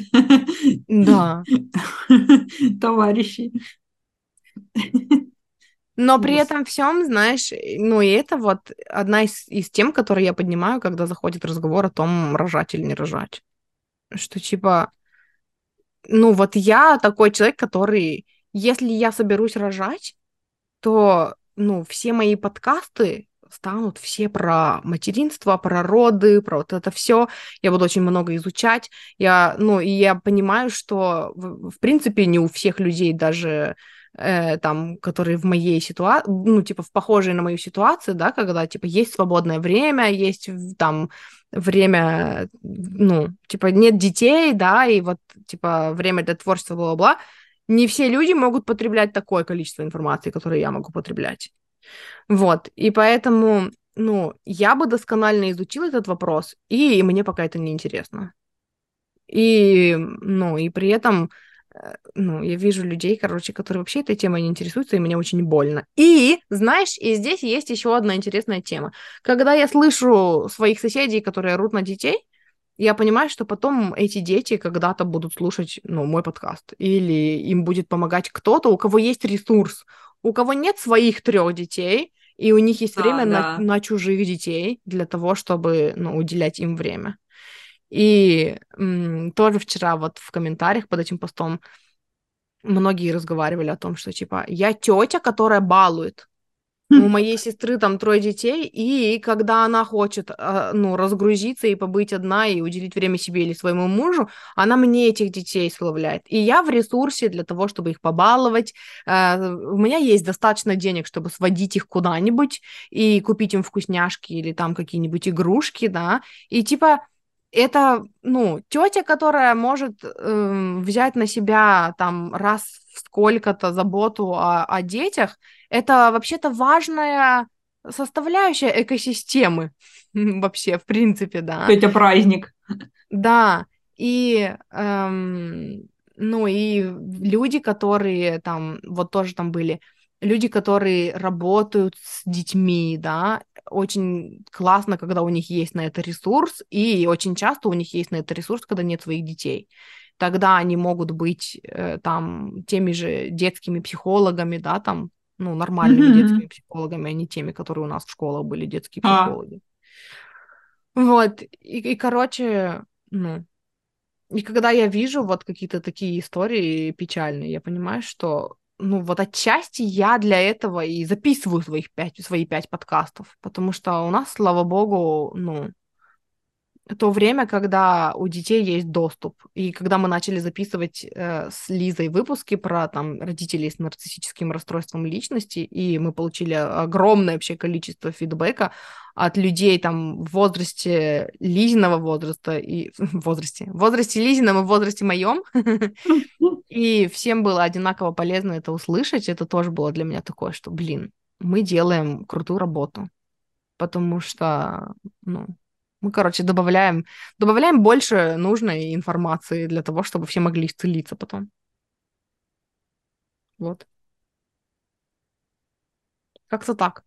Да. товарищей. Но при этом всем, знаешь, ну и это вот одна из, из тем, которые я поднимаю, когда заходит разговор о том, рожать или не рожать. Что типа, ну вот я такой человек, который, если я соберусь рожать, то, ну, все мои подкасты станут все про материнство, про роды, про вот это все. Я буду очень много изучать. Я, ну, и я понимаю, что, в, в принципе, не у всех людей даже э, там, которые в моей ситуации, ну, типа, в похожей на мою ситуацию, да, когда, типа, есть свободное время, есть там время, ну, типа, нет детей, да, и вот, типа, время для творчества, бла-бла-бла, не все люди могут потреблять такое количество информации, которое я могу потреблять. Вот, и поэтому, ну, я бы досконально изучила этот вопрос, и мне пока это не интересно. И, ну, и при этом, ну, я вижу людей, короче, которые вообще этой темой не интересуются, и мне очень больно. И, знаешь, и здесь есть еще одна интересная тема. Когда я слышу своих соседей, которые орут на детей, я понимаю, что потом эти дети когда-то будут слушать, ну, мой подкаст, или им будет помогать кто-то, у кого есть ресурс, у кого нет своих трех детей, и у них есть Да, время на, да. на чужих детей для того, чтобы, ну, уделять им время. И м, тоже вчера вот в комментариях под этим постом многие разговаривали о том, что типа я тетя, которая балует. У моей сестры там трое детей, и когда она хочет, а, ну, разгрузиться и побыть одна, и уделить время себе или своему мужу, она мне этих детей сплавляет. И я в ресурсе для того, чтобы их побаловать. А, У меня есть достаточно денег, чтобы сводить их куда-нибудь и купить им вкусняшки или там какие-нибудь игрушки, да. И типа это, ну, тетя, которая может эм, взять на себя там раз в сколько-то заботу о, о детях, это вообще-то важная составляющая экосистемы вообще, в принципе, да. Тетя праздник. Да, и, эм, ну, и люди, которые там, вот тоже там были, люди, которые работают с детьми, да, очень классно, когда у них есть на это ресурс, и очень часто у них есть на это ресурс, когда нет своих детей. Тогда они могут быть э, там теми же детскими психологами, да, там, ну, нормальными Мгм. детскими психологами, а не теми, которые у нас в школах были детские А. психологи. Вот, и, и, короче, ну, и когда я вижу вот какие-то такие истории печальные, я понимаю, что, ну, вот отчасти я для этого и записываю своих пять, свои пять подкастов, потому что у нас, слава богу, ну, то время, когда у детей есть доступ. И когда мы начали записывать э, с Лизой выпуски про там родителей с нарциссическим расстройством личности, и мы получили огромное вообще количество фидбэка от людей там в возрасте Лизиного возраста и в возрасте, в возрасте Лизином и в возрасте моем. И всем было одинаково полезно это услышать. Это тоже было для меня такое, что, блин, мы делаем крутую работу. Потому что, ну, мы, короче, добавляем, добавляем больше нужной информации для того, чтобы все могли исцелиться потом. Вот. Как-то так.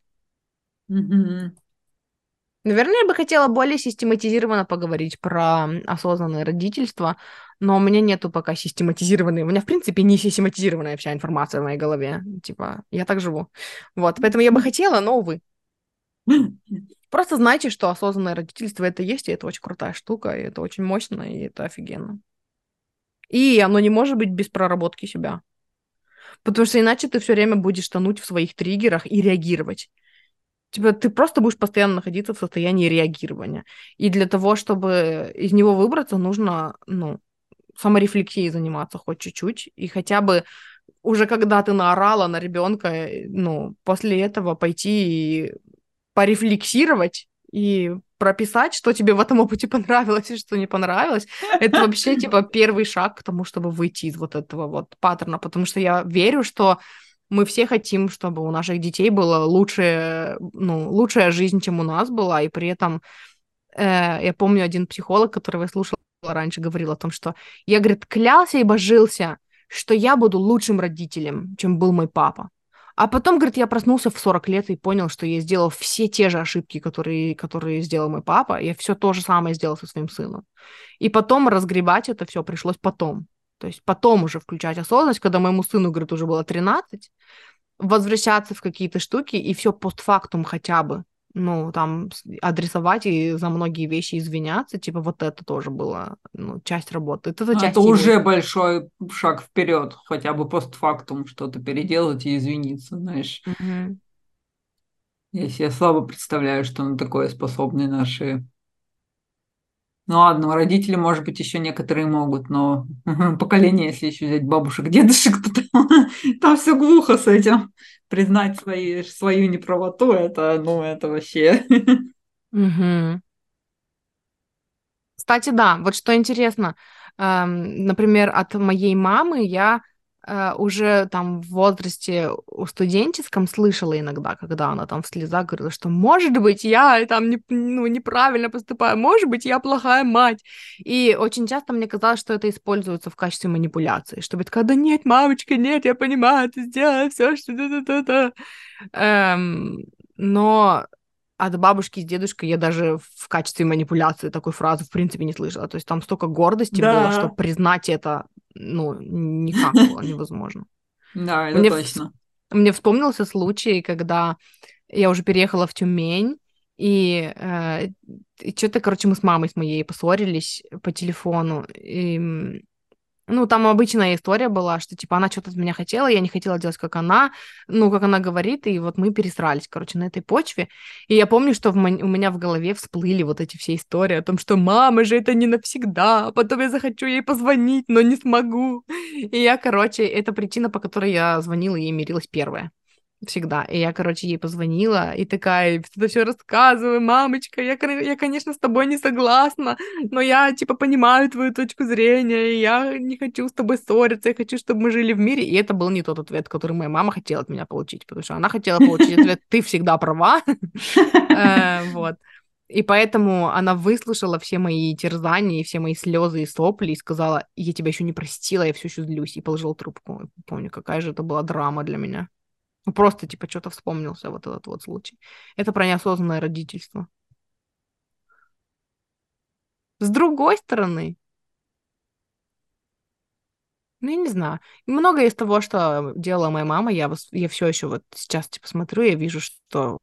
Наверное, я бы хотела более систематизированно поговорить про осознанное родительство, но у меня нету пока систематизированной. У меня, в принципе, не систематизированная вся информация в моей голове. Типа, я так живу. Вот, поэтому я бы хотела, но, увы. Просто знайте, что осознанное родительство это есть, и это очень крутая штука, и это очень мощно, и это офигенно. И оно не может быть без проработки себя. Потому что иначе ты все время будешь тонуть в своих триггерах и реагировать. Типа, ты просто будешь постоянно находиться в состоянии реагирования. И для того, чтобы из него выбраться, нужно, ну, саморефлексией заниматься хоть чуть-чуть. И хотя бы уже когда ты наорала на ребенка, э, ну, после этого пойти и порефлексировать и прописать, что тебе в этом опыте понравилось и что не понравилось, это вообще, типа, первый шаг к тому, чтобы выйти из вот этого вот паттерна, потому что я верю, что мы все хотим, чтобы у наших детей была лучшая, ну, лучшая жизнь, чем у нас была, и при этом э, я помню один психолог, которого я слушала раньше, говорил о том, что я, говорит, клялся и божился, что я буду лучшим родителем, чем был мой папа. А потом, говорит, я проснулся в 40 лет и понял, что я сделал все те же ошибки, которые, которые сделал мой папа. Я все то же самое сделал со своим сыном. И потом разгребать это все пришлось потом. То есть потом уже включать осознанность, когда моему сыну, говорит, уже было 13, возвращаться в какие-то штуки и все постфактум хотя бы ну, там, адресовать и за многие вещи извиняться, типа, вот это тоже было, ну, часть работы. Это, часть это уже большой шаг вперед, хотя бы постфактум что-то переделать и извиниться, знаешь. Угу. Я себе слабо представляю, что на такое способны наши ну ладно, родители, может быть, еще некоторые могут, но поколение, если еще взять бабушек, дедушек, то там, там все глухо с этим. Признать свои, свою неправоту, это, ну, это вообще... Угу. Кстати, да, вот что интересно, эм, например, от моей мамы я уже там в возрасте у студенческом слышала иногда, когда она там в слезах говорила, что, может быть, я там не, ну, неправильно поступаю, может быть, я плохая мать. И очень часто мне казалось, что это используется в качестве манипуляции, чтобы такая, да нет, мамочка, нет, я понимаю, ты сделала все, что... Да-да-да-да. Эм, но от бабушки с дедушкой я даже в качестве манипуляции такой фразы в принципе не слышала. То есть там столько гордости да. было, что признать это, ну, никак было невозможно. Да, это точно. Мне вспомнился случай, когда я уже переехала в Тюмень, и, э, и что-то, короче, мы с мамой с моей поссорились по телефону, и ну, там обычная история была, что, типа, она что-то от меня хотела, я не хотела делать, как она, ну, как она говорит, и вот мы пересрались, короче, на этой почве. И я помню, что в мо- у меня в голове всплыли вот эти все истории о том, что мама же это не навсегда, а потом я захочу ей позвонить, но не смогу. И я, короче, это причина, по которой я звонила и мирилась первая всегда. И я, короче, ей позвонила и такая, это все рассказываю, мамочка, я, я, конечно, с тобой не согласна, но я, типа, понимаю твою точку зрения, и я не хочу с тобой ссориться, я хочу, чтобы мы жили в мире. И это был не тот ответ, который моя мама хотела от меня получить, потому что она хотела получить ответ «ты всегда права». Э, вот. И поэтому она выслушала все мои терзания, все мои слезы и сопли и сказала, я тебя еще не простила, я все еще злюсь, и положила трубку. Помню, какая же это была драма для меня. Ну, просто, типа, что-то вспомнился вот этот вот случай. Это про неосознанное родительство. С другой стороны, ну, я не знаю. Многое из того, что делала моя мама, я, я все еще вот сейчас, типа, смотрю, я вижу, что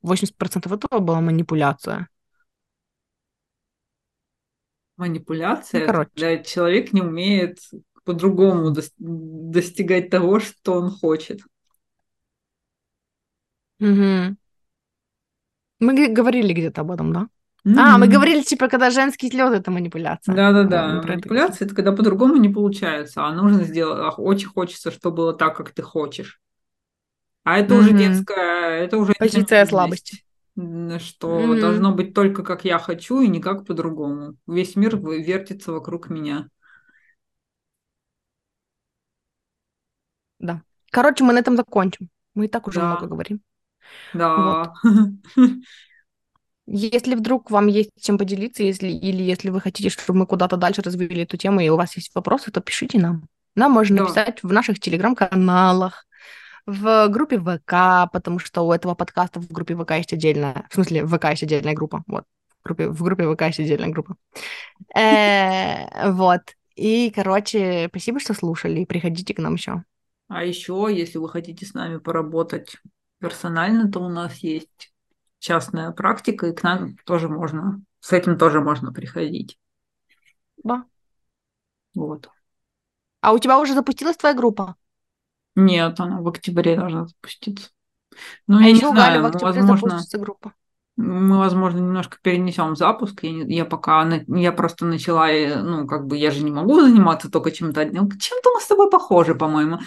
80% этого была манипуляция. Манипуляция? Ну, короче. Когда человек не умеет по-другому достигать того, что он хочет. Угу. Мы говорили где-то об этом, да? А, мы говорили, типа, когда женские слезы это манипуляция. Мы про это манипуляция это когда по-другому не получается, а нужно сделать, очень хочется, чтобы было так, как ты хочешь. А это уже Мгм. детская, это уже Позиция слабости. что Мгм. должно быть только как я хочу и никак по-другому. Весь мир вертится вокруг меня. Да. Короче, мы на этом закончим. Мы и так уже Да. много говорим. Да. Если вдруг вам есть чем поделиться, если, или если вы хотите, чтобы мы куда-то дальше развили эту тему, и у вас есть вопросы, то пишите нам. Нам можно Да. написать в наших телеграм-каналах, в группе ВК, потому что у этого подкаста в группе ВК есть отдельная, в смысле, в ВК есть отдельная группа, вот, в группе, в группе ВК есть отдельная группа. Э, Вот. И, короче, спасибо, что слушали, приходите к нам еще. А еще, если вы хотите с нами поработать персонально, то у нас есть частная практика, и к нам тоже можно, с этим тоже можно приходить. Да. Вот. А у тебя уже запустилась твоя группа? Нет, она в октябре должна запуститься. Ну, а я не еще у Гали знаю, в мы, октябре возможно, запустится группа. Мы, возможно, немножко перенесем запуск. Я, не- я пока, на- я просто начала, э, ну, как бы, я же не могу заниматься только чем-то одним. Чем-то мы с тобой похожи, по-моему.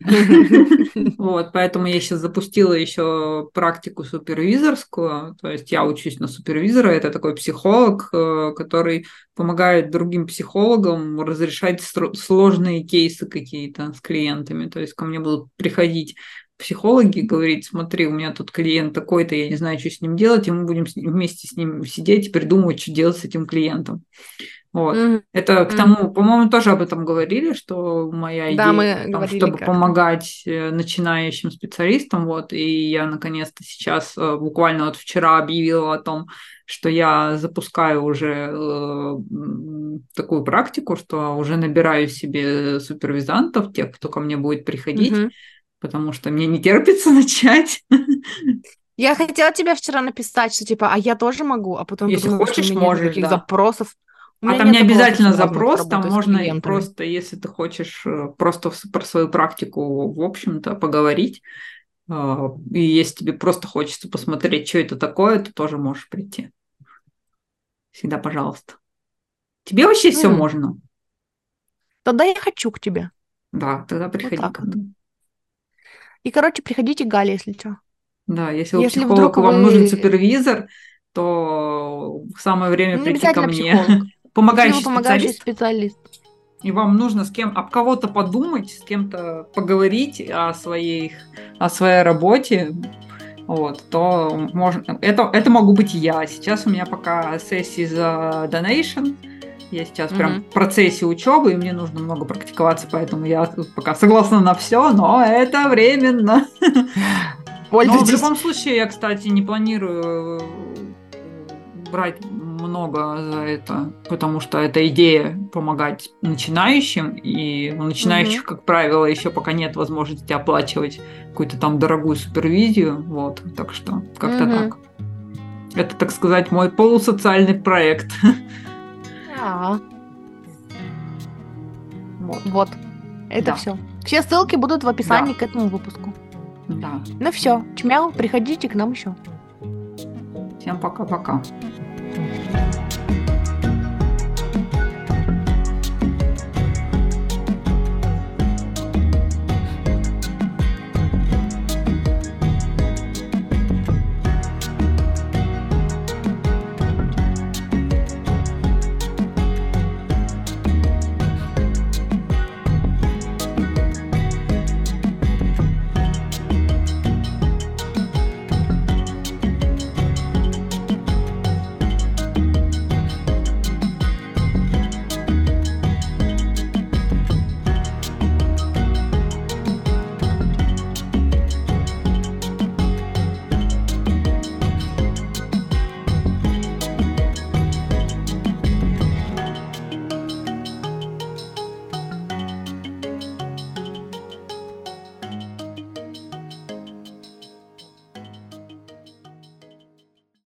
Вот, поэтому я сейчас запустила еще практику супервизорскую, то есть я учусь на супервизора, это такой психолог, э, который помогает другим психологам разрешать сложные кейсы какие-то с клиентами, то есть ко мне будут приходить психологи говорить, смотри, у меня тут клиент такой-то, я не знаю, что с ним делать, и мы будем с ним- вместе с ним сидеть и придумывать, что делать с этим клиентом. Вот. Мгм. Это к тому, по-моему, тоже об этом говорили, что моя идея Да, мы в том, говорили чтобы как-то. помогать э, начинающим специалистам, вот, и я наконец-то сейчас, э, буквально вот вчера объявила о том, что я запускаю уже э, такую практику, что уже набираю себе супервизантов, тех, кто ко мне будет приходить, Мгм. Потому что мне не терпится начать. Я хотела тебе вчера написать, что типа, а я тоже могу, а потом Если подумала, хочешь, можешь, никаких да. запросов. А там не обязательно запрос, там можно просто, если ты хочешь э, просто про свою практику, в общем-то, поговорить, э, и если тебе просто хочется посмотреть, что это такое, ты тоже можешь прийти. Всегда пожалуйста. Тебе вообще все Мгм. можно. Тогда я хочу к тебе. Да, тогда приходи так ко вот. мне. И, короче, приходите к Гале, если что. Да, если Если психолог, вдруг и вам вы- нужен супервизор, то самое время Не прийти ко мне. психолог. Помогающий помогающий специалист. специалист. и вам нужно с кем об кого-то подумать, с кем-то поговорить о своей, о своей работе, вот, то можно, это, это могу быть я. Сейчас у меня пока сессии за donation, я сейчас прям Мгм. в процессе учебы, и мне нужно много практиковаться, поэтому я пока согласна на все, но это временно. Но в Пользуйтесь. любом случае, я, кстати, не планирую э, брать много за это, потому что это идея помогать начинающим, и у начинающих, как правило, еще пока нет возможности оплачивать какую-то там дорогую супервизию, вот, так что как-то Мгм. так. Это, так сказать, мой полусоциальный проект. Да. Вот, Вот. Это Да. все. Все ссылки будут в описании к этому выпуску. да. Ну все, чмяу, приходите к нам еще. Всем пока-пока.